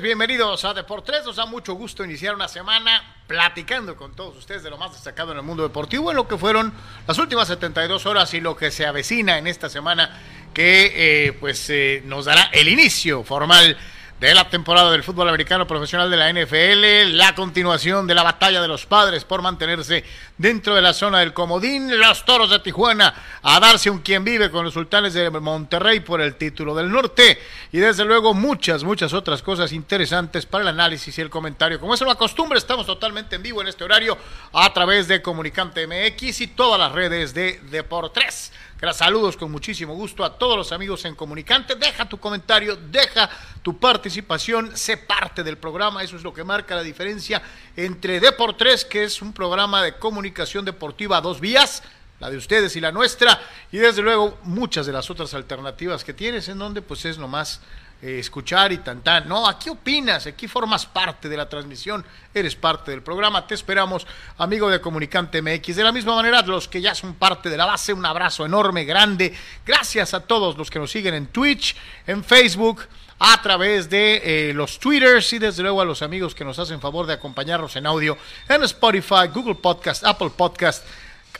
bienvenidos a Deportes. Nos da mucho gusto iniciar una semana platicando con todos ustedes de lo más destacado en el mundo deportivo, en lo que fueron las últimas 72 horas y lo que se avecina en esta semana que eh, pues eh, nos dará el inicio formal de la temporada del fútbol americano profesional de la NFL, la continuación de la batalla de los padres por mantenerse dentro de la zona del comodín, los toros de Tijuana a darse un quien vive con los sultanes de Monterrey por el título del norte y desde luego muchas, muchas otras cosas interesantes para el análisis y el comentario. Como es una costumbre, estamos totalmente en vivo en este horario a través de Comunicante MX y todas las redes de Deportes. Saludos con muchísimo gusto a todos los amigos en Comunicante. Deja tu comentario, deja tu participación, sé parte del programa. Eso es lo que marca la diferencia entre Deportes, que es un programa de comunicación deportiva a dos vías, la de ustedes y la nuestra, y desde luego muchas de las otras alternativas que tienes, en donde pues es lo más eh, escuchar y tan tan. No, aquí opinas, aquí formas parte de la transmisión, eres parte del programa. Te esperamos, amigo de Comunicante MX. De la misma manera, los que ya son parte de la base, un abrazo enorme, grande. Gracias a todos los que nos siguen en Twitch, en Facebook a través de eh, los Twitters y desde luego a los amigos que nos hacen favor de acompañarnos en audio en Spotify, Google Podcast, Apple Podcast,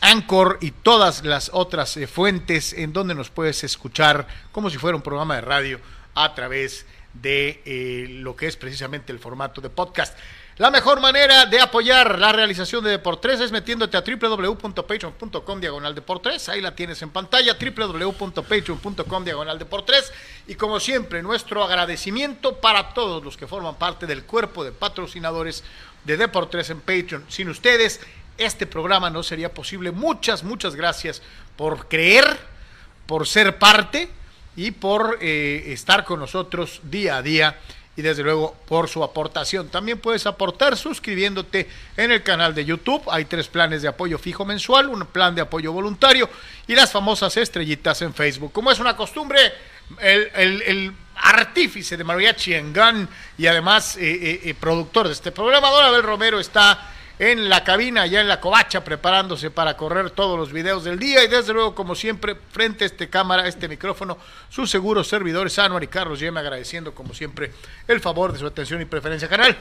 Anchor y todas las otras eh, fuentes en donde nos puedes escuchar como si fuera un programa de radio a través de eh, lo que es precisamente el formato de podcast. La mejor manera de apoyar la realización de Deportes es metiéndote a www.patreon.com diagonal Deportes. Ahí la tienes en pantalla, www.patreon.com diagonal. Y como siempre, nuestro agradecimiento para todos los que forman parte del cuerpo de patrocinadores de Deportes en Patreon. Sin ustedes, este programa no sería posible. Muchas, muchas gracias por creer, por ser parte y por eh, estar con nosotros día a día y desde luego por su aportación. También puedes aportar suscribiéndote en el canal de YouTube. Hay tres planes de apoyo fijo mensual, un plan de apoyo voluntario y las famosas estrellitas en Facebook. Como es una costumbre, el, artífice de Mariachi en Gun y además eh, eh, productor de este programa, Don Abel Romero, está en la cabina, ya en la covacha, preparándose para correr todos los videos del día. Y desde luego, como siempre, frente a este cámara, este micrófono, sus seguros servidores, Anuar y Carlos Yeme, agradeciendo como siempre el favor de su atención y preferencia, canal.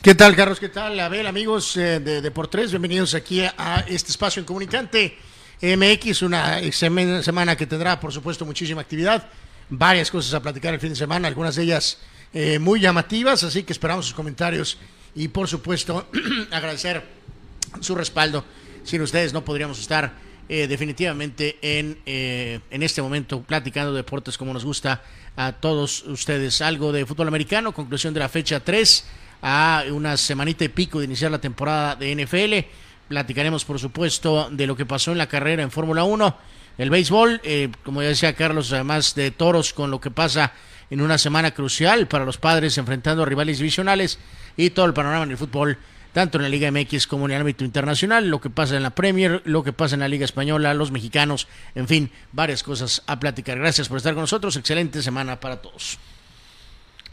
¿Qué tal, Carlos? ¿Qué tal? A ver, amigos eh, de, Deportes, bienvenidos aquí a, este espacio en Comunicante MX, una semana que tendrá, por supuesto, muchísima actividad, varias cosas a platicar el fin de semana, algunas de ellas eh, muy llamativas, así que esperamos sus comentarios y por supuesto agradecer su respaldo. Sin ustedes no podríamos estar eh, definitivamente en, eh, en este momento platicando de deportes como nos gusta a todos ustedes. Algo de fútbol americano, conclusión de la fecha 3 a una semanita y pico de iniciar la temporada de NFL. Platicaremos por supuesto de lo que pasó en la carrera en Fórmula 1. El béisbol, eh, como ya decía Carlos, además de toros con lo que pasa en una semana crucial para los padres enfrentando a rivales divisionales y todo el panorama en el fútbol, tanto en la Liga MX como en el ámbito internacional, lo que pasa en la Premier, lo que pasa en la Liga Española, los mexicanos, en fin, varias cosas a platicar. Gracias por estar con nosotros, excelente semana para todos.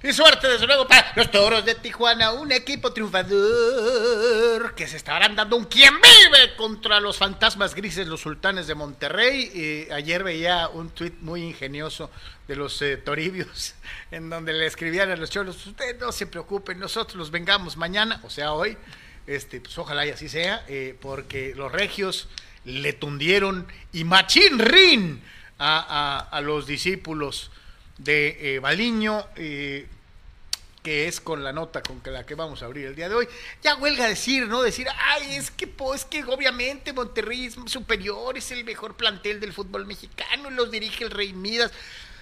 Y suerte, desde luego, para los toros de Tijuana, un equipo triunfador que se estarán dando un quien vive contra los fantasmas grises, los sultanes de Monterrey. Y ayer veía un tuit muy ingenioso de los eh, toribios, en donde le escribían a los cholos: Ustedes no se preocupen, nosotros los vengamos mañana, o sea, hoy. Este, pues ojalá y así sea, eh, porque los regios le tundieron y machín rin a, a los discípulos de eh, Baliño, eh, que es con la nota con la que vamos a abrir el día de hoy. Ya huelga decir, ¿no? Decir, ay, es que, pues, que obviamente Monterrey es superior, es el mejor plantel del fútbol mexicano, los dirige el Rey Midas.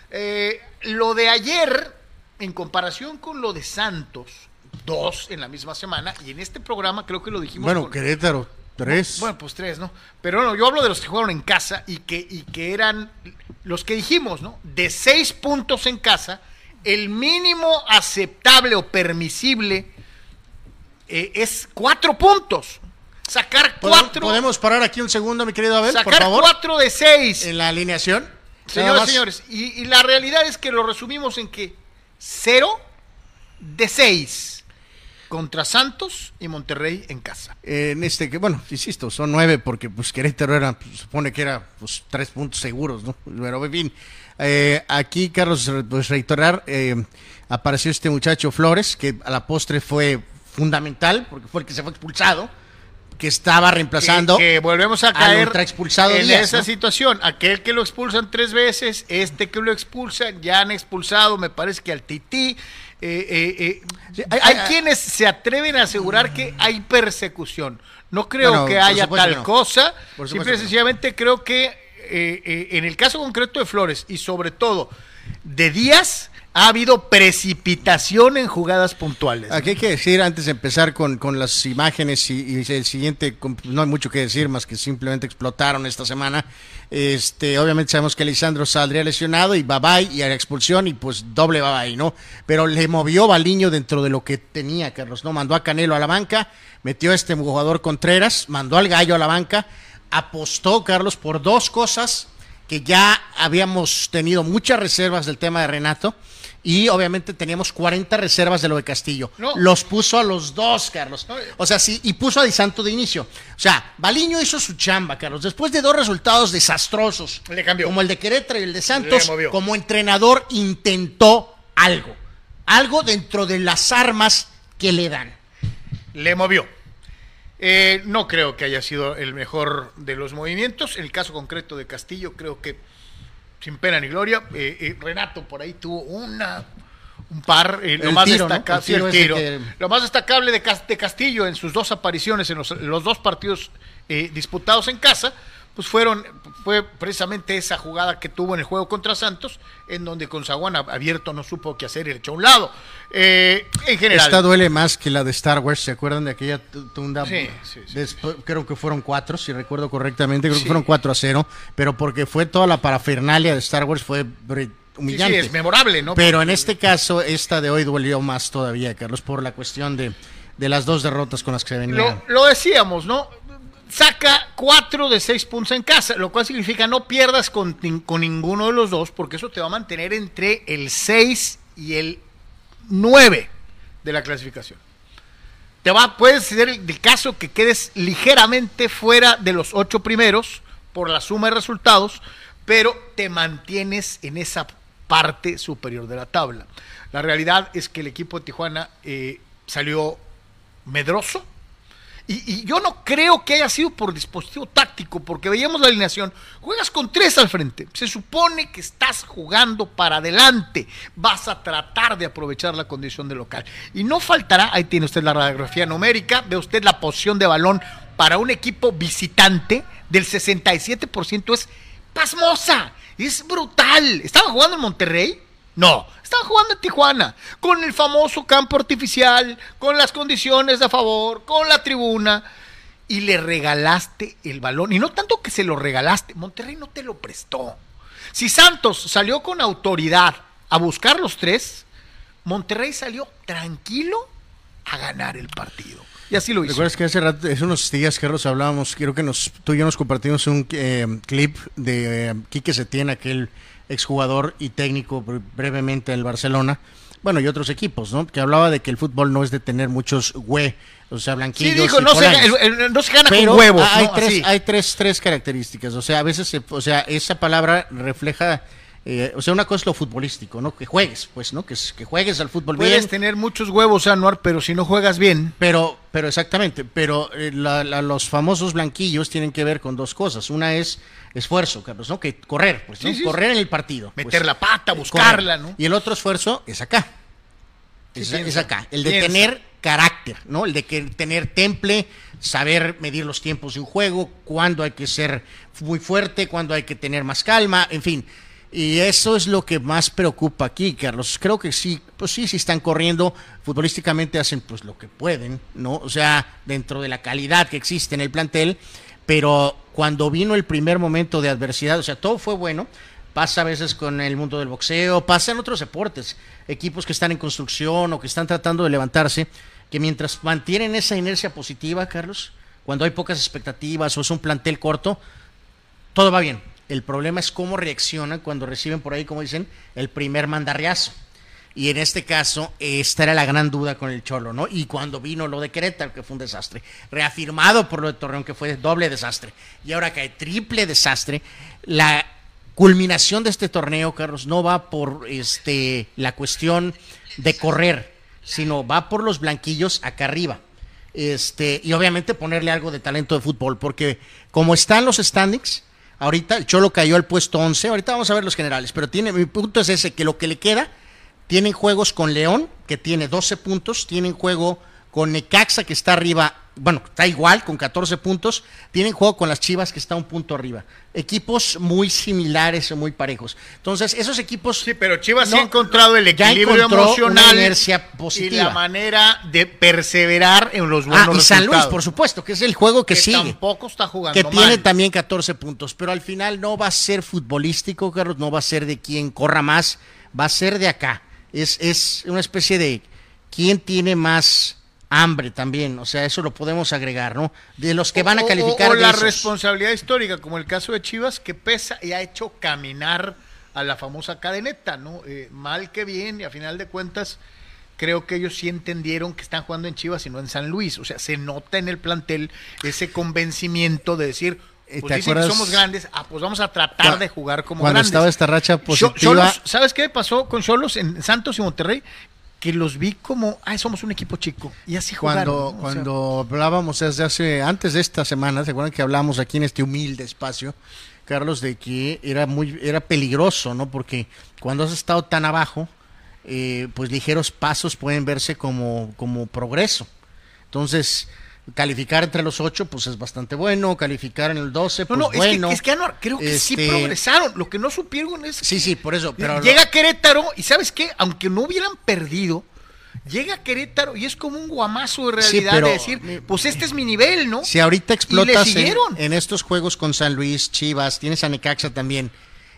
Eh, lo de ayer, en comparación con lo de Santos, dos en la misma semana, y en este programa creo que lo dijimos. Bueno, Querétaro, tres. Bueno, pues tres, ¿no? Pero no, yo hablo de los que jugaron en casa y que, y que eran los que dijimos, ¿no? De seis puntos en casa, el mínimo aceptable o permisible eh, es cuatro puntos. Sacar cuatro. ¿Podemos parar aquí un segundo, mi querido Abel? Sacar por favor? cuatro de seis. En la alineación. Señores, señores, y, y, la realidad es que lo resumimos en que cero de seis. Contra Santos y Monterrey en casa. en este, que bueno, insisto, son nueve porque pues Querétaro era, pues, supone que era pues tres puntos seguros, ¿no? Pero en fin, eh, aquí Carlos, pues reiterar, eh, apareció este muchacho Flores, que a la postre fue fundamental porque fue el que se fue expulsado que estaba reemplazando. Que, volvemos a caer expulsado en esa situación. Aquel que lo expulsan tres veces, este que lo expulsan, ya han expulsado, me parece que al Tití. Eh, eh, eh, hay, quienes se atreven a asegurar que hay persecución. No creo que haya tal cosa. Simple y sencillamente creo que en el caso concreto de Flores y sobre todo de Díaz, ha habido precipitación en jugadas puntuales. Aquí hay que decir, antes de empezar con, las imágenes y, el siguiente, no hay mucho que decir más que simplemente explotaron esta semana. Este, obviamente sabemos que Lisandro saldría lesionado y bye y a la expulsión y pues doble bye, ¿no? Pero le movió Baliño dentro de lo que tenía, Carlos, ¿no? Mandó a Canelo a la banca, metió a este jugador Contreras, mandó al gallo a la banca, apostó, Carlos, por dos cosas que ya habíamos tenido muchas reservas del tema de Renato y obviamente teníamos 40 reservas de lo de Castillo. Los puso a los dos, Carlos. O sea, sí, y puso a Di Santo de inicio. O sea, Baliño hizo su chamba, Carlos. Después de dos resultados desastrosos, Le cambió. como el de Querétaro y el de Santos, como entrenador intentó algo. Algo dentro de las armas que le dan. Le movió. Eh, no creo que haya sido el mejor de los movimientos. En el caso concreto de Castillo, creo que sin pena ni gloria. Eh, eh, Renato por ahí tuvo una un par, eh, lo, más destacable, lo más destacable de, Castillo en sus dos apariciones en los, dos partidos disputados en casa, pues fueron, fue precisamente esa jugada que tuvo en el juego contra Santos, en donde con Zaguán abierto no supo qué hacer y le echó a un lado. en general. Esta duele más que la de Star Wars, ¿se acuerdan de aquella tunda? Sí, sí, creo que fueron cuatro, si recuerdo correctamente, creo que fueron cuatro a cero, pero porque fue toda la parafernalia de Star Wars, fue humillante. Sí, es memorable, ¿no? Pero en este caso, esta de hoy dolió más todavía, Carlos, por la cuestión de, de las dos derrotas con las que se venían. Lo, lo decíamos, ¿no? Saca cuatro de seis puntos en casa, lo cual significa no pierdas con, con, ninguno de los dos, porque eso te va a mantener entre el 6 y el 9 de la clasificación. Te va, puede ser el caso que quedes ligeramente fuera de los ocho primeros por la suma de resultados, pero te mantienes en esa parte superior de la tabla. La realidad es que el equipo de Tijuana eh, salió medroso, y, yo no creo que haya sido por dispositivo táctico, porque veíamos la alineación. Juegas con tres al frente. Se supone que estás jugando para adelante. Vas a tratar de aprovechar la condición de local. Y no faltará, ahí tiene usted la radiografía numérica, ve usted la posición de balón para un equipo visitante del 67% es pasmosa. Es brutal. Estaba jugando en Monterrey no, estaban jugando en Tijuana, con el famoso campo artificial, con las condiciones a favor, con la tribuna, y le regalaste el balón. Y no tanto que se lo regalaste, Monterrey no te lo prestó. Si Santos salió con autoridad a buscar los tres, Monterrey salió tranquilo a ganar el partido. Y así lo hizo. ¿Recuerdas que hace rato, hace unos días, Carlos, hablábamos, quiero que tú y yo nos compartimos un eh, clip de eh, Quique Setién, aquel exjugador y técnico brevemente en el Barcelona, bueno, y otros equipos, ¿no? Que hablaba de que el fútbol no es de tener muchos güey, o sea, blanquillos. Sí, dijo, no, se, no se, gana con huevos. Hay, tres, hay tres, tres características, o sea, a veces, o sea, esa palabra refleja eh, o sea, una cosa es lo futbolístico, ¿no? Que juegues, pues, ¿no? Que, que juegues al fútbol bien. Puedes tener muchos huevos, Anuar, pero si no juegas bien. Pero, pero exactamente, pero eh, los famosos blanquillos tienen que ver con dos cosas. Una es esfuerzo, Carlos, ¿no? Que correr, pues, ¿no? correr en el partido. Pues. Meter la pata, buscarla, ¿no? Y el otro esfuerzo es acá. Es, acá. El de tener carácter, ¿no? El de que tener temple, saber medir los tiempos de un juego, cuándo hay que ser muy fuerte, cuándo hay que tener más calma, en fin y eso es lo que más preocupa aquí, Carlos. Creo que sí, pues sí, sí están corriendo, futbolísticamente hacen pues lo que pueden, ¿no? O sea, dentro de la calidad que existe en el plantel, pero cuando vino el primer momento de adversidad, o sea, todo fue bueno, pasa a veces con el mundo del boxeo, pasa en otros deportes, equipos que están en construcción o que están tratando de levantarse, que mientras mantienen esa inercia positiva, Carlos, cuando hay pocas expectativas o es un plantel corto, todo va bien el problema es cómo reaccionan cuando reciben por ahí, como dicen, el primer mandarriazo. Y en este caso, esta era la gran duda con el Cholo, ¿no? Y cuando vino lo de Querétaro, que fue un desastre, reafirmado por lo de Torreón, que fue doble desastre, y ahora hay triple desastre, la culminación de este torneo, Carlos, no va por este, la cuestión de correr, sino va por los blanquillos acá arriba. Este, y obviamente ponerle algo de talento de fútbol, porque como están los standings, ahorita el Cholo cayó al puesto 11, ahorita vamos a ver los generales, pero tiene, mi punto es ese, que lo que le queda, tienen juegos con León, que tiene 12 puntos, tienen juego con Necaxa, que está arriba bueno, está igual con 14 puntos. Tienen juego con las Chivas que está un punto arriba. Equipos muy similares o muy parejos. Entonces, esos equipos. Sí, pero Chivas sí ha encontrado el equilibrio emocional positiva. y la manera de perseverar en los buenos ah, y San Luis, por supuesto, que es el juego que, sigue. Tampoco está jugando. Que tiene también 14 puntos, pero al final no va a ser futbolístico, Carlos, no va a ser de quien corra más, va a ser de acá. Es, es una especie de quién tiene más hambre también, o sea, eso lo podemos agregar, ¿no? De los que van a calificar. O, la responsabilidad histórica, como el caso de Chivas, que pesa y ha hecho caminar a la famosa cadeneta, ¿no? Eh, mal que bien, y a final de cuentas, creo que ellos sí entendieron que están jugando en Chivas y no en San Luis. O sea, se nota en el plantel ese convencimiento de decir, pues dicen que somos grandes, ah, pues vamos a tratar de jugar como cuando grandes. estaba esta racha positiva. ¿Sabes qué pasó con Cholos en Santos y Monterrey? que los vi como, ay, somos un equipo chico. Y así jugaron. Cuando, cuando hablábamos desde hace, antes de esta semana, ¿se acuerdan que hablábamos aquí en este humilde espacio, Carlos, de que era muy, era peligroso, ¿no? Porque cuando has estado tan abajo, eh, pues ligeros pasos pueden verse como, como progreso. Entonces, calificar entre los ocho, pues es bastante bueno. Calificar en el 12, pues no, bueno. Es que, es que creo que sí este, progresaron. Lo que no supieron es. Sí, sí, por eso. Pero llega Querétaro y ¿sabes qué? Aunque no hubieran perdido, llega Querétaro y es como un guamazo de realidad de decir, pues este es mi nivel, ¿no? Si ahorita explotas en, en, estos juegos con San Luis, Chivas, tienes a Necaxa también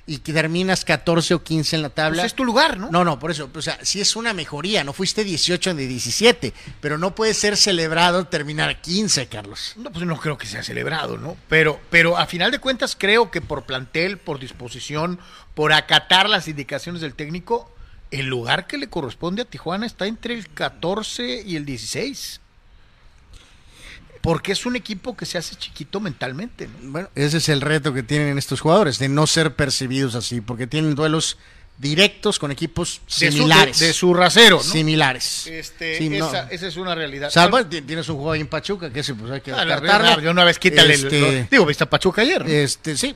y que terminas 14 o 15 en la tabla. Pues es tu lugar, ¿no? No, no, por eso. O sea, sí es una mejoría. No fuiste 18 de 17, pero no puede ser celebrado terminar 15, Carlos. No, pues no creo que sea celebrado, ¿no? Pero, pero a final de cuentas creo que por plantel, por disposición, por acatar las indicaciones del técnico, el lugar que le corresponde a Tijuana está entre el 14 y el 16 porque es un equipo que se hace chiquito mentalmente. Bueno, ese es el reto que tienen estos jugadores, de no ser percibidos así, porque tienen duelos directos con equipos similares. De su, rasero, ¿no? Similares. Este, esa, es una realidad. Salvo, tienes un juego ahí en Pachuca, que ese, pues hay que ah, De una vez quítale este, Digo, viste a Pachuca ayer. Este, sí,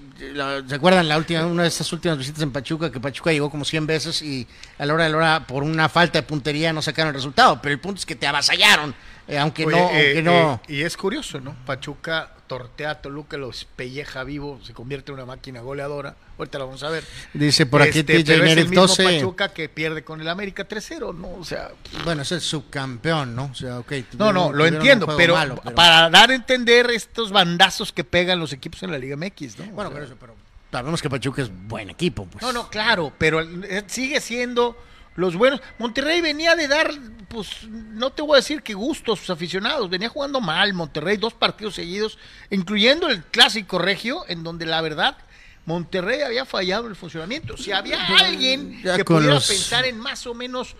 ¿se acuerdan la última, una de estas últimas visitas en Pachuca, que Pachuca llegó como 100 veces y a la hora de la hora, por una falta de puntería, no sacaron el resultado? Pero el punto es que te avasallaron eh, aunque, no, eh, no. Eh, y es curioso, ¿no? Pachuca tortea a Toluca, los pelleja vivo, se convierte en una máquina goleadora. Ahorita lo vamos a ver. Dice por aquí este, pero es el mismo Pachuca que pierde con el América 3-0, ¿no? O sea. Bueno, es el subcampeón, ¿no? O sea, okay, No, no, lo entiendo, pero, para dar a entender estos bandazos que pegan los equipos en la Liga MX, ¿no? Bueno, pero eso, pero sabemos que Pachuca es buen equipo, pues. No, no, claro, pero sigue siendo los buenos. Monterrey venía de dar, pues no te voy a decir que gusto a sus aficionados, venía jugando mal Monterrey, dos partidos seguidos, incluyendo el clásico regio, en donde la verdad Monterrey había fallado el funcionamiento. Si había alguien que pudiera pensar en más o menos,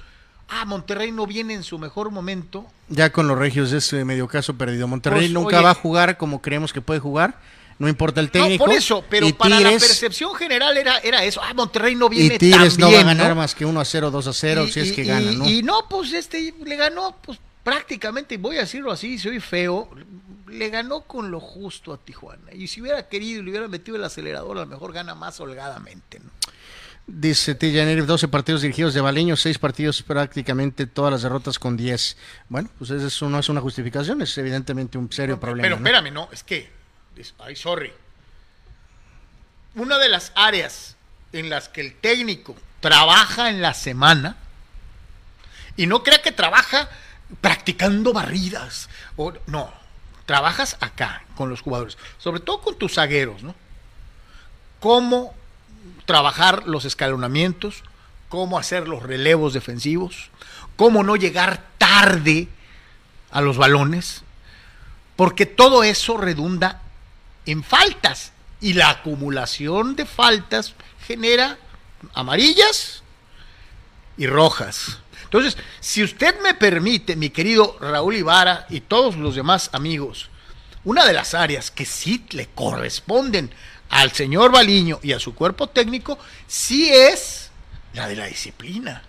ah, Monterrey no viene en su mejor momento. Ya con los regios es medio caso perdido. Monterrey pues, nunca va a jugar como creemos que puede jugar no importa el técnico. No, por eso, pero para la percepción general era, era eso. Ah, Monterrey no viene y Tigres no va a ganar más que 1 a 0, 2 a 0, si es que gana, ¿no? Y no, pues este le ganó, pues prácticamente, voy a decirlo así, soy feo, le ganó con lo justo a Tijuana. Y si hubiera querido y le hubiera metido el acelerador, a lo mejor gana más holgadamente, ¿no? Dice Tijaneri, 12 partidos dirigidos de Baleño, 6 partidos prácticamente todas las derrotas con 10. Bueno, pues eso no es una justificación, es evidentemente un serio problema. Pero espérame, no, es que ay, sorry. Una de las áreas en las que el técnico trabaja en la semana, y no crea que trabaja practicando barridas, o, no, trabajas acá con los jugadores, sobre todo con tus zagueros, ¿no? Cómo trabajar los escalonamientos, cómo hacer los relevos defensivos, cómo no llegar tarde a los balones, porque todo eso redunda en faltas y la acumulación de faltas genera amarillas y Rojas. Entonces, si usted me permite, mi querido Raúl Ibarra y todos los demás amigos, una de las áreas que sí le corresponden al señor Baliño y a su cuerpo técnico, sí es la de la disciplina.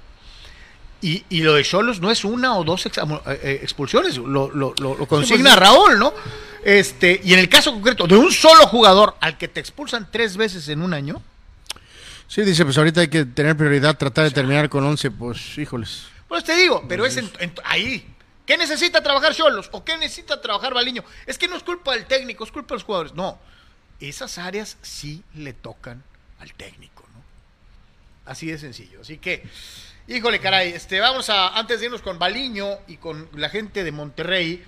Y, y lo de Cholos no es una o dos eh, eh, expulsiones, lo, lo, lo, lo consigna pues, Raúl, ¿no? Este, y en el caso concreto de un solo jugador al que te expulsan tres veces en un año. Sí, dice, pues ahorita hay que tener prioridad, tratar de terminar con 11, pues híjoles. Pues te digo, pero es en, en, ahí. ¿Qué necesita trabajar Cholos? ¿O qué necesita trabajar Baliño? Es que no es culpa del técnico, es culpa de los jugadores. No, esas áreas sí le tocan al técnico, ¿no? Así de sencillo. Así que, híjole, caray, este, vamos a, antes de irnos con Baliño y con la gente de Monterrey,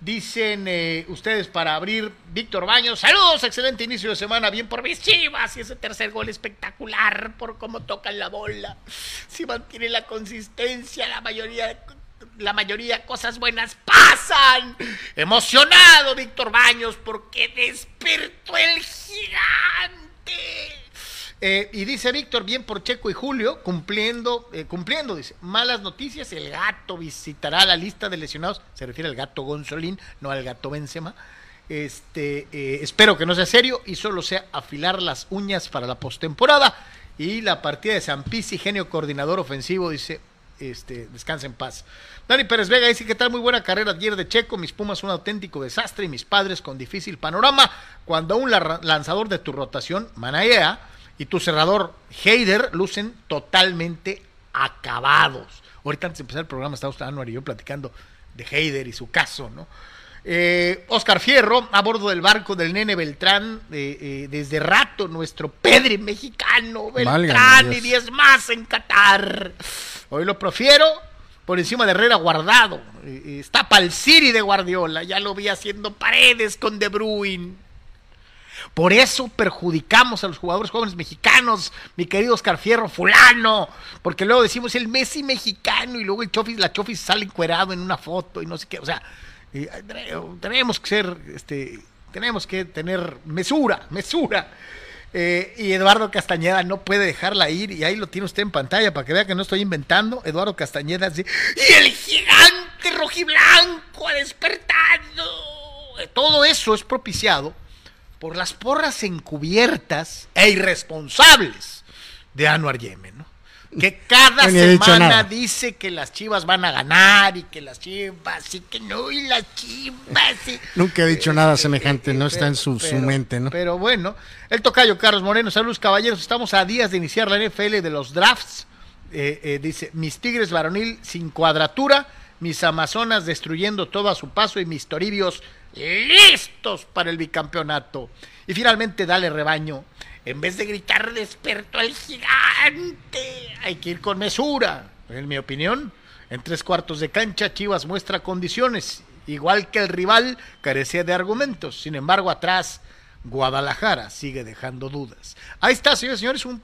dicen eh, ustedes para abrir, Víctor Baños, saludos, excelente inicio de semana, bien por mis chivas y ese tercer gol espectacular por cómo tocan la bola, si mantiene la consistencia, la mayoría la mayoría cosas buenas pasan. Emocionado Víctor Baños porque despertó el gigante. Eh, y dice Víctor, bien por Checo y Julio, cumpliendo, eh, cumpliendo, dice, malas noticias, el gato visitará la lista de lesionados, se refiere al gato Gonzolín, no al gato Benzema. Este, eh, espero que no sea serio y solo sea afilar las uñas para la postemporada. Y la partida de San Pisi, genio coordinador ofensivo, dice, este, descansa en paz. Dani Pérez Vega dice que tal muy buena carrera ayer de Checo, mis Pumas un auténtico desastre y mis padres con difícil panorama. Cuando un lanzador de tu rotación, Manaea, y tu cerrador, Heider, lucen totalmente acabados. Ahorita antes de empezar el programa estaba usted Anuar y yo platicando de Heider y su caso, ¿no? Eh, Oscar Fierro, a bordo del barco del nene Beltrán, eh, eh, desde rato, nuestro Pedri mexicano, Beltrán y diez más en Qatar. Hoy lo profiero por encima de Herrera guardado. está para el City de Guardiola, ya lo vi haciendo paredes con De Bruyne. Por eso perjudicamos a los jugadores jóvenes mexicanos, mi querido Oscar Fierro, fulano, porque luego decimos el Messi mexicano y luego el Chofis, la Chofis sale encuerado en una foto y no sé qué, o sea, eh, tenemos que ser, este, tenemos que tener mesura, mesura. Eh, y Eduardo Castañeda no puede dejarla ir, y ahí lo tiene usted en pantalla para que vea que no estoy inventando. Eduardo Castañeda dice, y el gigante rojiblanco ha despertado. Todo eso es propiciado por las porras encubiertas e irresponsables de Anuar Yemen, ¿no? Que cada no semana dice que las chivas van a ganar y que las chivas y que no, y las chivas. Y... Nunca he dicho nada semejante, no está en su, pero, su, mente, ¿no? Pero bueno, el tocayo Carlos Moreno, saludos caballeros, estamos a días de iniciar la NFL de los drafts. Eh, eh, dice, mis Tigres varonil sin cuadratura, mis Amazonas destruyendo todo a su paso y mis Toribios listos para el bicampeonato. Y finalmente, dale rebaño. En vez de gritar despertó el gigante, hay que ir con mesura. En mi opinión, en tres cuartos de cancha, Chivas muestra condiciones. Igual que el rival, carecía de argumentos. Sin embargo, atrás, Guadalajara sigue dejando dudas. Ahí está, señores y señores, un,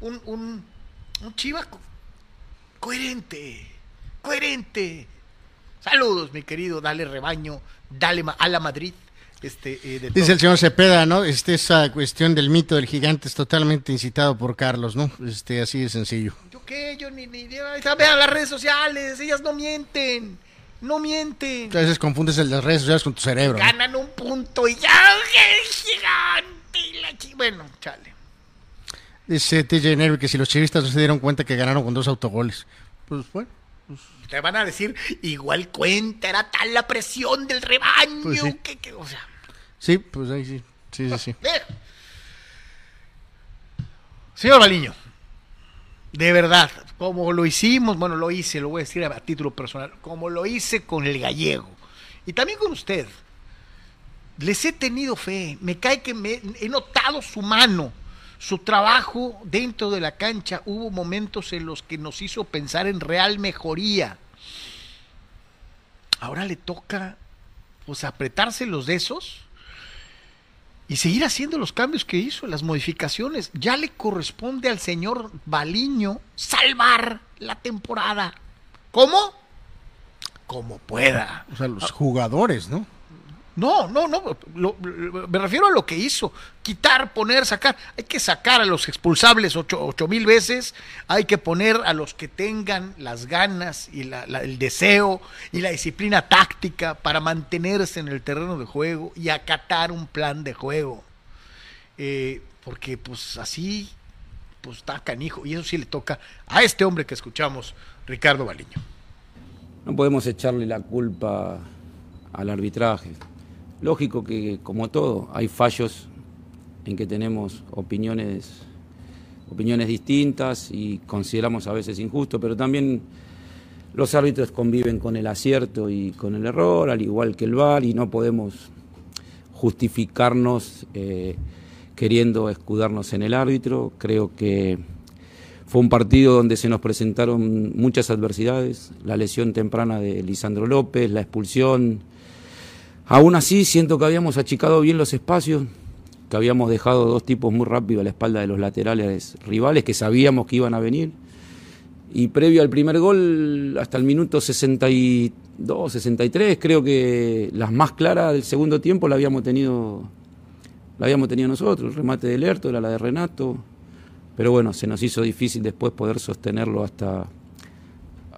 un, un, un Chiva co coherente, coherente. Saludos, mi querido, dale rebaño, dale a la Madrid. Este, eh, Dice el señor Cepeda, ¿no? Este, esa cuestión del mito del gigante es totalmente incitado por Carlos, ¿no? Este, así de sencillo. ¿Yo qué? Yo ni, ni Vean las redes sociales, ellas no mienten. No mienten. A veces confundes el de las redes sociales con tu cerebro. Ganan ¿no? un punto y ya el gigante. Y la ch... Bueno, chale. Dice TJ Nervi que si los chivistas no se dieron cuenta que ganaron con dos autogoles. Pues bueno. Pues... Te van a decir, igual cuenta, era tal la presión del rebaño. Pues sí. que, que, o sea. Sí, pues ahí sí. Sí, sí, sí. Señor Baliño, de verdad, como lo hicimos, bueno, lo hice, lo voy a decir a título personal, como lo hice con el gallego y también con usted, les he tenido fe, me cae que me, he notado su mano, su trabajo dentro de la cancha, hubo momentos en los que nos hizo pensar en real mejoría. Ahora le toca pues apretarse los esos y seguir haciendo los cambios que hizo, las modificaciones. Ya le corresponde al señor Baliño salvar la temporada. ¿Cómo? Como pueda. O sea, los jugadores, ¿no? No, no, no, me refiero a lo que hizo, quitar, poner, sacar. Hay que sacar a los expulsables ocho, mil veces, hay que poner a los que tengan las ganas y el deseo y la disciplina táctica para mantenerse en el terreno de juego y acatar un plan de juego. Eh, porque pues así, pues está canijo, y eso sí le toca a este hombre que escuchamos, Ricardo Baliño. No podemos echarle la culpa al arbitraje Lógico que, como todo, hay fallos en que tenemos opiniones, opiniones distintas y consideramos a veces injusto, pero también los árbitros conviven con el acierto y con el error, al igual que el VAR, y no podemos justificarnos eh, queriendo escudarnos en el árbitro. Creo que fue un partido donde se nos presentaron muchas adversidades, la lesión temprana de Lisandro López, la expulsión, Aún así, siento que habíamos achicado bien los espacios, que habíamos dejado dos tipos muy rápido a la espalda de los laterales rivales, que sabíamos que iban a venir. Y previo al primer gol, hasta el minuto 62, 63, creo que las más claras del segundo tiempo la habíamos tenido, habíamos tenido nosotros. El remate de Lerto era la de Renato. Pero bueno, se nos hizo difícil después poder sostenerlo hasta,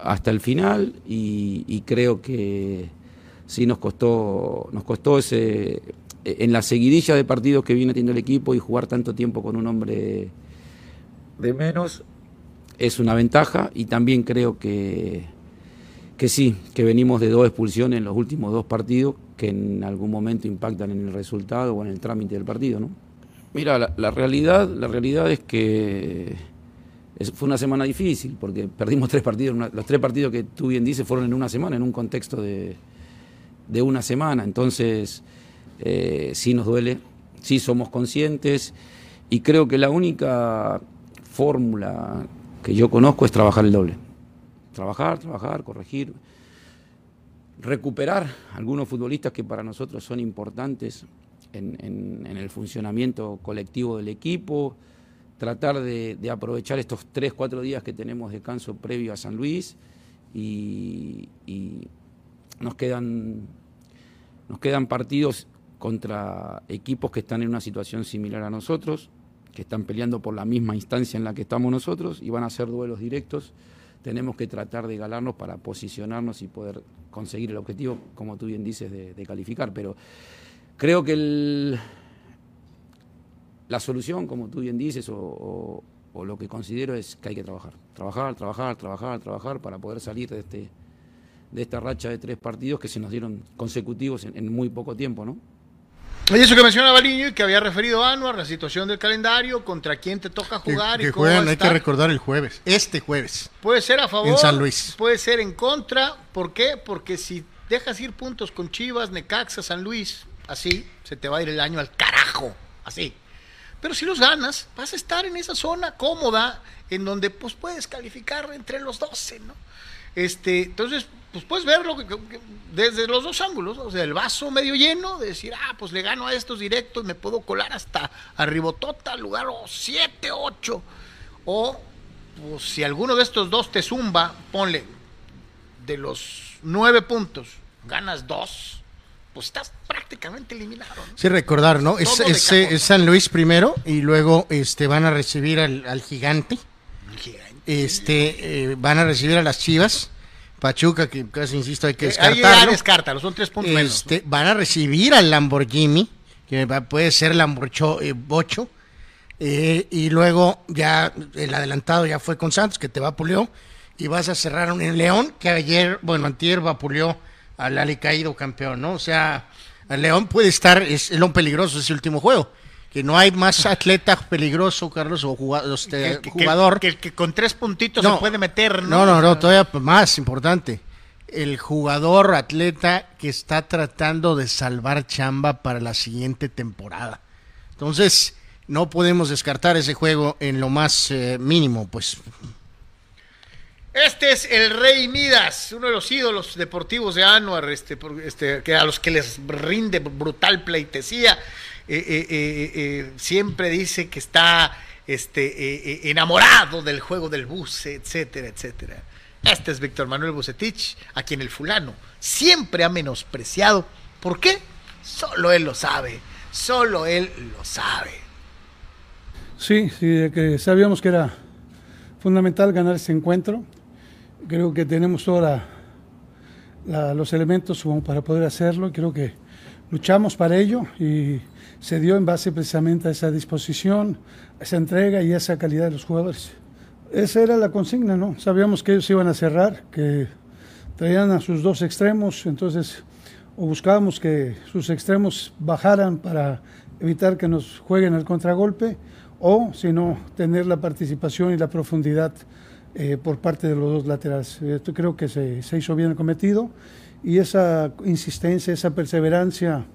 hasta el final y creo que sí nos costó, nos costó ese, en la seguidilla de partidos que viene teniendo el equipo y jugar tanto tiempo con un hombre de menos es una ventaja y también creo que, que sí, que venimos de dos expulsiones en los últimos dos partidos que en algún momento impactan en el resultado o en el trámite del partido, ¿no? Mira, la, realidad, la realidad es que fue una semana difícil porque perdimos tres partidos, los tres partidos que tú bien dices fueron en una semana, en un contexto de, de una semana. Entonces, eh, sí nos duele, sí somos conscientes y creo que la única fórmula que yo conozco es trabajar el doble. Trabajar, trabajar, corregir, recuperar algunos futbolistas que para nosotros son importantes en, el funcionamiento colectivo del equipo, tratar de, aprovechar estos tres, cuatro días que tenemos de descanso previo a San Luis y nos quedan, nos quedan partidos contra equipos que están en una situación similar a nosotros, que están peleando por la misma instancia en la que estamos nosotros y van a ser duelos directos. Tenemos que tratar de galarnos para posicionarnos y poder conseguir el objetivo, como tú bien dices, de, calificar. Pero creo que la solución, como tú bien dices, o lo que considero es que hay que trabajar. Trabajar, trabajar, trabajar, trabajar para poder salir de este de esta racha de tres partidos que se nos dieron consecutivos en, muy poco tiempo, ¿no? Y eso que menciona Baliño y que había referido a Anuar, la situación del calendario, contra quién te toca jugar y cómo juegan, hay que recordar el jueves, este jueves. Puede ser a favor, en San Luis. puede ser en contra, ¿por qué? Porque si dejas ir puntos con Chivas, Necaxa, San Luis, así, se te va a ir el año al carajo, así. Pero si los ganas, vas a estar en esa zona cómoda en donde pues puedes calificar entre los 12, ¿no? Este, entonces, pues puedes verlo desde los dos ángulos, o sea, el vaso medio lleno, de decir, ah, pues le gano a estos directos, me puedo colar hasta arribotota, lugar 7, 8. O, pues si alguno de estos dos te zumba, ponle, de los nueve puntos, ganas dos, pues estás prácticamente eliminado. Sí, recordar, ¿no? Es, San Luis primero y luego este van a recibir al, gigante. Este, eh, van a recibir a las Chivas Pachuca, que casi insisto, hay que descartarlo. Ahí son tres puntos este, Van a recibir al Lamborghini, que puede ser Lamborghini eh, Bocho, eh, y luego ya el adelantado ya fue con Santos, que te vapuleó, y vas a cerrar un en León, que ayer, bueno, antier vapuleó al Ali Caído campeón, ¿no? O sea, el León puede estar, es el peligroso ese último juego que no hay más atleta peligroso, Carlos, o jugador, este, jugador. Que, que, con tres puntitos se puede meter, ¿no? No, no, no, todavía más importante. El jugador atleta que está tratando de salvar chamba para la siguiente temporada. Entonces, no podemos descartar ese juego en lo más eh, mínimo, pues. Este es el Rey Midas, uno de los ídolos deportivos de Anuar, este, este, que a los que les rinde brutal pleitesía. Eh, eh, eh, siempre dice que está este, enamorado del juego del buce, etcétera, etcétera. Este es Víctor Manuel Bucetich, a quien el fulano siempre ha menospreciado. ¿Por qué? Solo él lo sabe, solo él lo sabe. Sí, sí, que sabíamos que era fundamental ganar este encuentro. Creo que tenemos todos los elementos para poder hacerlo. Creo que luchamos para ello y se dio en base precisamente a esa disposición, esa entrega y esa calidad de los jugadores. Esa era la consigna, ¿no? Sabíamos que ellos iban a cerrar, que traían a sus dos extremos, entonces o buscábamos que sus extremos bajaran para evitar que nos jueguen el contragolpe o si no tener la participación y la profundidad eh, por parte de los dos laterales. Esto creo que se, se, hizo bien cometido y esa insistencia, esa perseverancia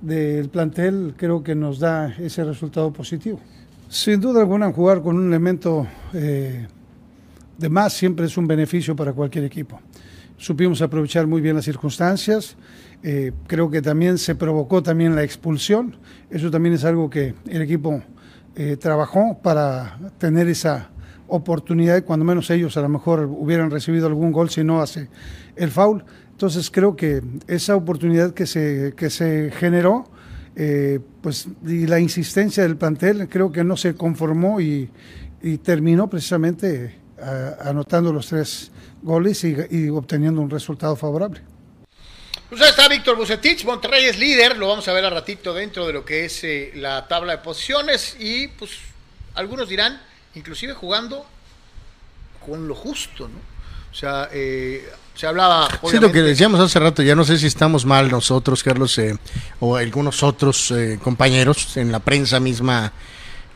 del plantel creo que nos da ese resultado positivo. Sin duda alguna, jugar con un elemento eh, de más siempre es un beneficio para cualquier equipo. Supimos aprovechar muy bien las circunstancias. Eh, creo que también se provocó también la expulsión. Eso también es algo que el equipo eh, trabajó para tener esa oportunidad, cuando menos ellos a lo mejor hubieran recibido algún gol si no hace el foul. Entonces creo que esa oportunidad que se, que se generó eh, pues y la insistencia del plantel creo que no se conformó y, terminó precisamente anotando los tres goles y, obteniendo un resultado favorable. Pues ahí está Víctor Bucetich, Monterrey es líder, lo vamos a ver a ratito dentro de lo que es eh, la tabla de posiciones y pues algunos dirán, inclusive jugando con lo justo, ¿no? O sea, eh, se hablaba. Sí, lo que decíamos hace rato, ya no sé si estamos mal nosotros, Carlos, eh, o algunos otros eh, compañeros en la prensa misma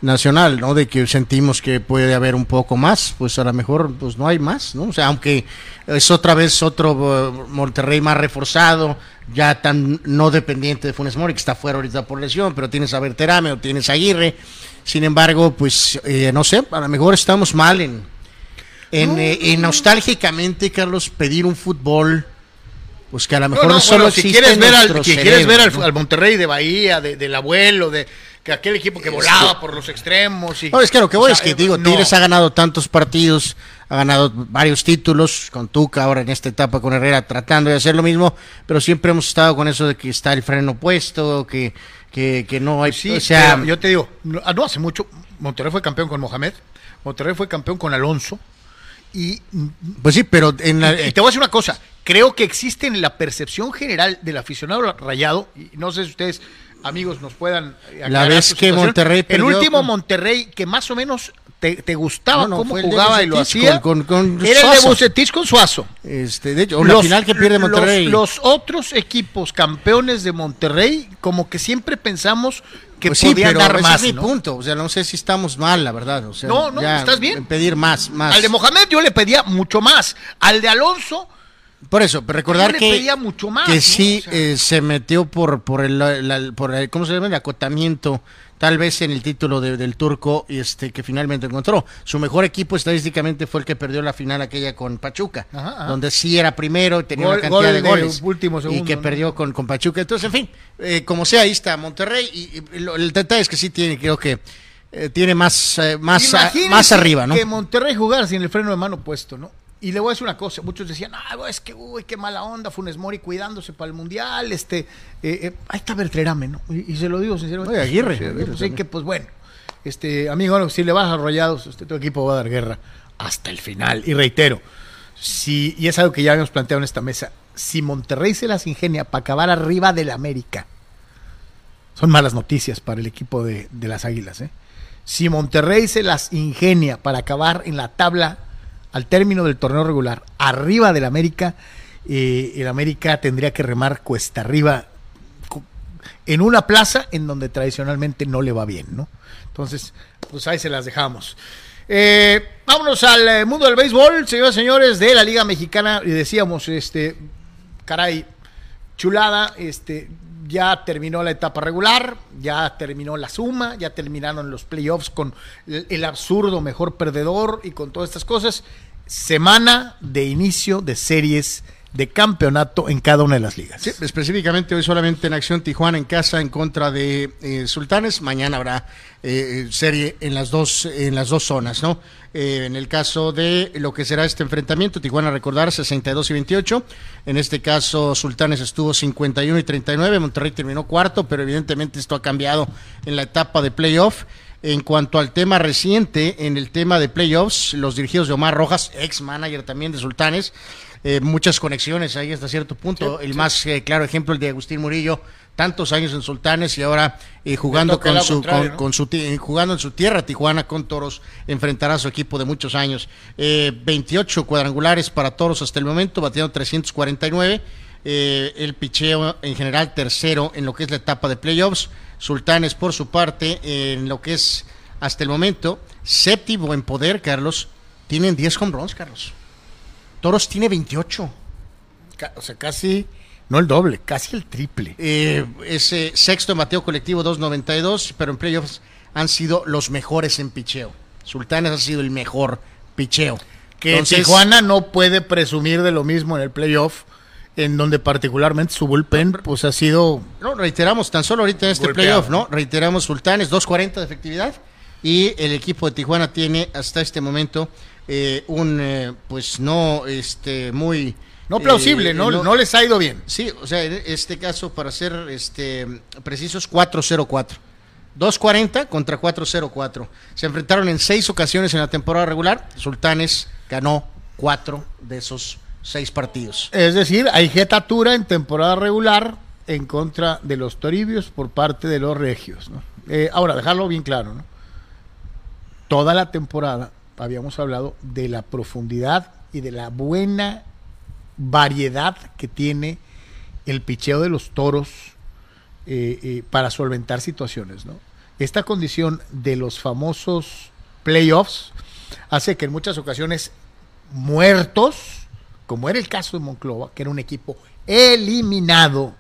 nacional, ¿no? De que sentimos que puede haber un poco más, pues a lo mejor pues no hay más, ¿no? O sea, aunque es otra vez otro uh, Monterrey más reforzado, ya tan no dependiente de Funes Mori, que está fuera ahorita por lesión, pero tienes a Berterame o tienes a Aguirre, sin embargo, pues eh, no sé, a lo mejor estamos mal en en, nostálgicamente, Carlos, pedir un fútbol, pues que a lo mejor no, solo si quieres ver al, si quieres ver al, Monterrey de Bahía, del abuelo, de que aquel equipo que volaba por los extremos. Y, no, es que lo que voy es que, digo, Tigres ha ganado tantos partidos, ha ganado varios títulos, con Tuca ahora en esta etapa con Herrera tratando de hacer lo mismo, pero siempre hemos estado con eso de que está el freno puesto, que, que, que no hay... Sí, o sea, yo te digo, no hace mucho, Monterrey fue campeón con Mohamed, Monterrey fue campeón con Alonso, y, pues sí, pero en y, te voy a decir una cosa, creo que existe en la percepción general del aficionado rayado, y no sé si ustedes, amigos, nos puedan La vez que Monterrey El último Monterrey que más o menos te, gustaba cómo jugaba y lo hacía con, con, era el de Bucetich con Suazo. Este, de hecho, la final que pierde Monterrey. los otros equipos campeones de Monterrey, como que siempre pensamos que pues sí, pero dar más. Es mi punto. O sea, no sé si estamos mal, la verdad. O sea, no, no, estás bien. Pedir más, más. Al de Mohamed yo le pedía mucho más. Al de Alonso. Por eso, pero recordar que, pedía mucho más, que sí eh, se metió por, por, el, por el, ¿cómo se llama? El acotamiento tal vez en el título del turco este que finalmente encontró. Su mejor equipo estadísticamente fue el que perdió la final aquella con Pachuca, donde sí era primero, tenía una cantidad de goles y que perdió con, con Pachuca. Entonces, en fin, eh, como sea, ahí está Monterrey y, el detalle es que sí tiene, creo que eh, tiene más, eh, más, más arriba, ¿no? Que Monterrey jugar sin el freno de mano puesto, ¿no? Y le voy a decir una cosa, muchos decían, ah, es que, uy, qué mala onda, Funes Mori cuidándose para el Mundial, este, eh, eh ahí está Bertrerame, ¿no? Y, se lo digo sinceramente. Oye, Aguirre. Pues, que, pues bueno, este, amigo, si le vas a Rayados, este, tu equipo va a dar guerra hasta el final. Y reitero, si, y es algo que ya habíamos planteado en esta mesa, si Monterrey se las ingenia para acabar arriba del América, son malas noticias para el equipo de, de las Águilas, ¿eh? Si Monterrey se las ingenia para acabar en la tabla al término del torneo regular, arriba del América, eh, el América tendría que remar cuesta arriba en una plaza en donde tradicionalmente no le va bien, ¿no? Entonces, pues ahí se las dejamos. Eh, vámonos al eh, mundo del béisbol, señoras y señores, de la Liga Mexicana. Decíamos, este, caray, chulada, este, ya terminó la etapa regular, ya terminó la suma, ya terminaron los playoffs con el, absurdo mejor perdedor y con todas estas cosas. Semana de inicio de series de campeonato en cada una de las ligas. Específicamente hoy solamente en acción Tijuana en casa en contra de eh, Sultanes. Mañana habrá eh, serie en las dos en las dos zonas, ¿no? Eh, en el caso de lo que será este enfrentamiento, Tijuana recordar 62 y 28. En este caso Sultanes estuvo 51 y 39. Monterrey terminó cuarto, pero evidentemente esto ha cambiado en la etapa de playoff. En cuanto al tema reciente, en el tema de playoffs, los dirigidos de Omar Rojas, ex manager también de Sultanes, eh, muchas conexiones ahí hasta cierto punto. el más eh, claro ejemplo, el de Agustín Murillo, tantos años en Sultanes y ahora eh, jugando con su, con, su jugando en su tierra, Tijuana, con Toros, enfrentará a su equipo de muchos años. 28 cuadrangulares para Toros hasta el momento, batiendo 349. el picheo en general tercero en lo que es la etapa de playoffs. Sultanes, por su parte, en lo que es hasta el momento séptimo en poder, Carlos, tienen 10 home runs, Carlos. Toros tiene 28. O sea, casi, no el doble, casi el triple. Eh, ese sexto en bateo colectivo 2.92, pero en playoffs han sido los mejores en picheo. Sultanes ha sido el mejor picheo. Que Tijuana no puede presumir de lo mismo en el playoff en donde particularmente su bullpen pues ha sido... No, reiteramos, tan solo ahorita en este playoff, ¿no? Reiteramos Sultanes, 2.40 de efectividad y el equipo de Tijuana tiene hasta este momento eh, un, eh, pues no, este, muy... No plausible, eh, no, no, les ha ido bien. Sí, o sea, en este caso, para ser este, precisos, 4-0-4. 2.40 contra 4-0-4. Se enfrentaron en seis ocasiones en la temporada regular. Sultanes ganó cuatro de esos seis partidos. Es decir, hay jetatura en temporada regular en contra de los toribios por parte de los regios. Eh, ahora, dejarlo bien claro, ¿no? toda la temporada habíamos hablado de la profundidad y de la buena variedad que tiene el picheo de los toros eh, eh, para solventar situaciones. ¿no? Esta condición de los famosos playoffs hace que en muchas ocasiones muertos como era el caso de Monclova, que era un equipo eliminado,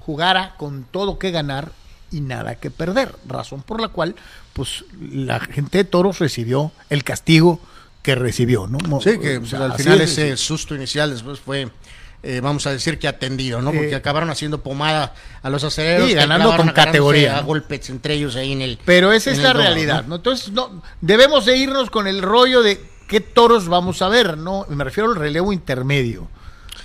jugara con todo que ganar y nada que perder, razón por la cual pues la gente de Toros recibió el castigo que recibió, ¿no? Sí, que al final ese susto inicial después fue eh, vamos a decir que atendido, ¿no? Porque eh, acabaron haciendo pomada a los aceleros y ganando con categoría. A golpes entre ellos ahí en el. Pero esa es la realidad, ¿no? Entonces, no, debemos de irnos con el rollo de qué toros vamos a ver, ¿no? Me refiero al relevo intermedio.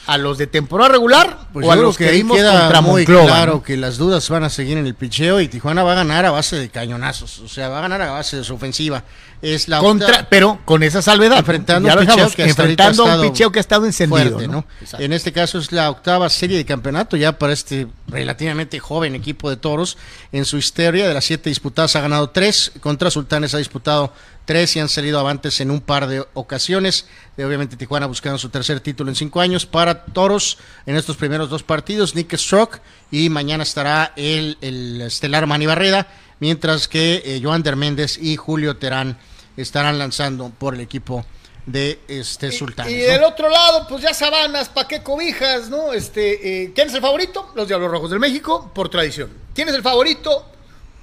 ¿A los de temporada regular pues o a los que, que vimos contra muy claro que las dudas van a seguir en el picheo y Tijuana va a ganar a base de cañonazos, o sea, va a ganar a base de su ofensiva. Es la contra, pero con esa salvedad, enfrentando un picheo que enfrentando un picheo que ha estado encendido, ¿no? En este caso es la octava serie de campeonato ya para este relativamente joven equipo de Toros. En su historia de las siete disputadas ha ganado tres, contra Sultanes ha disputado tres y han salido avantes en un par de ocasiones. De, obviamente Tijuana buscando su tercer título en cinco años. Para Toros en estos primeros dos partidos, Nick Stroke y mañana estará el, el estelar Manny Barreda, mientras que eh, Joan Méndez y Julio Terán estarán lanzando por el equipo de este Sultanes. Y, del otro lado, pues ya sabanas, pa' qué cobijas, ¿no? Este, eh, ¿quién es el favorito? Los Diablos Rojos del México, por tradición. ¿Quién es el favorito?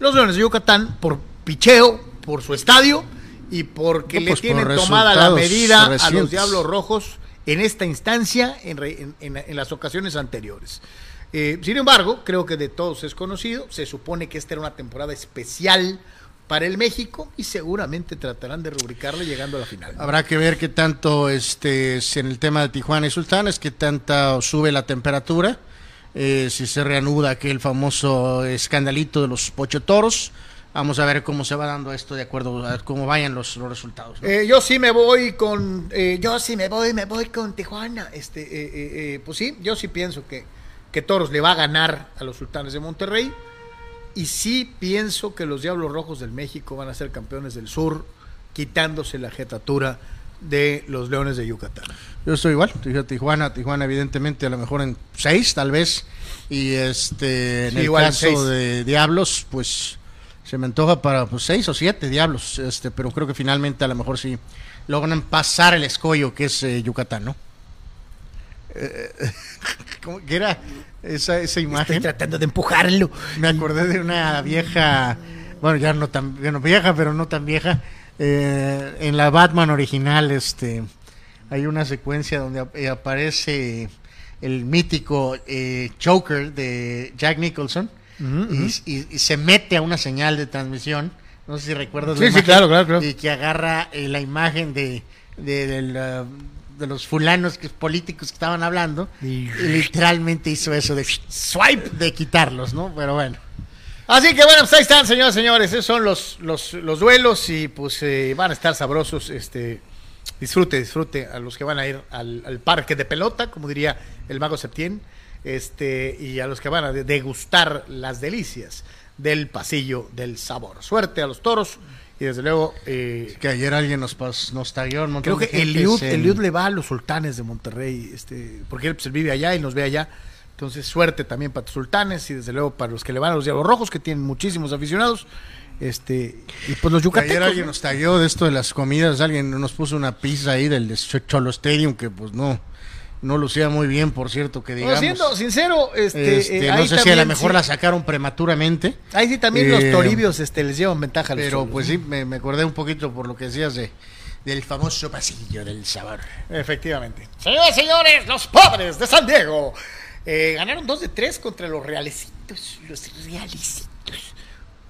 Los Leones de Yucatán, por picheo, por su estadio y porque le pues, tienen tomada la medida a los Diablos Rojos en esta instancia, en, en, las ocasiones anteriores. Eh, sin embargo, creo que de todos es conocido, se supone que esta era una temporada especial para el México y seguramente tratarán de rubricarle llegando a la final. Habrá que ver qué tanto este en el tema de Tijuana y Sultanes, qué tanto sube la temperatura, eh, si se reanuda aquel famoso escandalito de los pochotoros. Vamos a ver cómo se va dando esto de acuerdo a cómo vayan los, los resultados. Eh, yo sí me voy con, eh, yo sí me voy, me voy con Tijuana. Este, pues sí, yo sí pienso que, que Toros le va a ganar a los Sultanes de Monterrey y sí pienso que los Diablos Rojos del México van a ser campeones del sur, quitándose la jetatura de los Leones de Yucatán. Yo estoy igual, Tijuana, Tijuana evidentemente a lo mejor en seis tal vez, y este en el caso de Diablos, pues se me antoja para pues, seis o siete Diablos, este, pero creo que finalmente a lo mejor sí logran pasar el escollo que es eh, Yucatán, ¿no? Eh, ¿Cómo que era? esa, esa imagen. Estoy tratando de empujarlo. Me acordé de una vieja, bueno, ya no tan bueno, vieja, pero no tan vieja. Eh, en la Batman original, este, hay una secuencia donde aparece el mítico choker de Jack Nicholson y, y- y se mete a una señal de transmisión. No sé si recuerdas la Sí, claro, claro, claro. Y que agarra eh, la imagen de, uh, de los fulanos que, políticos que estaban hablando y, literalmente hizo eso de swipe de quitarlos, ¿no? Pero bueno. Así que bueno, pues ahí están, señoras y señores. Esos son los, los, los duelos y pues eh, van a estar sabrosos. Este, disfrute, disfrute a los que van a ir al, al parque de pelota, como diría el mago Septién, este, y a los que van a de- degustar las delicias del pasillo del sabor. Suerte a los toros y desde luego eh, Que ayer alguien nos, pas, nos tagueó un montón creo que de Eliud, en- Eliud le va a los sultanes de Monterrey, este, porque él, pues, él vive allá y nos ve allá. Entonces, suerte también para los sultanes y desde luego para los que le van a los Diablos Rojos, que tienen muchísimos aficionados. Este, y pues los yucatecos. ayer alguien ¿no? nos tagueó de esto de las comidas, alguien nos puso una pizza ahí del de Cholo Stadium que pues no, no lucía muy bien, por cierto, que No, digamos. siendo sincero, este, Este, eh, no ahí sé si a lo mejor sí- la sacaron prematuramente. Ahí sí también los Eh, toribios este, les llevan ventaja a los Pero pues ¿no? sí, me, me acordé un poquito por lo que decías de del famoso pasillo del sabor. Efectivamente. Señoras y señores, los padres de San Diego eh, ganaron 2 de 3 contra los realecitos. Los realecitos.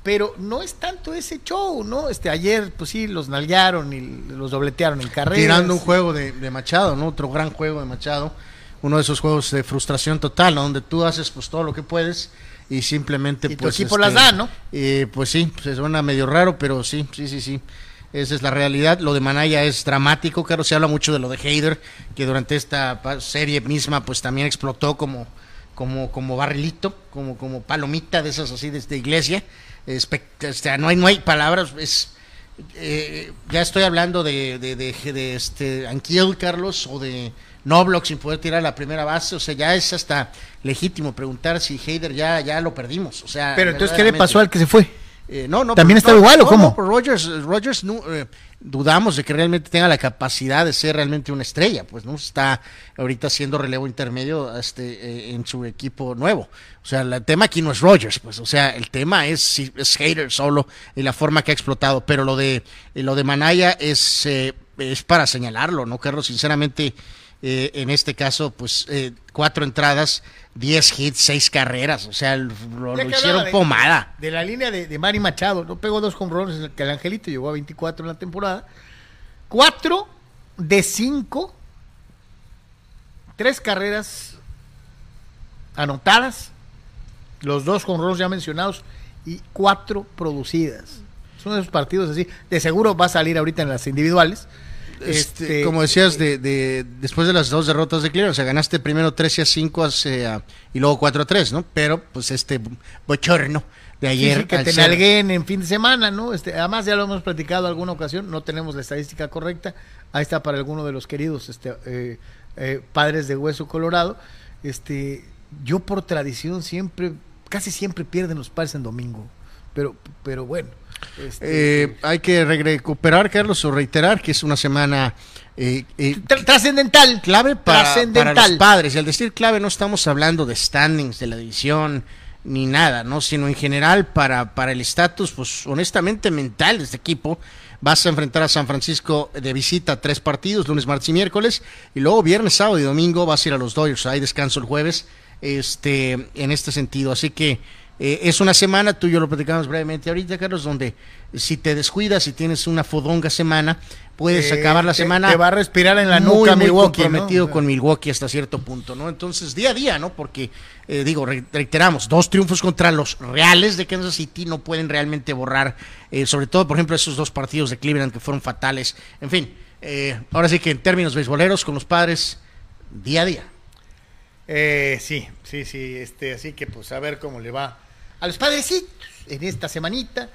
Pero no es tanto ese show, ¿no? Este, ayer, pues sí, los nalguearon y los dobletearon en carreras. Tirando un juego de, de Machado, ¿no? Otro gran juego de Machado. Uno de esos juegos de frustración total, ¿no? Donde tú haces pues todo lo que puedes y simplemente Y tu pues equipo las da, ¿no? eh, pues sí, se suena medio raro, pero sí, sí, sí, sí. Esa es la realidad. Lo de Manaya es dramático, claro, se habla mucho de lo de Heider, que durante esta serie misma pues también explotó como como como barrilito, como como palomita de esas así de, de iglesia. O sea, no hay no hay palabras, es eh, ya estoy hablando de, de, de, de este Anquiel, Carlos, o de Noblock sin poder tirar la primera base. O sea, ya es hasta legítimo preguntar si Heider ya, ya lo perdimos. O sea, Pero entonces, ¿qué le pasó al que se fue? Eh, no, no, ¿También pero- estaba no, igual o cómo? no, pero Rogers, Rogers no, eh, dudamos de que realmente tenga la capacidad de ser realmente una estrella, pues no está ahorita haciendo relevo intermedio este, eh, en su equipo nuevo. O sea, el tema aquí no es Rogers, pues, o sea, el tema es si es Hater solo y la forma que ha explotado, pero lo de eh, lo de Manaya es eh, es para señalarlo, no, Carlos, sinceramente. Eh, en este caso, pues eh, cuatro entradas, diez hits, seis carreras, o sea, lo, lo hicieron de- pomada. De la línea de, de Manny Machado, no pegó dos home runs, que el Angelito llegó a 24 en la temporada. Cuatro de cinco, tres carreras anotadas, los dos home runs ya mencionados y cuatro producidas. Son esos partidos así. De seguro va a salir ahorita en las individuales. Este, como decías, de, de- después de las dos derrotas de Cleveland, o sea, ganaste primero 13 a 5 hace, ah, y luego 4 a 3, ¿no? Pero, pues, este bochorno de ayer. sí, que te ser- nalguen en fin de semana, ¿no? Este, además ya lo hemos platicado alguna ocasión, no tenemos la estadística correcta. Ahí está para alguno de los queridos este, eh, eh, padres de hueso colorado. Este, yo por tradición siempre, casi siempre pierden los padres en domingo, pero, pero bueno. este, Eh, hay que re- recuperar, Carlos, o reiterar que es una semana eh, eh, tr- trascendental, clave para, para trascendental. los padres. Y al decir clave no estamos hablando de standings de la división ni nada, ¿no? Sino en general para, para el estatus, pues honestamente mental de este equipo. Vas a enfrentar a San Francisco de visita tres partidos, lunes, martes y miércoles, y luego viernes, sábado y domingo vas a ir a los Dodgers. Hay descanso el jueves, este, en este sentido. Así que eh, es una semana, tú y yo lo platicamos brevemente ahorita, Carlos, donde si te descuidas y tienes una fodonga semana, puedes Eh, acabar la te- semana te va a respirar en la muy, nuca muy Milwaukee, comprometido con Milwaukee hasta cierto punto, ¿no? Entonces, día a día, ¿no? Porque, eh, digo, re- reiteramos, dos triunfos contra los reales de Kansas City no pueden realmente borrar, sobre todo, por ejemplo, esos dos partidos de Cleveland que fueron fatales. En fin, ahora sí que en términos beisboleros, con los padres, día a día. Eh, sí, sí, sí, este, así que pues a ver cómo le va a los padrecitos en esta semanita,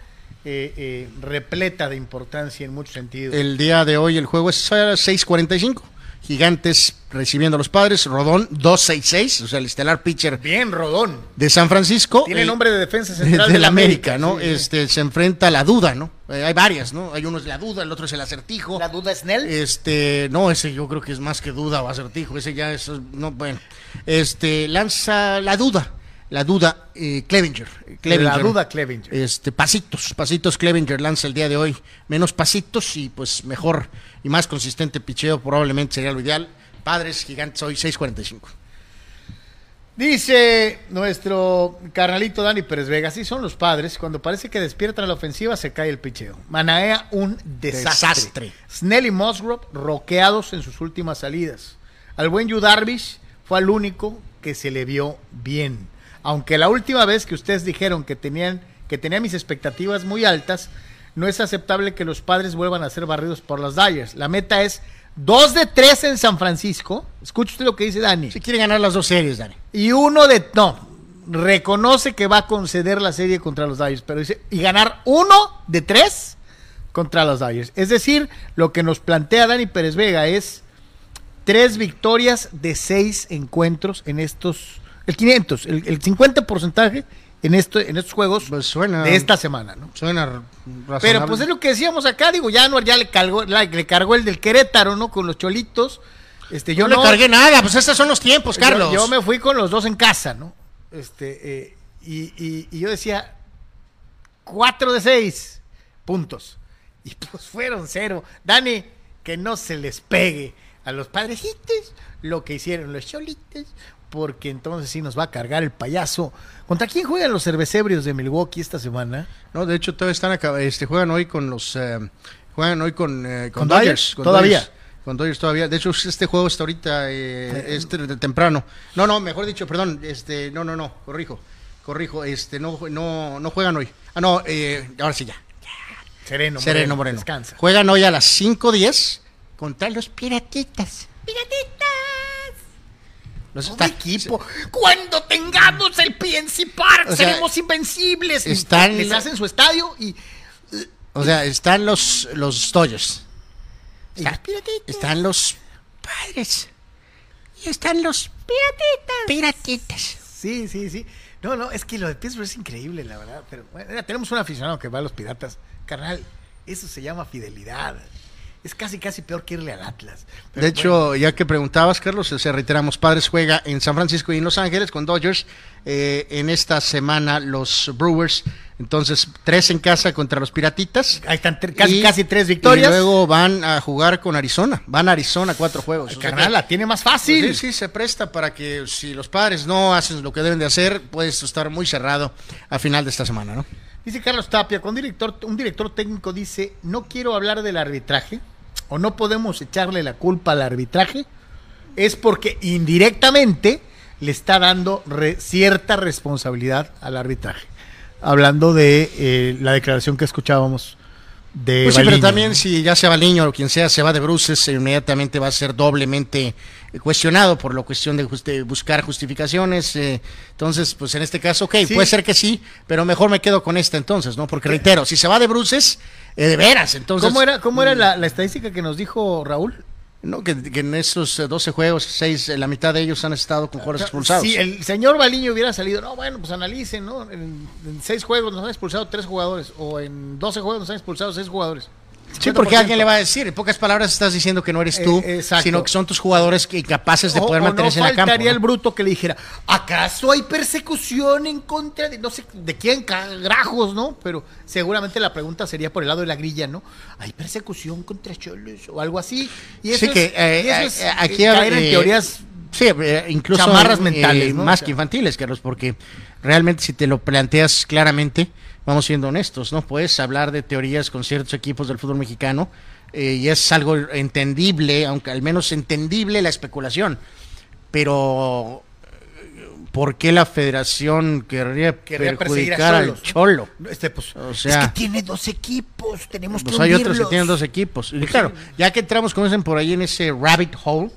eh, eh, repleta de importancia en muchos sentidos. El día de hoy el juego es a las 6:45. Gigantes recibiendo a los padres, Rodón 266, o sea, el estelar pitcher Bien, Rodón. de San Francisco. Tiene eh, nombre de defensa de, central de de la América, ¿no? sí, sí. Este se enfrenta a la duda, ¿no? Eh, hay varias, ¿no? Hay uno es la duda, el otro es el acertijo. La duda es Nel. Este, no, ese yo creo que es más que duda o acertijo, ese ya es, no, bueno. Este, lanza la duda, la duda, eh, Clevinger. Clevinger. La duda Clevinger. Este, pasitos, pasitos Clevinger lanza el día de hoy. Menos pasitos y pues mejor y más consistente picheo probablemente sería lo ideal. Padres gigantes hoy 6.45. Dice nuestro carnalito Dani Pérez Vega, así son los padres, cuando parece que despiertan la ofensiva se cae el picheo. Manaea un desastre. Desastre. Snell y Musgrove roqueados en sus últimas salidas. Al buen Yu Darvish fue el único que se le vio bien. Aunque la última vez que ustedes dijeron que tenían que tenía mis expectativas muy altas, no es aceptable que los padres vuelvan a ser barridos por los Dyers. La meta es dos de tres en San Francisco. Escucha usted lo que dice Dani. Si quiere ganar las dos series, Dani. Y uno de. No, reconoce que va a conceder la serie contra los Dyers, pero dice. Y ganar uno de tres contra los Dyers. Es decir, lo que nos plantea Dani Pérez Vega es tres victorias de seis encuentros en estos. El 500, el, el 50 porcentaje en, esto, en estos juegos Pues suena- de esta semana, ¿no? Suena razonable. Pero pues es lo que decíamos acá, digo, ya no, ya le cargó, le cargó el del Querétaro, ¿no? Con los cholitos. Este, yo no le cargué nada, pues estos son los tiempos, Carlos. Yo, me fui con los dos en casa, ¿no? Este, eh, y, y- y yo decía, cuatro de seis puntos. Y pues fueron cero. Dani, que no se les pegue a los padrecitos lo que hicieron los cholitos, porque entonces sí nos va a cargar el payaso. ¿Contra quién juegan los cervecebrios de Milwaukee esta semana? No, de hecho, todavía están acá, este, juegan hoy con los, eh, juegan hoy con, eh, ¿Con Dodgers? con ¿Todavía? Dodgers, con Dodgers todavía. De hecho, este juego está ahorita, eh, este de temprano. No, no, mejor dicho, perdón, este, no, no, no, corrijo, corrijo, este, no, no, no juegan hoy. Ah, no, eh, ahora sí ya. Sereno, Sereno Moreno. Descansa. Juegan hoy a las 5:10 contra los Piratitas. Los Todo equipo. Cuando tengamos el PNC Park, O sea, seremos invencibles. están- Les hacen su estadio y. O sea, están los, los Dodgers. y los piratitas. Están los padres. Y están los piratitas. Piratitas. Sí, sí, sí. No, no, es que lo de Pittsburgh es increíble, la verdad. Pero bueno, tenemos un aficionado que va a los piratas. Carnal, eso se llama fidelidad. Es casi, casi peor que irle al Atlas. Pero De hecho, ya que preguntabas, Carlos, o sea, reiteramos, Padres juega en San Francisco y en Los Ángeles con Dodgers. Eh, en esta semana los Brewers, entonces tres en casa contra los Piratitas. Ahí están casi, Y- casi tres victorias. Y luego van a jugar con Arizona. Van a Arizona cuatro juegos. El carnal que- la tiene más pues fácil. sí, sí, se presta para que si los padres no hacen lo que deben de hacer, puedes estar muy cerrado a final de esta semana, ¿no? Dice Carlos Tapia, un director, un director técnico dice, no quiero hablar del arbitraje, o no podemos echarle la culpa al arbitraje, es porque indirectamente le está dando re- cierta responsabilidad al arbitraje. Hablando de eh, la declaración que escuchábamos de Pues sí, pero también si ya sea Baliño o quien sea, se va de bruces, eh, inmediatamente va a ser doblemente eh, cuestionado por la cuestión de buscar justificaciones. eh, entonces, pues en este caso, ok, Sí. puede ser que sí, pero mejor me quedo con esta entonces, ¿no? Porque reitero, si se va de bruces, eh, de veras, entonces... ¿Cómo era, cómo era la, la estadística que nos dijo Raúl? No, que, que en esos eh, 12 juegos, seis, eh, la mitad de ellos han estado con jugadores expulsados. Si el señor Baliño hubiera salido, no, bueno, pues analicen, ¿no? En, en seis juegos nos han expulsado tres jugadores, o en 12 juegos nos han expulsado seis jugadores. Sí, porque alguien le va a decir, en pocas palabras estás diciendo que no eres tú, Eh, sino que son tus jugadores que incapaces de O- poder o mantenerse no en el campo. faltaría ¿no? el bruto que le dijera, ¿acaso hay persecución en contra de no sé de quién carajos, no? Pero seguramente la pregunta sería por el lado de la grilla, ¿no? ¿Hay persecución contra Cholos o algo así? Y eso Sí, es, que eh, y eso es, eh, eh, aquí caer en eh, teorías Sí, eh, incluso chamarras eh, mentales, ¿no? más O sea. que infantiles, Carlos, porque realmente si te lo planteas claramente, vamos siendo honestos, ¿no? Puedes hablar de teorías con ciertos equipos del fútbol mexicano eh, y es algo entendible, aunque al menos entendible la especulación, pero eh, ¿por qué la federación querría, Querría perjudicar al. Cholo? Este, pues, O sea- es que tiene dos equipos, tenemos Pues que hay otros que tienen dos equipos. Y claro, ya que entramos, como dicen por ahí, en ese rabbit hole,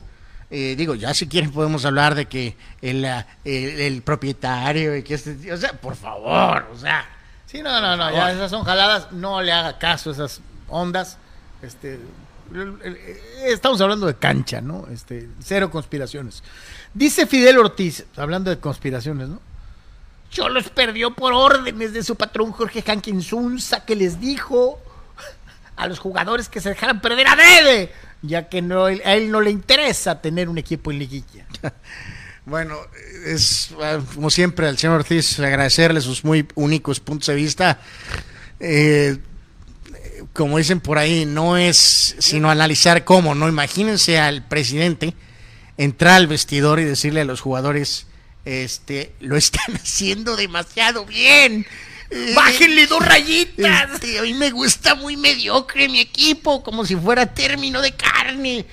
eh, digo, ya si quieren podemos hablar de que el, ah, el, el propietario y que este, o sea, por favor, o sea, Sí, no, no, no, ya esas son jaladas, no le haga caso a esas ondas. Este, el- estamos hablando de cancha, ¿no? Este, cero conspiraciones. Dice Fidel Ortiz, hablando de conspiraciones, ¿no? Cholos perdió por órdenes de su patrón Jorge Hankinsunza que les dijo a los jugadores que se dejaran perder a Dede, ya que no, a él no le interesa tener un equipo en liguilla. Bueno, es ah, como siempre al señor Ortiz agradecerle sus muy únicos puntos de vista. Eh, como dicen por ahí, no es sino analizar cómo, ¿no? Imagínense al presidente entrar al vestidor y decirle a los jugadores, este, lo están haciendo demasiado bien. Eh, Bájenle dos rayitas. Este, a mí me gusta muy mediocre mi equipo, como si fuera término de carne.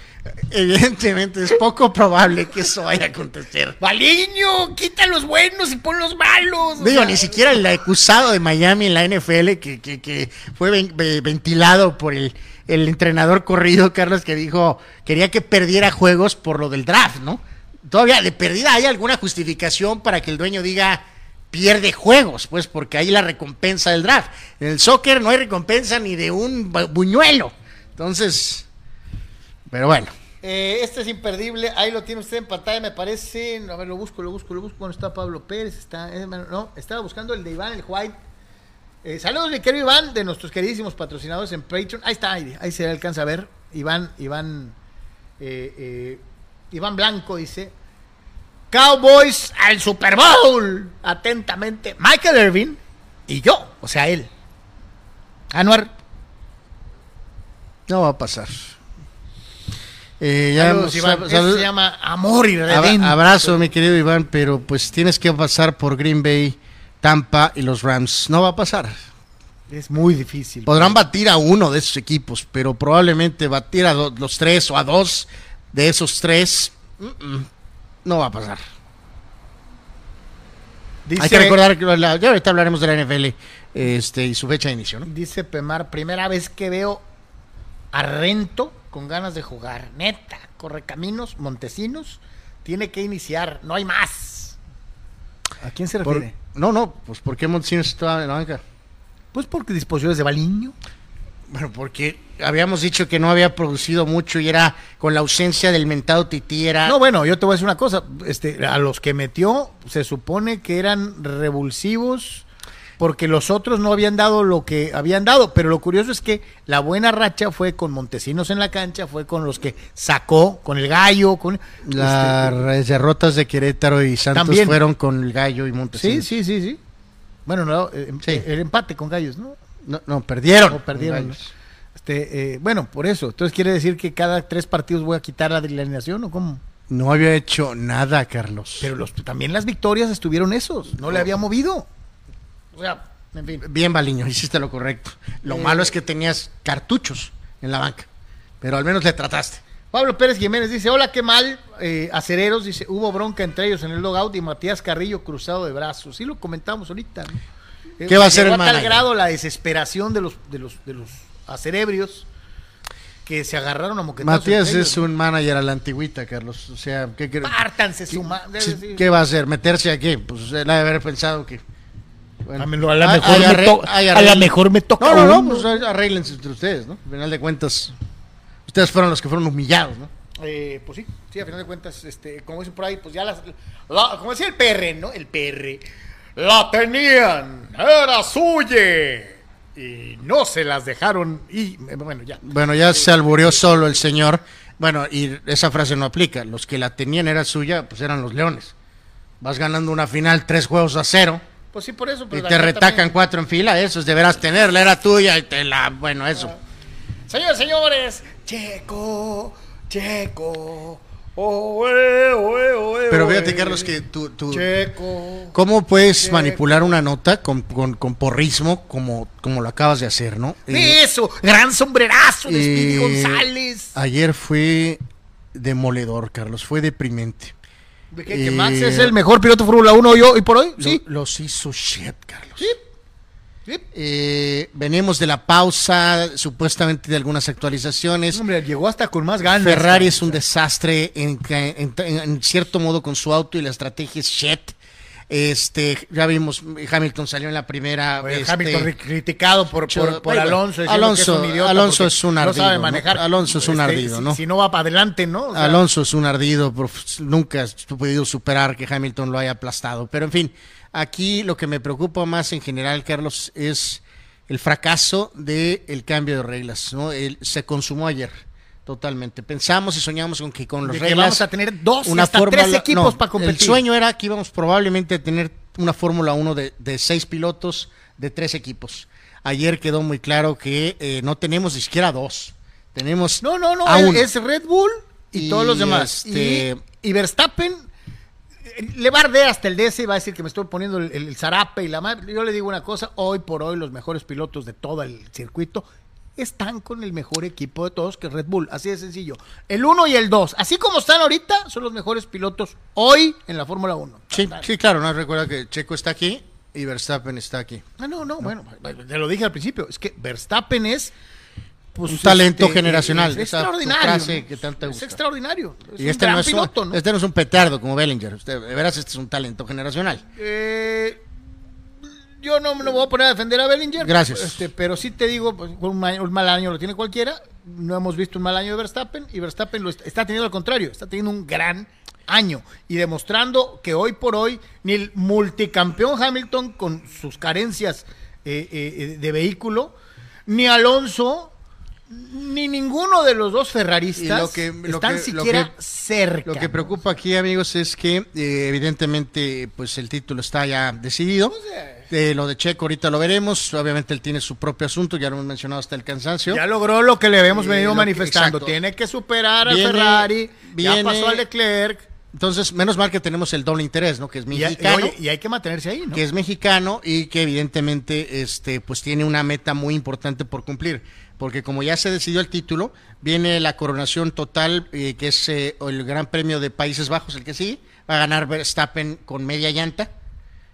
Evidentemente es poco probable que eso vaya a acontecer. Valiño, quita los buenos y pon los malos. Digo, sea, ni siquiera el acusado de Miami en la NFL que, que- que fue ven- ve- ventilado por el, el entrenador corrido, Carlos, que dijo quería que perdiera juegos por lo del draft, ¿no? Todavía de perdida hay alguna justificación para que el dueño diga pierde juegos, pues porque hay la recompensa del draft. En el soccer no hay recompensa ni de un bu- buñuelo. Entonces, pero bueno. Eh, este es imperdible, ahí lo tiene usted en pantalla, me parece. A ver, lo busco, lo busco, lo busco. Bueno, está Pablo Pérez, está. no, estaba buscando el de Iván, el White. Eh, saludos, mi querido Iván, de nuestros queridísimos patrocinadores en Patreon. Ahí está, ahí, ahí se alcanza a ver. Iván, Iván, eh, eh, Iván Blanco dice: Cowboys al Super Bowl. Atentamente, Michael Irvin y yo, o sea, él. Anuar, No va a pasar. Eh, ya saludos, hemos- Iván. sal- Este salud- se llama Amor y Redento. abrazo, mi querido Iván, pero pues tienes que pasar por Green Bay, Tampa y los Rams. No va a pasar. Es muy difícil. Podrán batir a uno de esos equipos, pero probablemente batir a do- los tres o a dos de esos tres no va a pasar. Dice, Hay que recordar que la- ya ahorita hablaremos de la NFL este, y su fecha de inicio, ¿no? Dice Pemar, primera vez que veo a Rento con ganas de jugar. Neta, Correcaminos, Montesinos, tiene que iniciar, no hay más. ¿A quién se Por- refiere? no, no, pues ¿por qué Montesinos estaba en la banca? Pues porque disposiciones de Baliño. Bueno, porque habíamos dicho que no había producido mucho y era con la ausencia del mentado Tití, era... No, bueno, yo te voy a decir una cosa. Este, a los que metió se supone que eran revulsivos porque los otros no habían dado lo que habían dado. Pero lo curioso es que la buena racha fue con Montesinos en la cancha, fue con los que sacó, con el gallo, con... Las derrotas de Querétaro y Santos También. fueron con el Gallo y Sí, Montesinos. sí, sí, sí. Bueno, no, eh, Sí. el empate con Gallos, ¿no? No, no, perdieron. Perdieron. Este, eh, bueno, por eso. Entonces quiere decir que cada tres partidos voy a quitar la alineación o cómo? No había hecho nada, Carlos. Pero los, también las victorias estuvieron esos. No le había movido. O sea, en fin. Bien, Baliño, hiciste lo correcto. Lo Eh. malo es que tenías cartuchos en la banca. Pero al menos le trataste. Pablo Pérez Jiménez dice, hola, qué mal, eh, acereros, dice, hubo bronca entre ellos en el logout y Matías Carrillo cruzado de brazos. Sí lo comentamos ahorita. ¿no? Eh, ¿Qué va a llegó el a tal grado la desesperación de los, de los, de los acerebrios que se agarraron a moquetazos. Matías ellos, es un manager a la antigüita, Carlos. O sea, ¿qué, qué, Pártanse su madre. sí, ¿qué va a hacer? ¿Meterse a qué? Pues él ha de haber pensado que... bueno, A lo- a la hay- mejor me arre- to- hay a la arreglo. mejor me toca No, no, no, pues arreglense entre ustedes, ¿no? Al final de cuentas, ustedes fueron los que fueron humillados, ¿no? Eh, pues sí, sí, a final de cuentas, este, como dicen por ahí, pues ya las, la- como decía el PR, ¿no? El PR, la tenían, era suya y no se las dejaron y eh, bueno ya. Bueno, ya se albureó solo el señor. Bueno, y esa frase no aplica. Los que la tenían era suya, pues eran los leones. Vas ganando una final tres juegos a cero Pues sí por eso. y te retacan también- cuatro en fila. Eso es deberás tenerla, era tuya y te la. Bueno, eso. Señores, señores, Checo, Checo, oe, oe, oe, Pero oe. fíjate, Carlos, que tú. tú Checo. ¿Cómo puedes manipular una nota con, con, con porrismo como, como lo acabas de hacer, no? Eh, Eso, gran sombrerazo de Speedy eh, González. Ayer fue demoledor, Carlos. Fue deprimente. ¿De qué, que eh, Max es el mejor piloto de Fórmula 1 hoy, hoy por hoy? Lo- Sí. los hizo shit, Carlos. Sí. Eh, venimos de la pausa, supuestamente de algunas actualizaciones. Hombre, llegó hasta con más ganas. Ferrari es un desastre en, que- en- en cierto modo con su auto y la estrategia es shit. Este, ya vimos, Hamilton salió en la primera. Oye, este, Hamilton ri- criticado por, por, por Bueno, Alonso. Alonso- que es un idiota Alonso es un No ardido, sabe ¿no? manejar. Alonso es un ardido, si- ¿no? Si no va para adelante, ¿no? O sea, Alonso es un ardido, nunca ha podido superar que Hamilton lo haya aplastado. Pero en fin, aquí lo que me preocupa más en general, Carlos, es el fracaso del cambio de reglas. ¿no? El- se consumó ayer, totalmente. Pensamos y soñamos con que con que reglas... vamos a tener dos una hasta tres fórmula- equipos no, para competir. El sueño era que íbamos probablemente a tener una Fórmula 1 de, de seis pilotos, de tres equipos. Ayer quedó muy claro que eh, no tenemos ni siquiera dos. Tenemos No, no, no. a es- Red Bull y, Y, todos los demás. este- Y, y Verstappen le bardea hasta el DS y va a decir que me estoy poniendo el, el zarape y la madre. Yo le digo una cosa, hoy por hoy los mejores pilotos de todo el circuito están con el mejor equipo de todos, que es Red Bull. Así de sencillo. El 1 y el 2, así como están ahorita, son los mejores pilotos hoy en la Fórmula 1. Sí, sí, claro, no recuerda que Checo está aquí y Verstappen está aquí. Ah, no, no, bueno, te lo dije al principio, es que Verstappen es pues, un talento este, generacional. Es, extraordinario. Que tanto es extraordinario. Es y este, no es piloto, un, ¿no? este no es un petardo como Bellinger. Usted, de veras, este es un talento generacional. Eh, yo no me lo voy a poner a defender a Bellinger. Gracias. Este, pero sí te digo, pues, un, un, mal año lo tiene cualquiera. No hemos visto un mal año de Verstappen y Verstappen lo está, está teniendo al contrario, está teniendo un gran año y demostrando que hoy por hoy ni el multicampeón Hamilton con sus carencias eh, eh, de vehículo, ni Alonso, ni ninguno de los dos ferraristas lo que, lo están que, siquiera lo que, cerca. Lo que preocupa aquí, amigos, es que eh, evidentemente pues el título está ya decidido. Pues, eh. Eh, lo de Checo ahorita lo veremos. Obviamente él tiene su propio asunto, ya lo hemos mencionado hasta el cansancio. Ya logró lo que le habíamos venido manifestando. Que, tiene que superar a Ferrari. Viene, ya pasó al Leclerc. Entonces, menos mal que tenemos el doble interés, ¿no? Que es mexicano. Y hay que mantenerse ahí, ¿no? Que es mexicano y que evidentemente este, pues tiene una meta muy importante por cumplir. Porque como ya se decidió el título, viene la coronación total, eh, que es eh, el Gran Premio de Países Bajos, el que sí, va a ganar Verstappen con media llanta.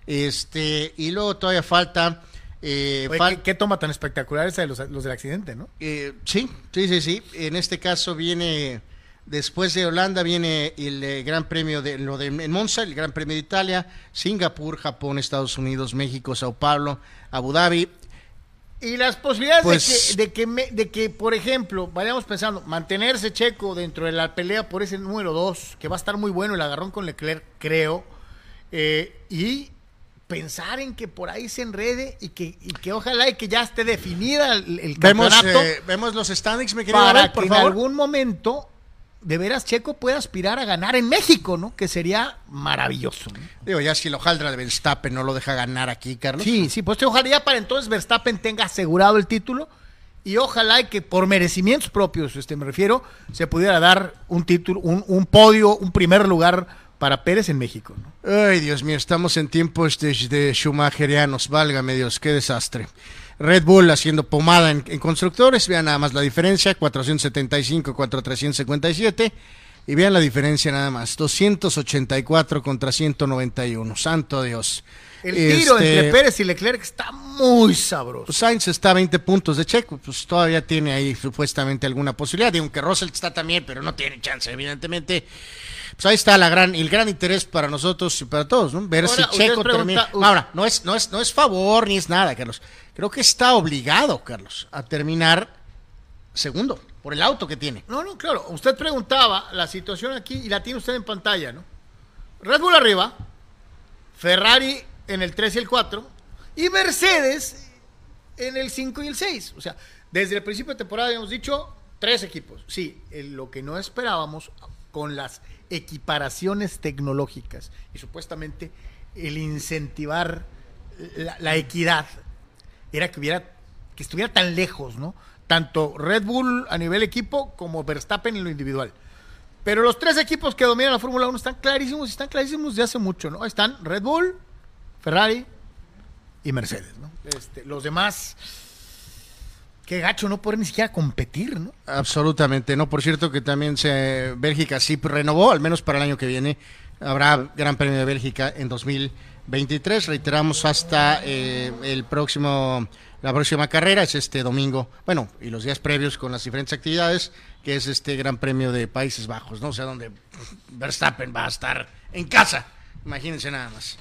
Este, y luego todavía falta. Eh, Oye, fal ¿qué, ¿qué, toma tan espectacular esa de los, los del accidente, no? Eh, sí, sí, sí, sí. En este caso viene. Después de Holanda viene el eh, Gran Premio de lo de en Monza, el Gran Premio de Italia, Singapur, Japón, Estados Unidos, México, Sao Paulo, Abu Dhabi. Y las posibilidades pues, de, que, de, que me, de que, por ejemplo, vayamos pensando, mantenerse Checo dentro de la pelea por ese número 2, que va a estar muy bueno el agarrón con Leclerc, creo, eh, y pensar en que por ahí se enrede y que, y que ojalá y que ya esté definida el, el vemos, campeonato. Eh, vemos los standings, me querido para Abel, por que favor. en algún momento de veras Checo pueda aspirar a ganar en México, ¿no? Que sería maravilloso. ¿no? Digo, ya si el hojaldra de Verstappen no lo deja ganar aquí, Carlos. Sí, sí, pues ojalá ya para entonces Verstappen tenga asegurado el título y ojalá y que por merecimientos propios, este me refiero, se pudiera dar un título, un, un podio, un primer lugar para Pérez en México. ¿no? Ay, Dios mío, estamos en tiempos de, de Schumacherianos, válgame Dios, qué desastre. Red Bull haciendo pomada en, en, constructores, vean nada más la diferencia, 475 contra 357, y vean la diferencia nada más, 284 contra 191, santo Dios. El tiro este, entre Pérez y Leclerc está muy sabroso. Pues Sainz está a 20 puntos de Checo, pues todavía tiene ahí supuestamente alguna posibilidad, y aunque Russell está también, pero no tiene chance, evidentemente. Pues ahí está la gran, el gran interés para nosotros y para todos, ¿no? Ver Ahora, si Checo termina. Ahora, no es, no es, no es favor ni es nada, Carlos. Creo que está obligado, Carlos, a terminar segundo por el auto que tiene. No, no, claro. Usted preguntaba la situación aquí y la tiene usted en pantalla, ¿no? Red Bull arriba, Ferrari en el 3 y el 4 y Mercedes en el 5 y el 6. O sea, desde el principio de temporada habíamos dicho tres equipos. Sí, lo que no esperábamos con las equiparaciones tecnológicas y supuestamente el incentivar la, equidad era que hubiera que estuviera tan lejos, ¿no? Tanto Red Bull a nivel equipo como Verstappen en lo individual. Pero los tres equipos que dominan la Fórmula 1 están clarísimos están clarísimos de hace mucho, ¿no? Están Red Bull, Ferrari y Mercedes, ¿no? Este, los demás, qué gacho no poder ni siquiera competir, ¿no? Absolutamente, no. Por cierto que también se Bélgica sí renovó, al menos para el año que viene. Habrá Gran Premio de Bélgica en 2023. Reiteramos hasta eh, el próximo, la próxima carrera es este domingo. Bueno, y los días previos con las diferentes actividades, que es este Gran Premio de Países Bajos, ¿no? O sea, donde Verstappen va a estar en casa. Imagínense nada más.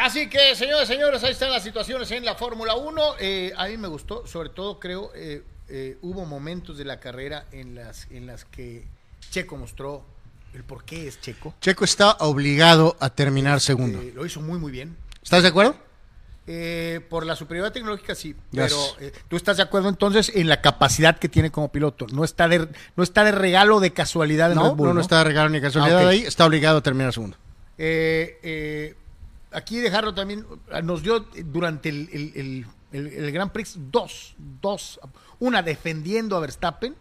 Así que, señores, señores, ahí están las situaciones en la Fórmula 1. Eh, a mí me gustó, sobre todo creo, eh, eh, hubo momentos de la carrera en las, en las que Checo mostró el por qué es Checo. Checo está obligado a terminar segundo. Eh, lo hizo muy, muy bien. ¿Estás de acuerdo? Eh, por la superioridad tecnológica, sí. Yes. Pero tú estás de acuerdo entonces en la capacidad que tiene como piloto. No está de, no está de regalo de casualidad en No, Red Bull, no, no está de regalo ni casualidad Ah, ok. ahí. Está obligado a terminar segundo. Eh, aquí dejarlo también, nos dio durante el, el, el, el- el Grand Prix dos, dos, una defendiendo a Verstappen,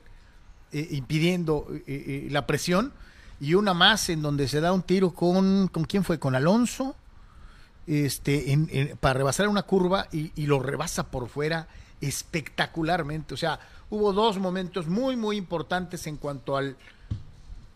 eh, impidiendo eh, eh, la presión, y una más en donde se da un tiro con, ¿con quién fue? Con Alonso, este, en, para rebasar una curva y, lo rebasa por fuera espectacularmente. O sea, hubo dos momentos muy, muy importantes en cuanto al,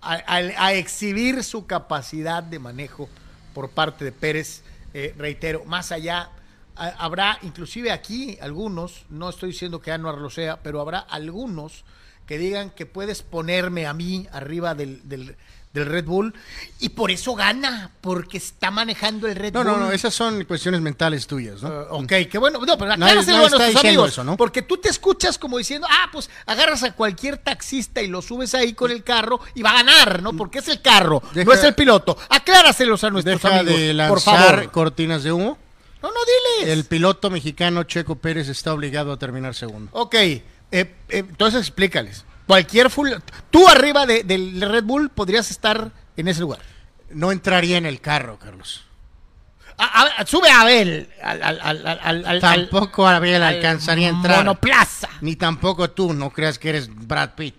a exhibir su capacidad de manejo por parte de Pérez. Eh, reitero, más allá, habrá inclusive aquí algunos, no estoy diciendo que Anuar lo sea, pero habrá algunos que digan que puedes ponerme a mí arriba del, del, del Red Bull y por eso gana, porque está manejando el Red no, Bull. No, no, esas son cuestiones mentales tuyas, ¿no? Uh, ok, qué bueno. No, pero acláraselo a nuestros amigos, eso, ¿no? porque tú te escuchas como diciendo, ah, pues agarras a cualquier taxista y lo subes ahí con el carro y va a ganar, ¿no? Porque es el carro, deja, no es el piloto. Acláraselos a nuestros deja amigos, de lanzar por favor. cortinas de humo. No, no, diles. El piloto mexicano Checo Pérez está obligado a terminar segundo. Ok, eh, eh, entonces explícales. Cualquier full, tú arriba de, del Red Bull podrías estar en ese lugar. No entraría en el carro, Carlos. A, a, sube a Abel. Al, al, al, tampoco Abel alcanzaría a entrar. Monoplaza. Ni tampoco tú, no creas que eres Brad Pitt.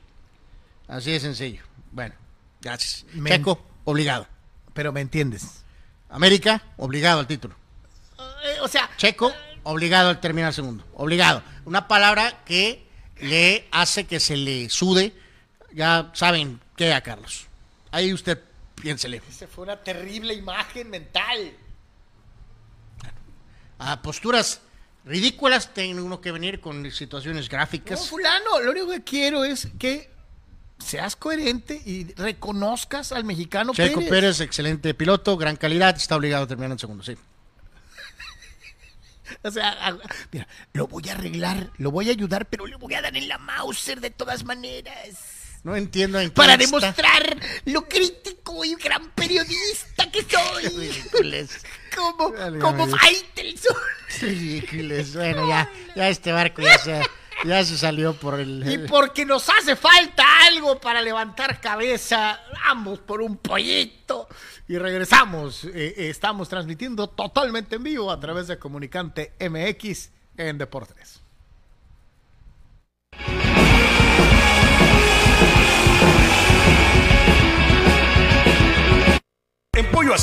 Así de sencillo. Bueno, gracias. Me Checo, obligado. Pero me entiendes. América, obligado al título. Eh, o sea. Checo, obligado al terminar segundo. Obligado. Una palabra que le hace que se le sude. Ya saben qué a Carlos. Ahí usted piénsele. Esa fue una terrible imagen mental. A posturas ridículas tiene uno que venir con situaciones gráficas. No, fulano, lo único que quiero es que seas coherente y reconozcas al mexicano Checo Pérez. Pérez, excelente piloto, gran calidad, está obligado a terminar en segundo, sí. O sea, mira, lo voy a arreglar, lo voy a ayudar, pero le voy a dar en la Mauser de todas maneras. No entiendo en qué Para está. demostrar lo crítico y gran periodista que soy. Como, Válgame como. Faitelson. Ridículos. Bueno, ya, ya este barco ya se, ya se salió por el. Y porque nos hace falta algo para levantar cabeza, vamos por un pollito. Y regresamos. Eh, eh, estamos transmitiendo totalmente en vivo a través de Comunicante MX en Deportes.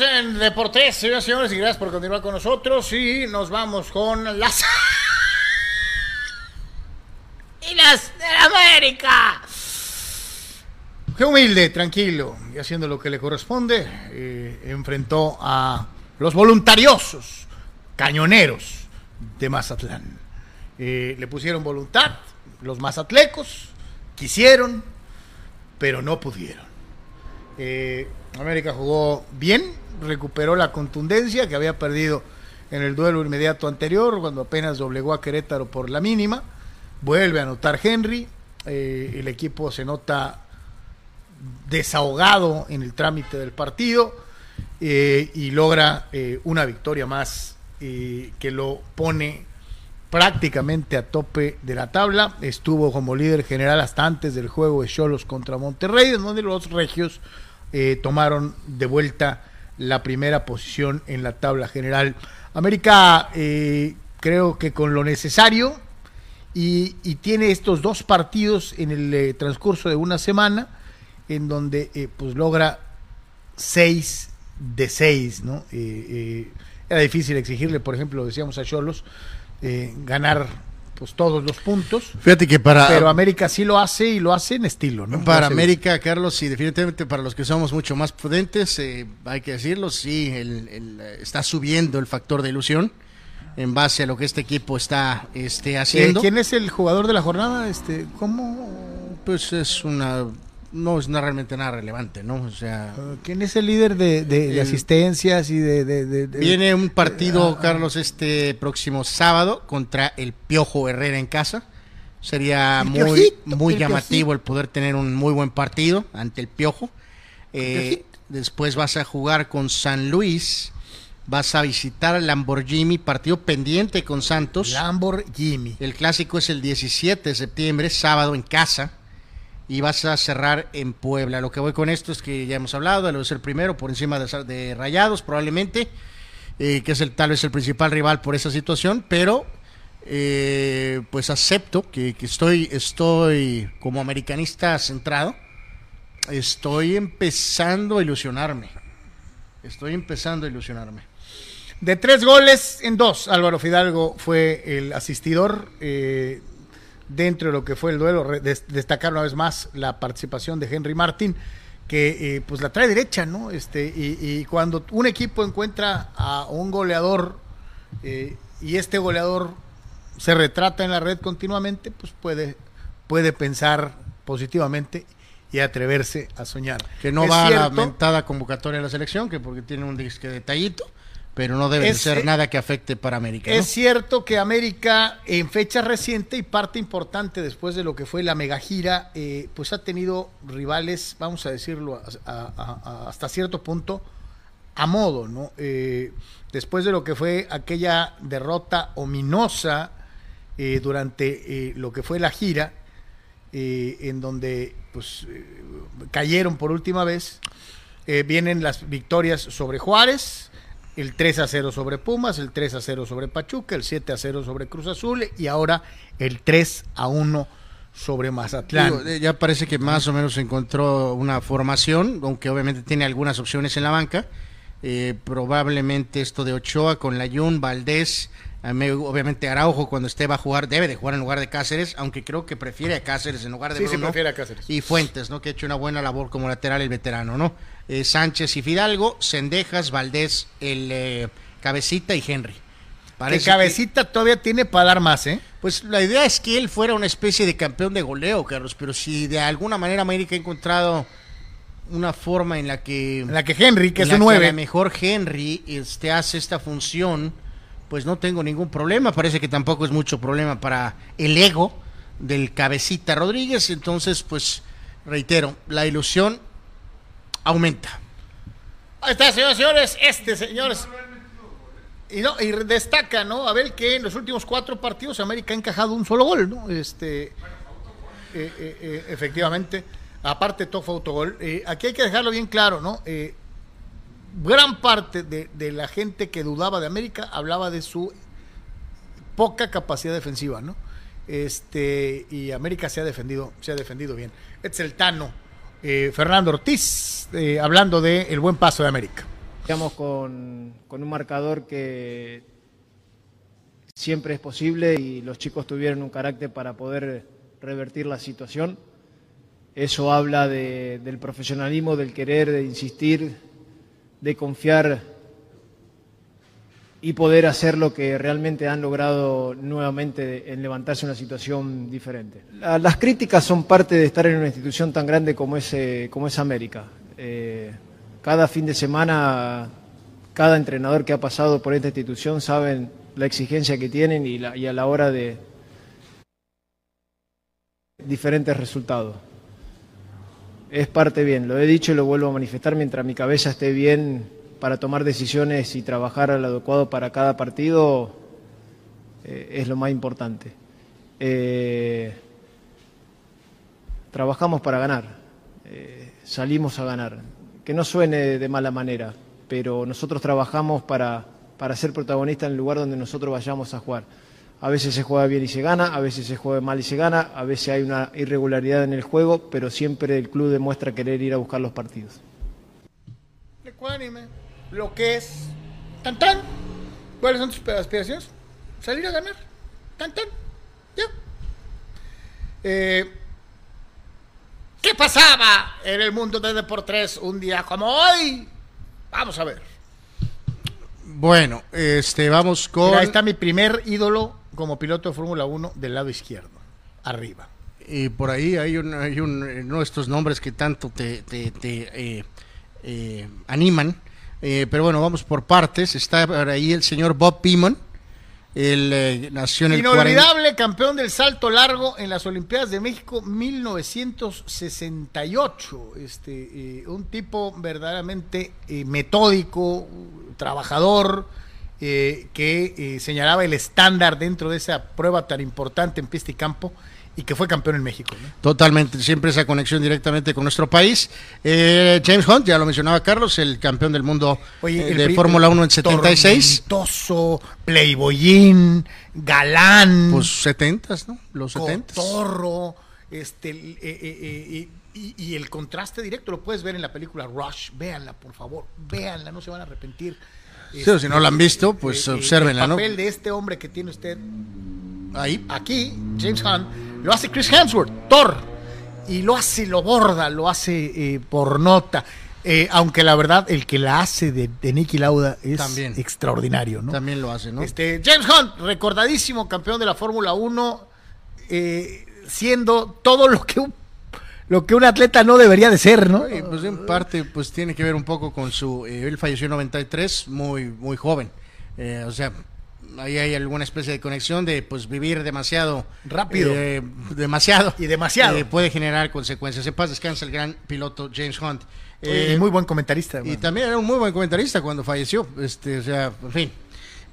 En Deportes, señoras y señores, y gracias por continuar con nosotros. Y nos vamos con las. ¡Y las de América! Qué humilde, tranquilo, y haciendo lo que le corresponde, eh, enfrentó a los voluntariosos cañoneros de Mazatlán. Eh, le pusieron voluntad, los mazatlecos quisieron, pero no pudieron. Eh, América jugó bien, recuperó la contundencia que había perdido en el duelo inmediato anterior, cuando apenas doblegó a Querétaro por la mínima. Vuelve a anotar Henry, eh, el equipo se nota desahogado en el trámite del partido eh, y logra eh, una victoria más que lo pone prácticamente a tope de la tabla. Estuvo como líder general hasta antes del juego de Cholos contra Monterrey, donde los regios tomaron de vuelta la primera posición en la tabla general. América creo que con lo necesario y, tiene estos dos partidos en el transcurso de una semana en donde pues logra seis de seis, ¿no? Eh, eh, era difícil exigirle, por ejemplo, decíamos a Cholos, eh, ganar pues todos los puntos. Fíjate que para... Pero América sí lo hace y lo hace en estilo, ¿no? Para América, Carlos, y definitivamente para los que somos mucho más prudentes, hay que decirlo, sí, está subiendo el factor de ilusión en base a lo que este equipo está este, haciendo. ¿Quién es el jugador de la jornada? Este, ¿Cómo? Pues es una no es realmente nada relevante, ¿no? O sea... Ah, ¿Quién es el líder de, asistencias y de, Viene un partido, ah, ah. Carlos, este próximo sábado contra el Piojo Herrera en casa. Sería muy, muy llamativo el poder tener un muy buen partido ante el Piojo. Eh, después vas a jugar con San Luis. Vas a visitar Lamborghini, partido pendiente con Santos. Lamborghini. El clásico es el 17 de septiembre, sábado en casa y vas a cerrar en Puebla. Lo que voy con esto es que ya hemos hablado, lo de ser primero por encima de, Rayados probablemente, eh, que es el, tal vez el principal rival por esa situación, pero eh, pues acepto que, estoy, estoy como americanista centrado, estoy empezando a ilusionarme, estoy empezando a ilusionarme. De tres goles en dos, Álvaro Fidalgo fue el asistidor. Eh, dentro de lo que fue el duelo. destacar una vez más la participación de Henry Martin, que eh, pues la trae derecha, ¿no? Este, y, cuando un equipo encuentra a un goleador eh, y este goleador se retrata en la red continuamente, pues puede, puede pensar positivamente y atreverse a soñar. Que no va a la mentada convocatoria de la selección, que porque tiene un disque detallito pero no debe ser eh, nada que afecte para América. Es cierto que América en fecha reciente y parte importante después de lo que fue la mega gira, eh, pues ha tenido rivales, vamos a decirlo hasta cierto punto, a modo, ¿no? Eh, después de lo que fue aquella derrota ominosa durante lo que fue la gira, en donde pues cayeron por última vez, vienen las victorias sobre Juárez, el 3 a 0 sobre Pumas, el 3 a 0 sobre Pachuca, el 7 a 0 sobre Cruz Azul y ahora el 3 a 1 sobre Mazatlán. Eh, ya parece que más o menos encontró una formación, aunque obviamente tiene algunas opciones en la banca. Eh, probablemente esto de Ochoa con Layún, Valdés, obviamente Araujo cuando esté va a jugar, debe de jugar en lugar de Cáceres, aunque creo que prefiere a Cáceres en lugar de sí, Sí, prefiere a Cáceres. Y Fuentes, ¿no? Que ha hecho una buena labor como lateral el veterano, ¿no? Eh, Sánchez y Fidalgo, Cendejas, Valdés, el eh, Cabecita y Henry. Parece Cabecita todavía tiene para dar más, ¿eh? Pues la idea es que él fuera una especie de campeón de goleo, Carlos, pero si de alguna manera América ha encontrado una forma en la que... la que Henry, que es un 9. mejor Henry este, hace esta función, pues no tengo ningún problema. Parece que tampoco es mucho problema para el ego del cabecita Rodríguez. Entonces, pues reitero, la ilusión aumenta. Ahí está, señores, señores. Este, señores. Y, no, y destaca, ¿no? A ver que en los últimos cuatro partidos América ha encajado un solo gol, ¿no? Este, eh, eh, eh, efectivamente, aparte todo fue autogol. aquí hay que dejarlo bien claro, ¿no? gran parte de, de, la gente que dudaba de América hablaba de su poca capacidad defensiva, ¿no? Este, y América se ha defendido, se ha defendido bien. Este es el Tano eh, Fernando Ortiz, eh, hablando de el buen paso de América. Estamos con, un marcador que siempre es posible y los chicos tuvieron un carácter para poder revertir la situación. Eso habla del profesionalismo, del querer, de insistir, de confiar y poder hacer lo que realmente han logrado nuevamente en levantarse una situación diferente. Las críticas son parte de estar en una institución tan grande como es, eh, como es América. Eh, cada fin de semana, cada entrenador que ha pasado por esta institución saben la exigencia que tienen y, y a la hora de diferentes resultados. es parte bien. Lo he dicho y lo vuelvo a manifestar mientras mi cabeza esté bien para tomar decisiones y trabajar al adecuado para cada partido, eh, es lo más importante. Eh, trabajamos para ganar, eh, salimos a ganar. Que no suene de mala manera, pero nosotros trabajamos para, para ser protagonistas en el lugar donde nosotros vayamos a jugar. A veces se juega bien y se gana, a veces se juega mal y se gana, a veces hay una irregularidad en el juego, pero siempre el club demuestra querer ir a buscar los partidos. Lo que es. Tan tan. ¿Cuáles son tus aspiraciones? Salir a ganar. Tan tan. Ya. Eh, ¿Qué pasaba en el mundo de Deportes un día como hoy? Vamos a ver. Bueno, este, vamos con. Mira, ahí está mi primer ídolo como piloto de Fórmula 1 del lado izquierdo. Arriba. Y por ahí hay, un, hay un, uno de estos nombres que tanto te, te, te, eh, eh, animan. Eh, pero bueno, vamos por partes. Está ahí el señor Bob Beamon. Él eh, nació en el 40 Inolvidable campeón del salto largo en las Olimpiadas de México 1968. Este, eh, un tipo verdaderamente eh, metódico, trabajador, que señalaba el estándar dentro de esa prueba tan importante en pista y campo y que fue campeón en México. ¿no? Totalmente, siempre esa conexión directamente con nuestro país. Eh, James Hunt, ya lo mencionaba Carlos, el campeón del mundo eh, el de Fórmula 1 en 76. Tormentoso, playboyín, galán, Pues 70, ¿no? Los 70. cotorro, este, eh, eh, eh, y, y el contraste directo lo puedes ver en la película Rush. Véanla, por favor, véanla, no se van a arrepentir. Sí, o si no la han visto, pues, obsérvenla, El papel de este hombre que tiene usted Ahí. aquí, James Hunt, lo hace Chris Hemsworth, Thor, y lo hace, lo borda, lo hace eh, por nota. Eh, aunque la verdad, el que la hace de, de Nicky Lauda es También. extraordinario, ¿no? También lo hace, ¿no? Este, James Hunt, recordadísimo campeón de la Fórmula 1, eh, siendo todo lo que un, lo que un atleta no debería de ser, ¿no? Y, pues en parte pues tiene que ver un poco con su eh, él falleció en 93 muy muy joven Eh, o sea ahí hay alguna especie de conexión de pues vivir demasiado Rápido. eh, demasiado Y demasiado. eh, puede generar consecuencias en paz descansa el gran piloto James Hunt Eh, Eh, muy buen comentarista. y también era un muy buen comentarista cuando falleció este o sea en fin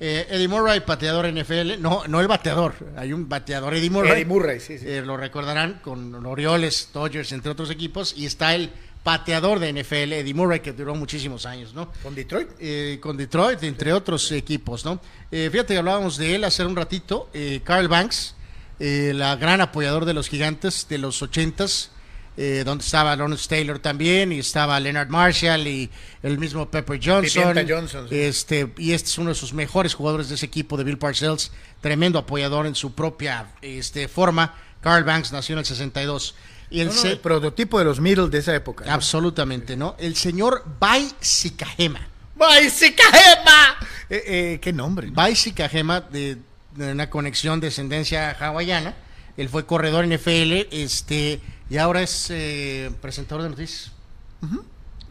Eh, Eddie Murray, pateador NFL, no, no el bateador, hay un bateador Eddie Murray. Eddie Murray, sí, sí. Eh, lo recordarán con los Orioles, Dodgers, entre otros equipos, y está el pateador de NFL, Eddie Murray, que duró muchísimos años, ¿no? Con Detroit. Eh, con Detroit, entre otros equipos, ¿no? Eh, fíjate que hablábamos de él hace un ratito, Carl Banks, la gran apoyador de los gigantes de los ochentas, eh, donde estaba Lawrence Taylor también, y estaba Leonard Marshall y el mismo Pepper Johnson. Pimienta Johnson, sí. Este, y este es uno de sus mejores jugadores de ese equipo de Bill Parcells, tremendo apoyador en su propia este, forma. Carl Banks nació en el 62. Y el No, no, se- el prototipo de los middles de esa época. ¿no? Absolutamente, ¿no? El señor Bai Sikahema. ¡Baisicajema! Eh, eh, ¿Qué nombre? no? Bai Sikahema, de, de una conexión de descendencia hawaiana. Él fue corredor en FL, este, y ahora es eh, presentador de noticias.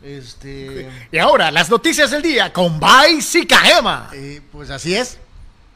Este, Y ahora, las noticias del día con Baisicajema. eh, pues así es.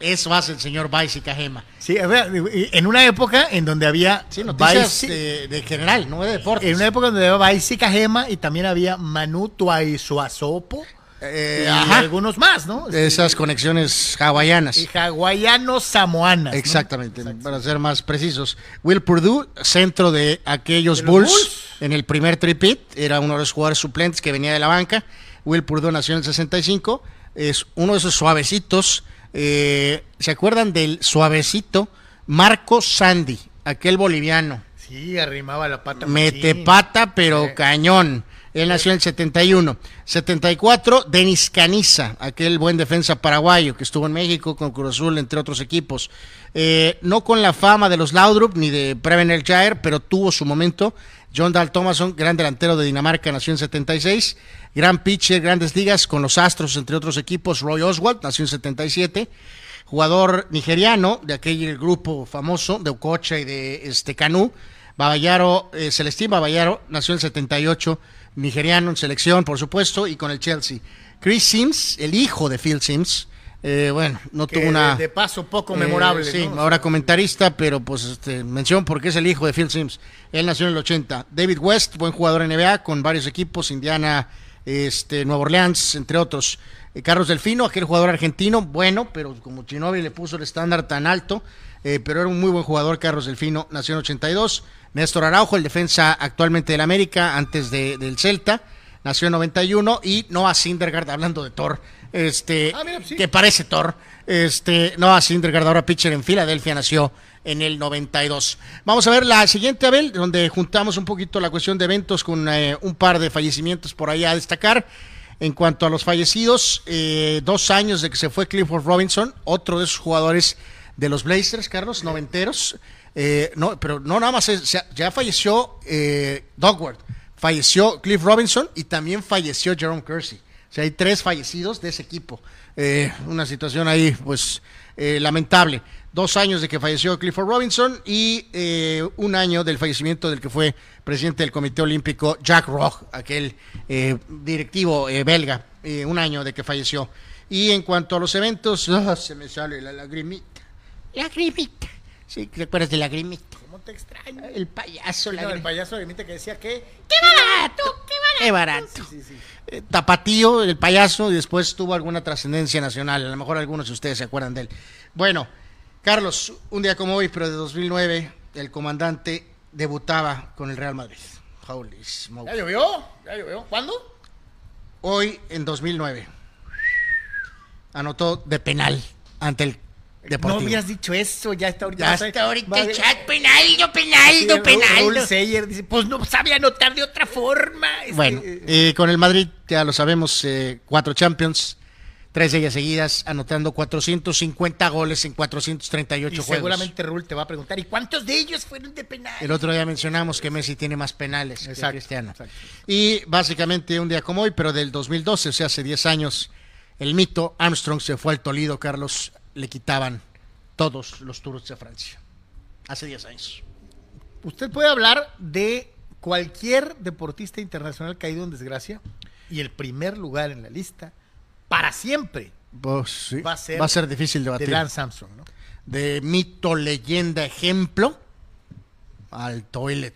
Eso hace el señor Bai Sikahema. Sí, a ver, en una época en donde había Sí, noticias de, de general, no de deportes. en una época donde había Baisicajema y también había Manu Tuaisuasopo Eh, y ajá. algunos más, ¿no? De esas conexiones hawaianas. Y hawaianos samoanas. ¿no? Exactamente, para ser más precisos. Will Purdue, centro de aquellos ¿De los Bulls, Bulls? en el primer tripit, era uno de los jugadores suplentes que venía de la banca. Will Purdue nació en el 65, es uno de esos suavecitos. eh, ¿Se acuerdan del suavecito Marco Sandy, aquel boliviano? Sí, arrimaba la pata. Mete pata, pero Sí. cañón. Él nació en el 71. 74, Denis Caniza, aquel buen defensa paraguayo que estuvo en México con Cruz Azul, entre otros equipos. Eh, no con la fama de los Laudrup ni de Prevener Jair, pero tuvo su momento. John Dahl Thomason, gran delantero de Dinamarca, nació en 76. Gran pitcher, grandes ligas con los Astros, entre otros equipos. Roy Oswald, nació en 77 jugador nigeriano de aquel grupo famoso de Ococha y de este Canú. Babayaro, eh, Celestín Babayaro, nació en el 78, nigeriano en selección, por supuesto, y con el Chelsea. Chris Sims, el hijo de Phil Sims, Eh, bueno, no que tuvo una. de, paso poco eh, memorable. sí, ¿no? ahora comentarista, pero pues este, mención porque es el hijo de Phil Sims. Él nació en el 80. David West, buen jugador NBA con varios equipos, Indiana, este, Nueva Orleans, entre otros. Eh, Carlos Delfino, aquel jugador argentino, bueno, pero como Chinobi le puso el estándar tan alto, eh, pero era un muy buen jugador, Carlos Delfino, nació en 82. Néstor Araujo, el defensa actualmente del América, antes de- del Celta, nació en 91. Y Noah Syndergaard, hablando de Thor, este, Ah, mira, sí. que parece Thor, este, Noah Syndergaard, ahora pitcher en Filadelfia, nació en el 92. Vamos a ver la siguiente, Abel, donde juntamos un poquito la cuestión de eventos con eh, un par de fallecimientos por ahí a destacar. En cuanto a los fallecidos, eh, dos años de que se fue Clifford Robinson, otro de esos jugadores de los Blazers, Carlos, noventeros. Eh, no, pero no nada más, ya, falleció eh, Dogward, falleció Cliff Robinson y también falleció Jerome Kersey. O sea, hay tres fallecidos de ese equipo. Eh, una situación ahí, pues, eh, lamentable. Dos años de que falleció Clifford Robinson y eh, un año del fallecimiento del que fue presidente del Comité Olímpico, Jack Roch, aquel eh, directivo eh, belga. un año de que falleció. Y en cuanto a los eventos, se me sale la lagrimita. Lagrimita. Sí, ¿te acuerdas de lagrimita? ¿Cómo te extraño? El payaso, No, el lagrimita. payaso de Mita que decía que ¡Qué barato! ¡Qué barato! Eh, Tapatío, el payaso, y después tuvo alguna trascendencia nacional. A lo mejor algunos de ustedes se acuerdan de él. Bueno, Carlos, un día como hoy, pero de 2009, el comandante debutaba con el Real Madrid. Holy smoke. ¿Ya llovió? ¿Ya llovió? ¿Cuándo? Hoy, en 2009, anotó de penal ante el Deportivo. No habías dicho eso, ya está ahorita. Ya está ahorita el chat, penaldo, penaldo, penaldo. Seyer dice, pues no sabe anotar de otra forma. Este, Bueno, eh, con el Madrid, ya lo sabemos, eh, cuatro Champions, tres de ellas seguidas, anotando 450 goles en 438 y juegos. seguramente Raúl te va a preguntar, ¿y cuántos de ellos fueron de penal? El otro día mencionamos que Messi tiene más penales que Exacto, Cristiano. exacto. Y básicamente un día como hoy, pero del 2012, o sea, hace 10 años, el mito Armstrong se fue al Toledo, Carlos, le quitaban todos los Tours de Francia. Hace 10 años. Usted puede hablar de cualquier deportista internacional caído en desgracia y el primer lugar en la lista para siempre Pues, sí, va a ser, difícil de debatir. Lance Armstrong, ¿no? de mito, leyenda, ejemplo al toilet.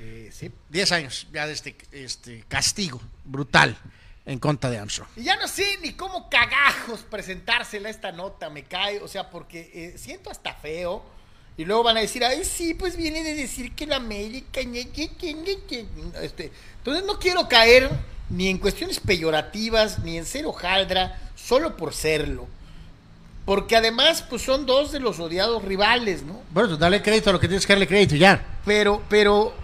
Eh, sí. 10 años ya de este, este castigo brutal en contra de Armstrong. Y ya no sé ni cómo cagajos presentársela esta nota, me cae, o sea, porque eh, siento hasta feo. Y luego van a decir, ay, sí, pues viene de decir que la América. ñe, ñe, ñe, ñe, ñe". Este, entonces no quiero caer ni en cuestiones peyorativas, ni en ser hojaldra, solo por serlo. Porque además, pues son dos de los odiados rivales, ¿no? Bueno, pues, dale crédito a lo que tienes que darle crédito ya. Pero, pero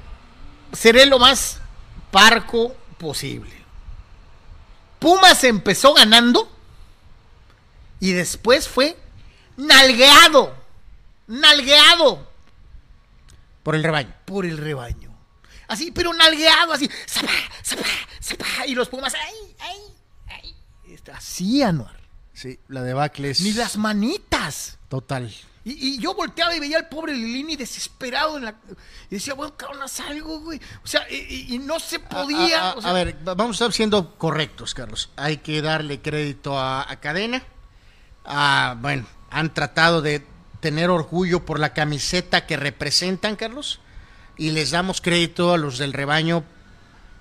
seré lo más parco posible. Pumas empezó ganando y después fue nalgueado, nalgueado Por el rebaño. por el rebaño. Así, pero nalgueado, así, zapá, zapá, zapá, y los Pumas, ay, ay, ay. Este, Así, Anuar. Sí, la debacle es Ni las manitas. total. Y, y yo volteaba y veía al pobre Lilini desesperado en la... Y decía, bueno, cabrón, haz algo, güey. O sea, y, no se podía... A, a- o sea, a ver, va- vamos a estar siendo correctos, Carlos. Hay que darle crédito a, a Cadena. Bueno, han tratado de tener orgullo por la camiseta que representan, Carlos. Y les damos crédito a los del rebaño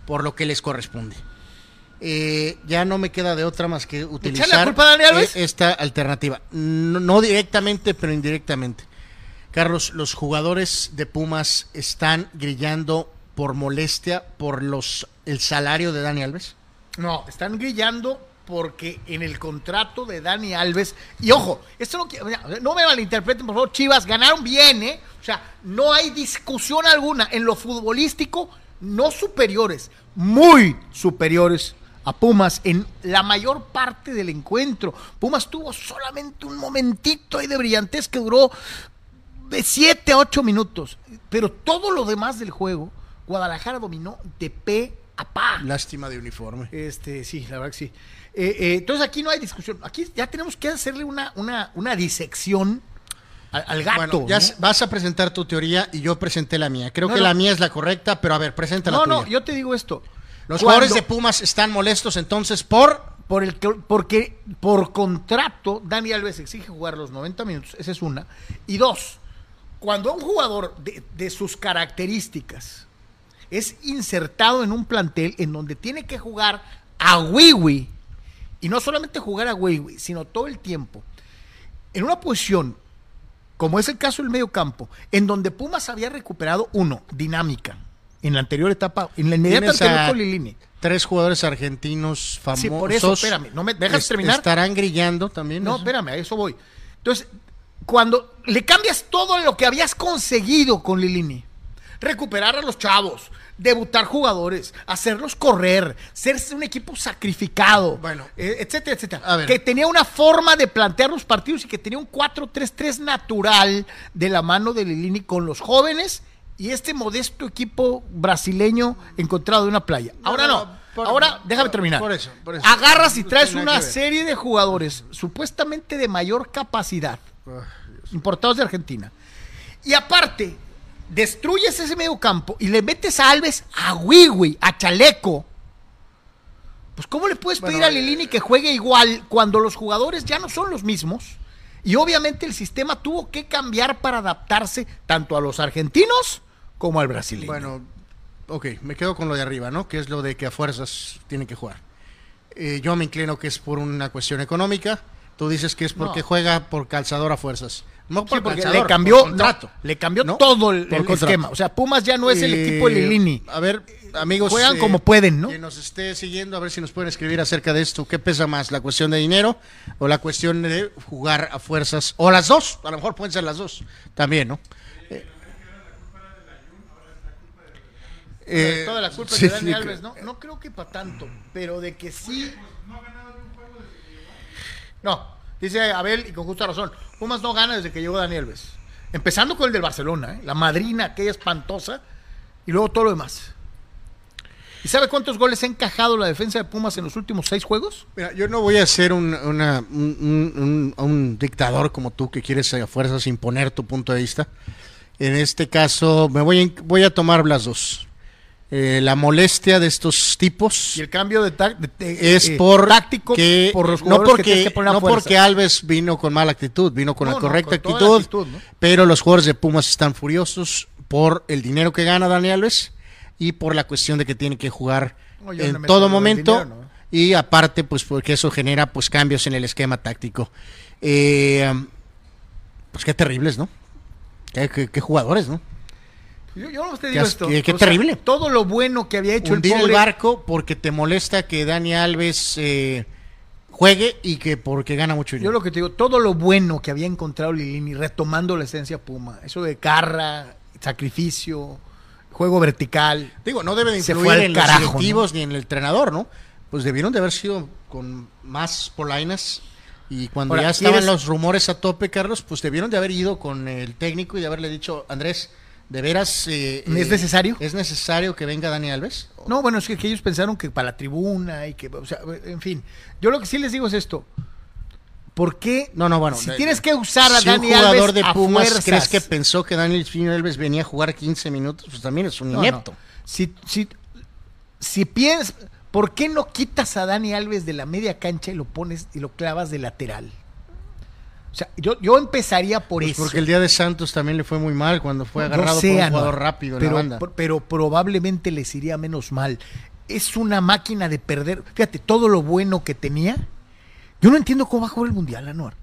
por lo que les corresponde. Eh, ya no me queda de otra más que utilizar la culpa eh, esta alternativa. No, no directamente, pero indirectamente. Carlos, los jugadores de Pumas están grillando por molestia por los el salario de Dani Alves. No, están grillando porque en el contrato de Dani Alves, y ojo, esto no, no me malinterpreten, por favor, Chivas, ganaron bien, ¿eh? O sea, no hay discusión alguna en lo futbolístico, no superiores, muy superiores a Pumas en la mayor parte del encuentro. Pumas tuvo solamente un momentito ahí de brillantez que duró de 7 a 8 minutos, pero todo lo demás del juego, Guadalajara dominó de pe a pa. Lástima de uniforme. Este, sí, la verdad que sí. Eh, eh, entonces aquí no hay discusión. Aquí ya tenemos que hacerle una, una, una disección al, al gato. Bueno, ya ¿no? s- vas a presentar tu teoría y yo presenté la mía. Creo No, que no. la mía es la correcta, pero a ver, presenta la No, tuya. no, yo te digo esto. Los Cuando- jugadores de Pumas están molestos entonces por por el que, porque por contrato Dani Alves exige jugar los 90 minutos, esa es una. Y dos, cuando un jugador de, de sus características es insertado en un plantel en donde tiene que jugar a Wiwi, y no solamente jugar a Wiwi, sino todo el tiempo, en una posición como es el caso del medio campo, en donde Pumas había recuperado uno, dinámica, en la anterior etapa, en la inmediata anterior con Lilini. Tres jugadores argentinos famosos. Sí, por eso, espérame, ¿no me dejas terminar? Estarán grillando también. No, eso? espérame, a eso voy. Entonces, cuando le cambias todo lo que habías conseguido con Lilini, recuperar a los chavos, debutar jugadores, hacerlos correr, ser un equipo sacrificado, Bueno. eh, etcétera, etcétera. A ver. Que tenía una forma de plantear los partidos y que tenía un 4-3-3 natural de la mano de Lilini con los jóvenes y este modesto equipo brasileño encontrado en una playa. Ahora no. no, por- Ahora, déjame terminar. por eso, por eso. Agarras y traes una serie de jugadores supuestamente de mayor capacidad, importados de Argentina. Y aparte, destruyes ese medio campo y le metes a Alves a Wiwi, a Chaleco. Pues, ¿cómo le puedes pedir a Lilini que juegue igual cuando los jugadores ya no son los mismos? Y obviamente el sistema tuvo que cambiar para adaptarse tanto a los argentinos como al brasileño. Bueno, ok, me quedo con lo de arriba, ¿no? Que es lo de que a fuerzas tienen que jugar. Eh, yo me inclino que es por una cuestión económica. Tú dices que es porque No. juega por calzador a fuerzas. No Sí, porque le cambió, por contrato. no, le cambió ¿no? todo el, el esquema. O sea, Pumas ya no es el Eh, equipo de Lilini. A ver, amigos. Juegan eh, como pueden, ¿no? Que nos esté siguiendo, a ver si nos pueden escribir acerca de esto. ¿Qué pesa más, la cuestión de dinero o la cuestión de jugar a fuerzas? O las dos, a lo mejor pueden ser las dos también, ¿no? Eh, Toda la culpa sí, es de Dani sí, Alves, ¿no? No creo que para tanto, pero de que sí. No, dice Abel, y con justa razón, Pumas no gana desde que llegó Dani Alves. Empezando con el del Barcelona, ¿eh? la madrina aquella espantosa, y luego todo lo demás. ¿Y sabe cuántos goles ha encajado la defensa de Pumas en los últimos seis juegos? Mira, yo no voy a ser un, un, dictador como tú que quieres a fuerzas imponer tu punto de vista. En este caso, me voy, voy a tomar las dos. Eh, la molestia de estos tipos Y el cambio de, tac- de- de- es eh, por táctico que, por los no que porque que no fuerza. porque Alves vino con mala actitud, vino con No, la no, correcta con toda la actitud, pero los jugadores de Pumas están furiosos por el dinero que gana Dani Alves y por la cuestión de que tiene que jugar en todo momento y aparte pues porque eso genera pues cambios en el esquema táctico. Eh, pues qué terribles, ¿no? Qué, qué- qué jugadores, ¿no? Yo, yo no te digo esto. qué- qué o sea, terrible. todo lo bueno que había hecho hundir el barco porque te molesta que Dani Alves eh, juegue y que porque gana mucho Yo dinero. lo que te digo, todo lo bueno que había encontrado Lilini, retomando la esencia Puma, eso de garra, sacrificio, juego vertical. Digo, no debe de influir en carajo, los directivos ni en el entrenador, ¿no? Pues debieron de haber sido con más polainas y cuando Ahora, ya estaban ¿quieres- los rumores a tope, Carlos, pues debieron de haber ido con el técnico y de haberle dicho, Andrés, ¿de veras eh, ¿Es eh, necesario? ¿Es necesario que venga Dani Alves? No, bueno, es que, que ellos pensaron que para la tribuna y que, o sea, en fin. Yo lo que sí les digo es esto. ¿Por qué? No, no, bueno. Si de- tienes que usar a si un Dani jugador Alves de a Pumas fuerzas. crees que pensó que Dani Alves venía a jugar 15 minutos, pues también es un No. Si, si, si piensas, ¿por qué no quitas a Dani Alves de la media cancha y lo pones y lo clavas de lateral? O sea, yo, yo empezaría por Pues eso. porque el día de Santos también le fue muy mal cuando fue agarrado sé, por un jugador rápido en pero, la banda. por- pero probablemente les iría menos mal. Es una máquina de perder. Fíjate, todo lo bueno que tenía. Yo no entiendo cómo va a jugar el Mundial, Anuar.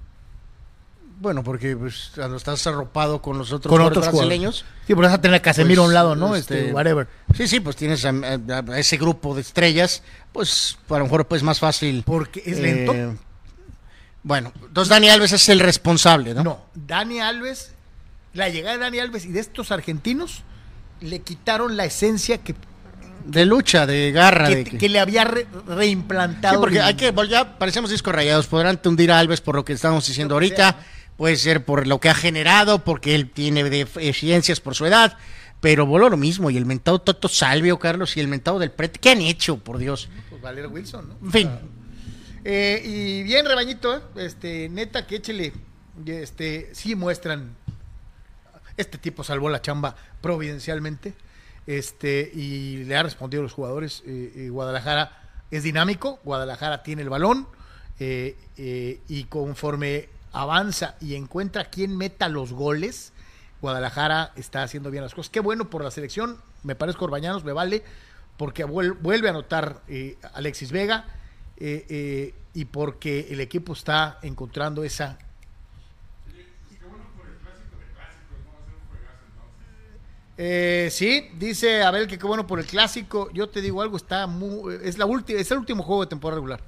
Bueno, porque pues, cuando estás arropado con los otros Con otros brasileños. jugadores. Sí, por eso vas a tener a Casemiro pues, a un lado, ¿no? Este, este, whatever. Sí, sí, pues tienes a, a- a ese grupo de estrellas, pues a lo mejor pues más fácil. Porque es eh, lento. Bueno, entonces Dani Alves es el responsable, ¿no? No, Dani Alves, la llegada de Dani Alves y de estos argentinos le quitaron la esencia que, De lucha, de garra. que, de que- que le había re- Sí, reimplantado. porque hay que, ya parecemos discos rayados. Podrán hundir a Alves por lo que estamos diciendo ahorita. sea, Puede ser por lo que ha generado, porque él tiene deficiencias por su edad. Pero voló lo mismo. Y el mentado Toto Salvio, Carlos, y el mentado del Pret. ¿Qué han hecho, por Dios? Pues Valero Wilson, ¿no? En fin. Eh, y bien, rebañito, ¿eh? este, neta, que échele, este, sí muestran, este tipo salvó la chamba providencialmente, este, y le ha respondido a los jugadores, eh, Guadalajara es dinámico, Guadalajara tiene el balón y conforme avanza y encuentra quién meta los goles, Guadalajara está haciendo bien las cosas. Qué bueno por la selección, me parece Orbañanos, me vale, porque vuelve a anotar Alexis Vega y porque el equipo está encontrando esa Eh, sí, dice Abel que qué bueno por el clásico. Yo te digo algo, está muy, es la última, es el último juego de temporada regular,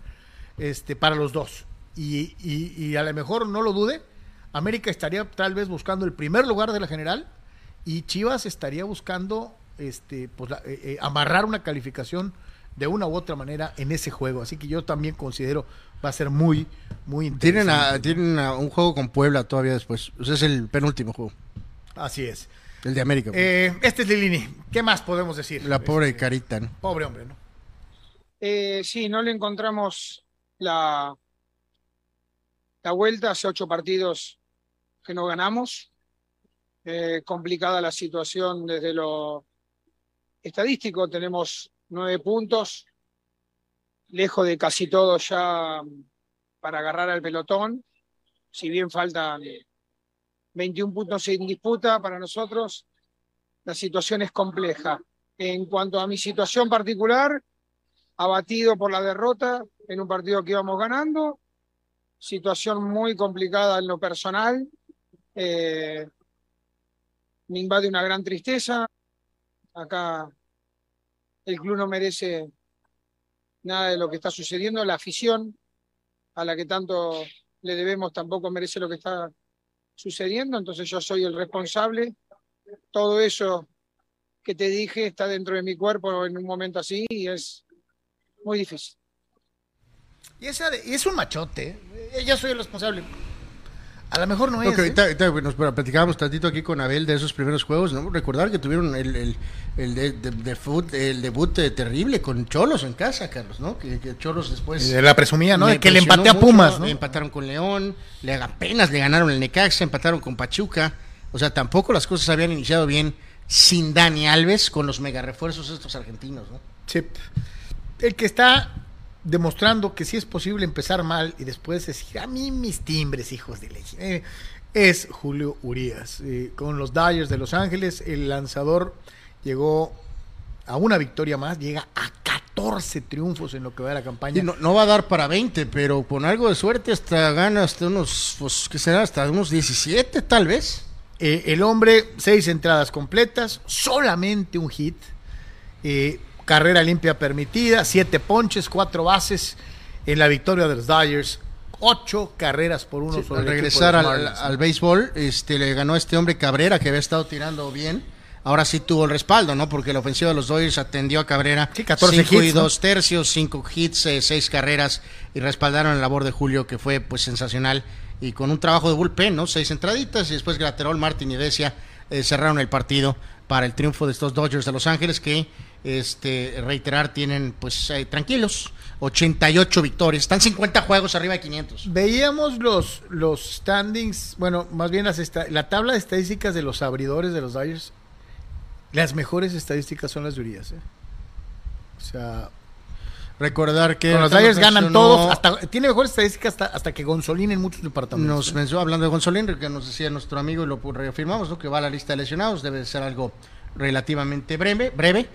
este, para los dos. Y, a lo mejor no lo dude, América estaría tal vez buscando el primer lugar de la general y Chivas estaría buscando, este, pues, eh, eh, amarrar una calificación de una u otra manera en ese juego. Así que yo también considero va a ser muy, muy interesante. Tienen, tienen un juego con Puebla todavía después. O sea, es el penúltimo juego. Así es. El de América. Eh, este es Lilini. ¿Qué más podemos decir? La pobre este, carita, ¿no? Pobre hombre, ¿no? Eh, sí, no le encontramos la, la vuelta. Hace ocho partidos que no ganamos. Eh, complicada la situación desde lo estadístico. Tenemos nueve puntos, lejos de casi todo ya para agarrar al pelotón. Si bien faltan 21 puntos en disputa para nosotros. La situación es compleja. En cuanto a mi situación particular, abatido por la derrota en un partido que íbamos ganando, situación muy complicada en lo personal, eh, me invade una gran tristeza. Acá el club no merece nada de lo que está sucediendo, la afición a la que tanto le debemos tampoco merece lo que está sucediendo, entonces yo soy el responsable. Todo eso que te dije está dentro de mi cuerpo en un momento así y es muy difícil. Y, es un machote, ella soy el responsable. A lo mejor no es. ¿eh? nos platicábamos tantito aquí con Abel de esos primeros juegos, ¿no? Recordar que tuvieron el, el, el, de, de, el debut terrible con Cholos en casa, Carlos, ¿no? Que, Cholos después. la presumía, ¿no? que le empate a Pumas, ¿no? Empataron con León, le apenas le ganaron el Necaxa, empataron con Pachuca. O sea, tampoco las cosas habían iniciado bien sin Dani Alves con los mega refuerzos estos argentinos, ¿no? Sí. El que está demostrando que sí es posible empezar mal y después decir, a mí mis timbres, hijos de leche. Eh, es Julio Urias. Eh, con los Dyers de Los Ángeles, el lanzador llegó a una victoria más, llega a 14 triunfos en lo que va de la campaña. no, va a dar para 20, pero con algo de suerte hasta gana hasta unos, pues, ¿qué será? Hasta unos 17 tal vez. Eh, el hombre, seis entradas completas, solamente un hit. Eh, carrera limpia permitida, siete ponches, cuatro bases en la victoria de los Dodgers. Ocho carreras por uno al regresar al, béisbol, este, le ganó este hombre Cabrera que había estado tirando bien. Ahora sí tuvo el respaldo, ¿no? Porque la ofensiva de los Dodgers atendió a Cabrera. Sí, 14 cinco y dos tercios, cinco hits, eh, seis carreras y respaldaron la labor de Julio que fue pues sensacional y con un trabajo de bullpen, ¿no? Seis entraditas y después Graterol, Martín y Decia eh, cerraron el partido para el triunfo de estos Dodgers de Los Ángeles que este, reiterar, tienen pues eh, tranquilos, 88 victorias, están 50 juegos arriba de 500. Veíamos los, los standings, bueno, más bien las la tabla de estadísticas de los abridores de los Dodgers. Las mejores estadísticas son las de Urias. ¿eh? O sea, recordar que los Dodgers ganan todos, hasta, tiene mejores estadísticas hasta, hasta que Gonzolín en muchos departamentos. Nos ¿eh? mencionó, hablando de Gonzolín, que nos decía nuestro amigo y lo reafirmamos, ¿no? que va a la lista de lesionados, debe ser algo relativamente breve, breve.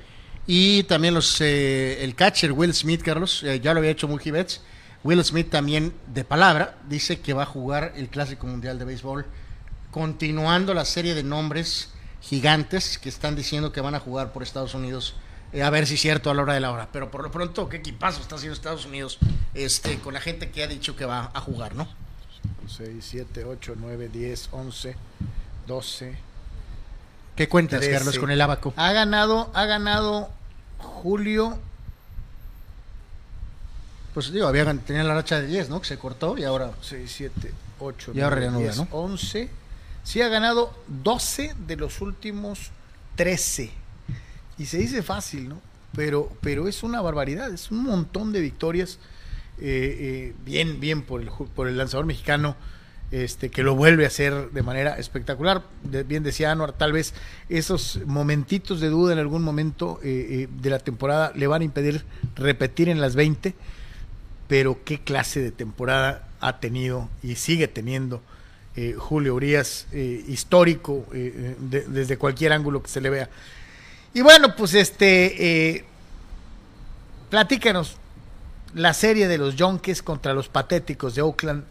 Y también los eh, el catcher Will Smith, Carlos, eh, ya lo había hecho Mookie Betts. Will Smith también de palabra dice que va a jugar el Clásico Mundial de Béisbol, continuando la serie de nombres gigantes que están diciendo que van a jugar por Estados Unidos. Eh, a ver si es cierto a la hora de la hora. Pero por lo pronto, ¿qué equipazo está haciendo Estados Unidos este, con la gente que ha dicho que va a jugar, no? 6, 7, 8, 9, 10, 11, 12. ¿Qué cuentas, Carlos, con el abaco? Ha ganado, ha ganado Julio. Pues digo, había, tenía la racha de 10, ¿no? Que se cortó y ahora. 6, 7, 8, y ahora 9, 10, ¿no? 11. Sí, ha ganado 12 de los últimos 13. Y se dice fácil, ¿no? Pero, pero es una barbaridad, es un montón de victorias. Eh, eh, bien, bien por el, por el lanzador mexicano este, que lo vuelve a hacer de manera espectacular. Bien decía Anuar, tal vez esos momentitos de duda en algún momento eh, eh, de la temporada le van a impedir repetir en las 20, pero qué clase de temporada ha tenido y sigue teniendo eh, Julio Urias, histórico de- desde cualquier ángulo que se le vea. Y bueno, pues este, platícanos la serie de los Yonkes contra los patéticos de Oakland,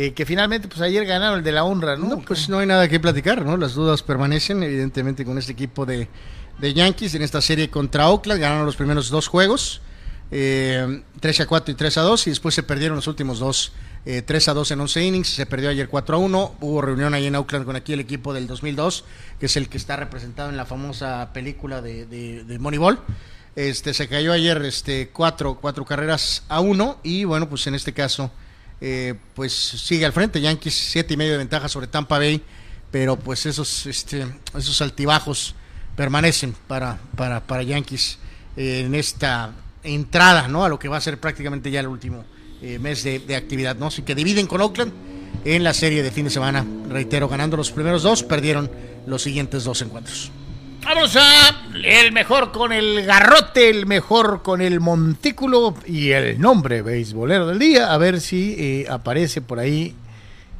eh, que finalmente pues ayer ganaron el de la honra, ¿no? No, pues no hay nada que platicar, ¿no? Las dudas permanecen, evidentemente, con este equipo de, de Yankees en esta serie contra Oakland. Ganaron los primeros dos juegos, eh, 13 a 4 y 3 a 2, y después se perdieron los últimos dos, eh, 3 a 2 en 11 innings. Se perdió ayer 4 a 1. Hubo reunión ahí en Oakland con aquí el equipo del 2002, que es el que está representado en la famosa película de, de, de Moneyball. Este, se cayó ayer este, cuatro, cuatro carreras a uno y bueno, pues en este caso eh, pues sigue al frente. Yankees siete y medio de ventaja sobre Tampa Bay, pero pues esos, este, esos altibajos permanecen para, para, para Yankees eh, en esta entrada, ¿no? A lo que va a ser prácticamente ya el último eh, mes de, de actividad, ¿no? Así que dividen con Oakland en la serie de fin de semana, reitero, ganando los primeros dos, perdieron los siguientes dos encuentros. Vamos a el mejor con el garrote, el mejor con el montículo y el nombre beisbolero del día. A ver si eh, aparece por ahí.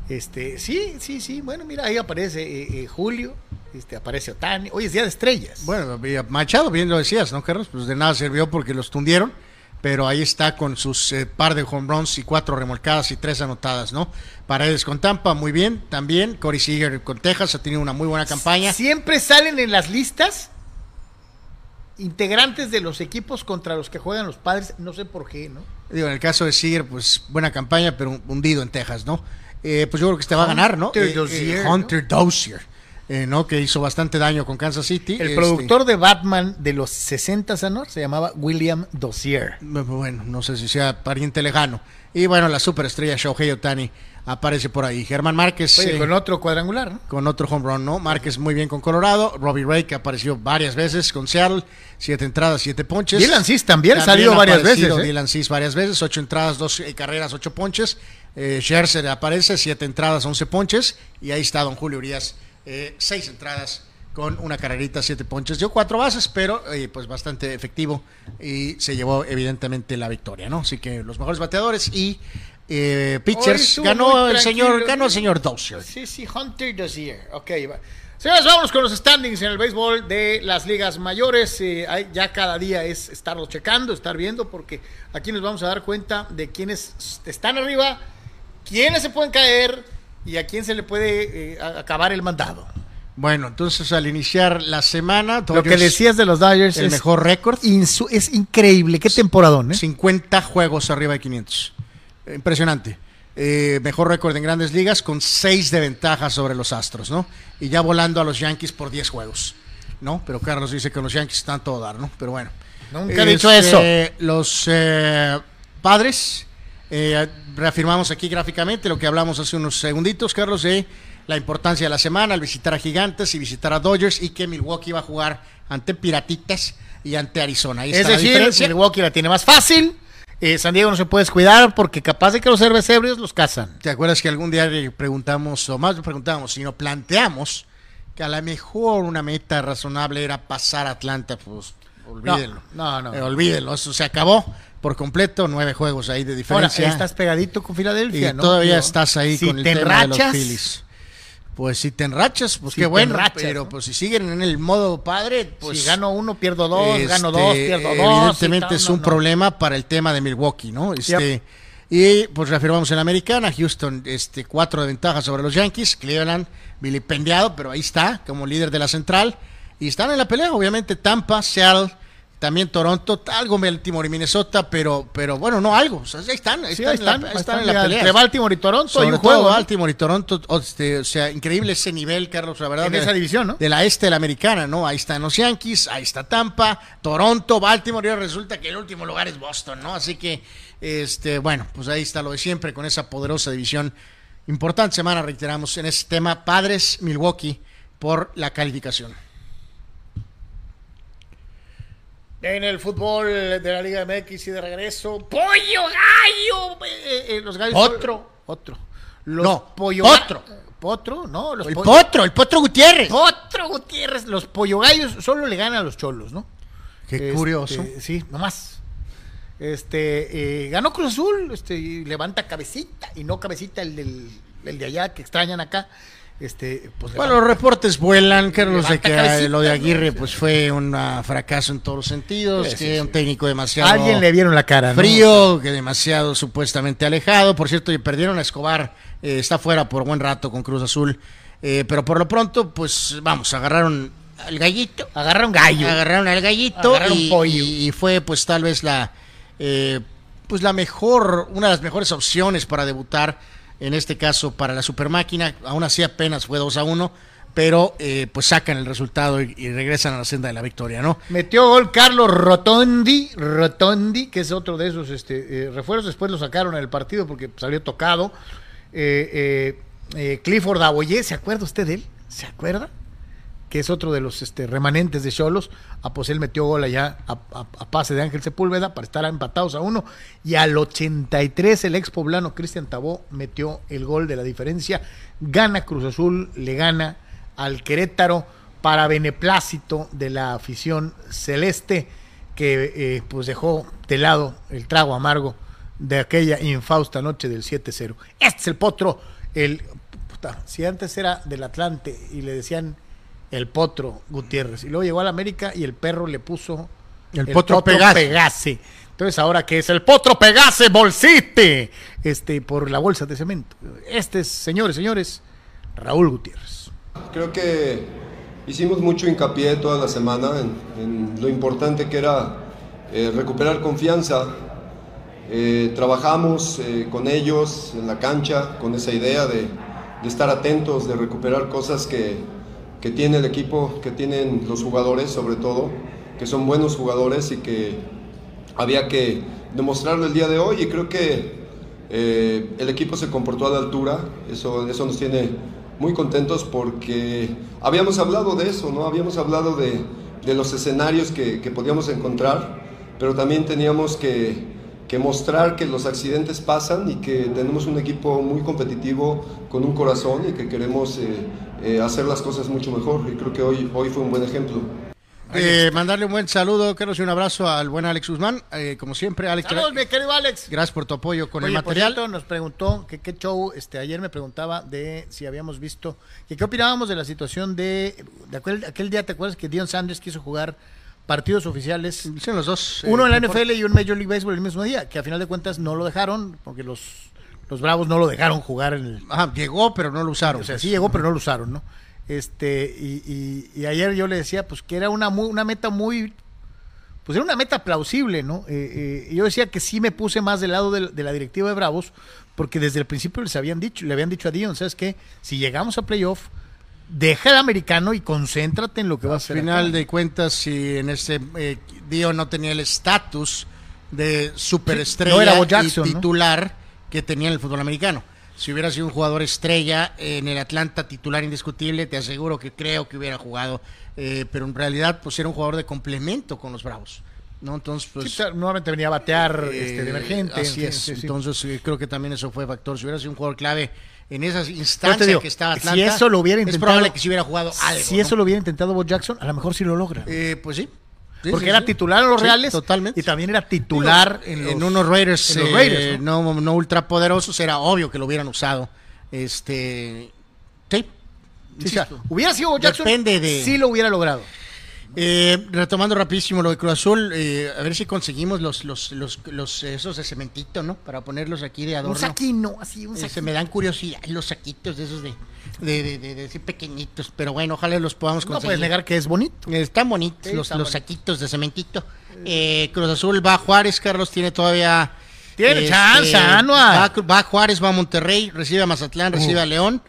Este, sí, sí, sí. Bueno, mira, ahí aparece eh, eh, Julio, este, aparece Otani. Hoy es día de estrellas. Bueno, Machado, bien lo decías, ¿no, Carlos? Pues de nada sirvió porque los tundieron, pero ahí está con sus eh, par de home runs y cuatro remolcadas y tres anotadas, ¿no? Paredes con Tampa, muy bien, también. Corey Seager con Texas ha tenido una muy buena campaña. Siempre salen en las listas integrantes de los equipos contra los que juegan los padres. No sé por qué, ¿no? Digo, en el caso de Seager, pues buena campaña, pero hundido en Texas, ¿no? Eh, pues yo creo que este va a ganar, ¿no? Hunter Eh, eh, Dozier, Dozier, eh, ¿no? Que hizo bastante daño con Kansas City. El Este, productor de Batman de los 60 años se llamaba William Dozier. Bueno, no sé si sea pariente lejano. Y bueno, la superestrella Shohei Otani aparece por ahí. Germán Márquez. Oye, eh, con otro cuadrangular, ¿no? con otro home run, ¿no? Márquez muy bien con Colorado, Robbie Ray que apareció varias veces con Seattle, siete entradas, siete ponches. Dylan Cease también salió varias veces, ¿eh? Dylan Cease varias veces, ocho entradas, dos eh, carreras, ocho ponches. Scherzer aparece, siete entradas, once ponches. Y ahí está Don Julio Urias, eh, seis entradas con una carrerita, siete ponches. Dio cuatro bases, pero eh, pues bastante efectivo y se llevó evidentemente la victoria, ¿no? Así que los mejores bateadores y eh, pitchers ganó el señor, ganó el señor Dozier. Sí, sí, Hunter Dozier. Ok, va. Señores, vámonos con los standings en el béisbol de las ligas mayores. Eh, hay- ya cada día es estarlo checando, estar viendo, porque aquí nos vamos a dar cuenta de quiénes están arriba, quiénes se pueden caer y a quién se le puede eh, acabar el mandado. Bueno, entonces al iniciar la semana, Lo que decías de los Dodgers el es, mejor récord, es increíble. Qué temporadón, ¿eh? 50 juegos arriba de 500. Impresionante. Eh, mejor récord en grandes ligas con 6 de ventaja sobre los Astros, ¿no? Y ya volando a los Yankees por 10 juegos, ¿no? Pero Carlos dice que los Yankees están a todo dar, ¿no? Pero bueno. Nunca he dicho eso. Los eh, padres, eh, reafirmamos aquí gráficamente lo que hablamos hace unos segunditos, Carlos, de la importancia de la semana al visitar a Gigantes y visitar a Dodgers y que Milwaukee va a jugar ante Piratitas y ante Arizona. Ahí Es está decir. Milwaukee la tiene más fácil. Eh, San Diego no se puede descuidar porque capaz de que los cervecebrios los cazan. ¿Te acuerdas que algún día le preguntamos, o más no preguntamos, sino planteamos que a lo mejor una meta razonable era pasar a Atlanta? Pues olvídenlo. No, no, no. Eh, olvídenlo, eso se acabó por completo, nueve juegos ahí de Ahora, diferencia. estás pegadito con Filadelfia, y ¿no? todavía estás ahí si con el te tema de los Phillies. Pues si te enrachas, pues Si qué bueno, enrachas, pero ¿no? pues si siguen en el modo padre, pues si gano uno, pierdo dos, este, gano dos, pierdo dos. Evidentemente es un no. problema para el tema de Milwaukee, ¿no? Este, Y pues reafirmamos en la americana, Houston, este, cuatro de ventaja sobre los Yankees, Cleveland, vilipendiado, pero ahí está, como líder de la central. Y están en la pelea, obviamente, Tampa, Seattle, también Toronto, algo Baltimore y Minnesota, pero, pero bueno, no algo. O sea, ahí están, ahí Sí, están, ahí en la- están, ahí ahí están en la pelea. Entre Baltimore y Toronto Sobre hay un todo juego. ¿no? Baltimore y Toronto, o, este, o sea, increíble ese nivel, Carlos, la verdad. En de- esa división, ¿no? De la este de la americana, ¿no? Ahí están los Yankees, ahí está Tampa, Toronto, Baltimore, y ahora resulta que el último lugar es Boston, ¿no? Así que, este, bueno, pues ahí está lo de siempre con esa poderosa división. Importante semana, reiteramos, en este tema, Padres Milwaukee por la calificación. En el fútbol de la Liga MX y de regreso. ¡Pollo, gallo! Eh, eh, los gallos. Otro. Otro. Los No, pollo Potro. Potro, no, los El Potro, el Potro Gutiérrez. Potro Gutiérrez, los pollo gallos solo le ganan a los cholos, ¿no? Qué Este, curioso. Sí, nomás. Este, eh, ganó Cruz Azul, este, y levanta cabecita, y no cabecita el, del, el de allá que extrañan acá. Este, pues Bueno, los reportes vuelan, Carlos, de que cabecita, lo de Aguirre pues fue un ah, fracaso en todos los sentidos, Sí, que sí. un técnico demasiado alguien le vieron la cara, ¿no? frío, que demasiado supuestamente alejado. Por cierto, y perdieron a Escobar, eh, está fuera por buen rato con Cruz Azul. Eh, pero por lo pronto, pues vamos, agarraron al gallito. Agarraron gallo. Agarraron al gallito Agarraron y, pollo. y- y fue pues tal vez la eh, pues la mejor, una de las mejores opciones para debutar, en este caso para la super máquina, aún así apenas fue 2 a 1, pero eh, pues sacan el resultado y, regresan a la senda de la victoria, ¿no? Metió gol Carlos Rotondi, Rotondi, que es otro de esos este, eh, refuerzos. Después lo sacaron en el partido porque salió tocado. Eh, eh, eh, Clifford Aboyé, ¿se acuerda usted de él? ¿Se acuerda? Que es otro de los este, remanentes de Cholos. A pues él metió gol allá a, a- pase de Ángel Sepúlveda para estar empatados a uno. Y al 83 el ex poblano Cristian Tabó metió el gol de la diferencia. Gana Cruz Azul, le gana al Querétaro para beneplácito de la afición celeste que eh, pues dejó de lado el trago amargo de aquella infausta noche del 7-0. Este es el potro, el si antes era del Atlante y le decían el potro Gutiérrez y luego llegó al América y el perro le puso El Potro Pegase. Entonces ahora que es el potro Pegase Bolsite, este por la bolsa de cemento. Este es, señores, señores, Raúl Gutiérrez. Creo que hicimos mucho hincapié toda la semana en, en lo importante que era eh, recuperar confianza. Eh, trabajamos eh, con ellos en la cancha con esa idea de, de estar atentos, de recuperar cosas que, que tiene el equipo, que tienen los jugadores sobre todo, que son buenos jugadores y que había que demostrarlo el día de hoy y creo que eh, el equipo se comportó a la altura, eso, eso nos tiene muy contentos porque habíamos hablado de eso, ¿no? Habíamos hablado de, de los escenarios que, que podíamos encontrar, pero también teníamos que, que mostrar que los accidentes pasan y que tenemos un equipo muy competitivo con un corazón y que queremos eh, eh, hacer las cosas mucho mejor y creo que hoy, hoy fue un buen ejemplo. Eh, mandarle un buen saludo, Carlos, y un abrazo al buen Alex Guzmán. Eh, como siempre, Alex, Saludos, mi querido Alex. gracias por tu apoyo con Oye, el por material. cierto, nos preguntó que qué show, este, ayer me preguntaba de si habíamos visto, que qué opinábamos de la situación de, de aquel, aquel día, ¿te acuerdas que Dion Sanders quiso jugar partidos oficiales? Dicen los dos. Uno eh, en la. NFL y un Major League Baseball el mismo día, que a final de cuentas no lo dejaron, porque los, los Bravos no lo dejaron jugar en el... Ajá, llegó, pero no lo usaron. O sea, sí llegó, pero no lo usaron, ¿no? Este, y, y- y ayer yo le decía, pues que era una, mu- una meta muy, pues era una meta plausible, ¿no? Eh, eh, yo decía que sí me puse más del lado de, de la directiva de Bravos, porque desde el principio les habían dicho, le habían dicho a Dion, ¿sabes qué? Si llegamos a playoff, deja el americano y concéntrate en lo que va a Al hacer. final acá. de cuentas, si en ese eh, Dio no tenía el estatus de superestrella no era Bo y titular que tenía en el fútbol americano. Si hubiera sido un jugador estrella en el Atlanta titular indiscutible, te aseguro que creo que hubiera jugado. Eh, pero en realidad, pues era un jugador de complemento con los Bravos. ¿no? Entonces, pues. Sí, nuevamente venía a batear este, de Eh, emergente. Así sí, es. sí, sí. Entonces, eh, creo que también eso fue factor. Si hubiera sido un jugador clave en esas instancias digo, que estaba si Atlanta, eso lo hubiera es intentado- probable que si hubiera jugado algo. si ¿no? eso lo hubiera intentado Bo Jackson, a lo mejor sí lo logra. Eh, pues sí. Sí, porque sí, era sí. titular en los Reales totalmente. y también era titular en, en, los- unos Raiders, en los eh, ¿no? no, no ultrapoderosos, era obvio que lo hubieran usado. Este, sí. O sea, hubiera sido Bo Jackson, Depende de- sí lo hubiera logrado. Eh, retomando rapidísimo lo de Cruz Azul, eh, a ver si conseguimos los, los, los, los esos de cementito, ¿no? Para ponerlos aquí de adorno. Un saquino, así, un Eh, saquino. se me dan curiosidad los saquitos de esos de, de, de, de- de pequeñitos, pero bueno, ojalá los podamos No conseguir. puedes negar que es bonito. Están bonitos Sí, los, los saquitos de cementito. Eh, Cruz Azul va a Juárez, Carlos tiene todavía. Tiene este, chance, Anuar. Va, va a Juárez, va a Monterrey, recibe a Mazatlán, recibe a León,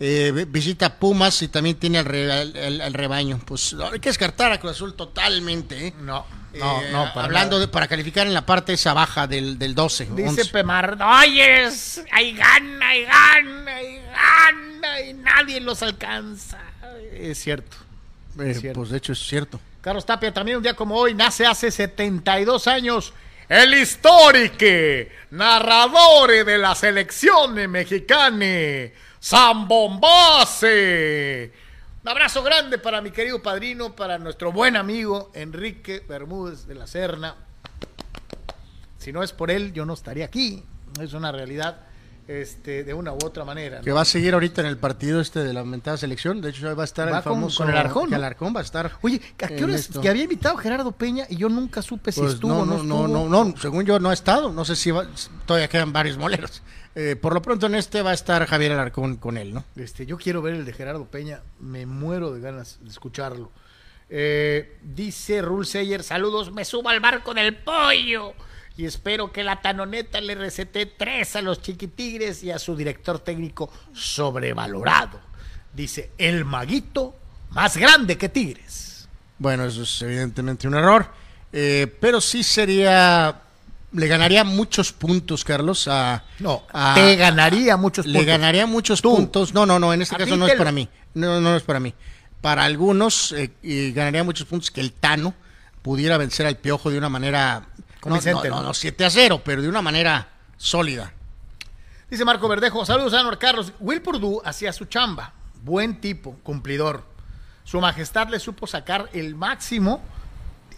eh, vi- visita Pumas y también tiene al, re- al- al- al rebaño. Pues hay que descartar a Cruz Azul totalmente. ¿eh? No, Eh, no, no. para hablando nada. de, para calificar en la parte esa baja del, del 12. Dice 11. Pemar, oyes, hay gana, hay gana, hay gana, y nadie los alcanza. Es cierto. Es cierto. pues de hecho es cierto. Carlos Tapia, también un día como hoy, nace hace 72 años el histórico narrador de la selección mexicana, Zambombase. Un abrazo grande para mi querido padrino, para nuestro buen amigo Enrique Bermúdez de la Serna. Si no es por él, yo no estaría aquí. Es una realidad este, de una u otra manera. ¿no? Que va a seguir ahorita en el partido este de la aumentada selección. De hecho, va a estar Va el con- famoso. con el Arjón, que ¿no? Alarcón va a estar. Oye, ¿a qué horas? Que había invitado Gerardo Peña y yo nunca supe si Pues estuvo o no, no, no, estuvo. no, no, no, según yo no ha estado. No sé si va- todavía quedan varios moleros. Eh, por lo pronto en este va a estar Javier Alarcón con él, ¿no? Este, yo quiero ver el de Gerardo Peña, me muero de ganas de escucharlo. Eh, dice Rul Seyer, saludos, me subo al barco del pollo y espero que la tanoneta le recete tres a los chiquitigres y a su director técnico sobrevalorado. Dice, el maguito más grande que Tigres. Bueno, eso es evidentemente un error. Eh, pero sí sería. Le ganaría muchos puntos, Carlos. A, No, a- te ganaría muchos Le puntos. ganaría muchos Tú. puntos. No, no, no, en este caso no es para mí. No, no es para mí. Para algunos eh, y ganaría muchos puntos que el Tano pudiera vencer al Piojo de una manera. No, no, no, ¿no? no, 7 a 0, pero de una manera sólida. Dice Marco Verdejo, saludos a Carlos. Will Purdue hacía su chamba, buen tipo, cumplidor. Su majestad le supo sacar el máximo.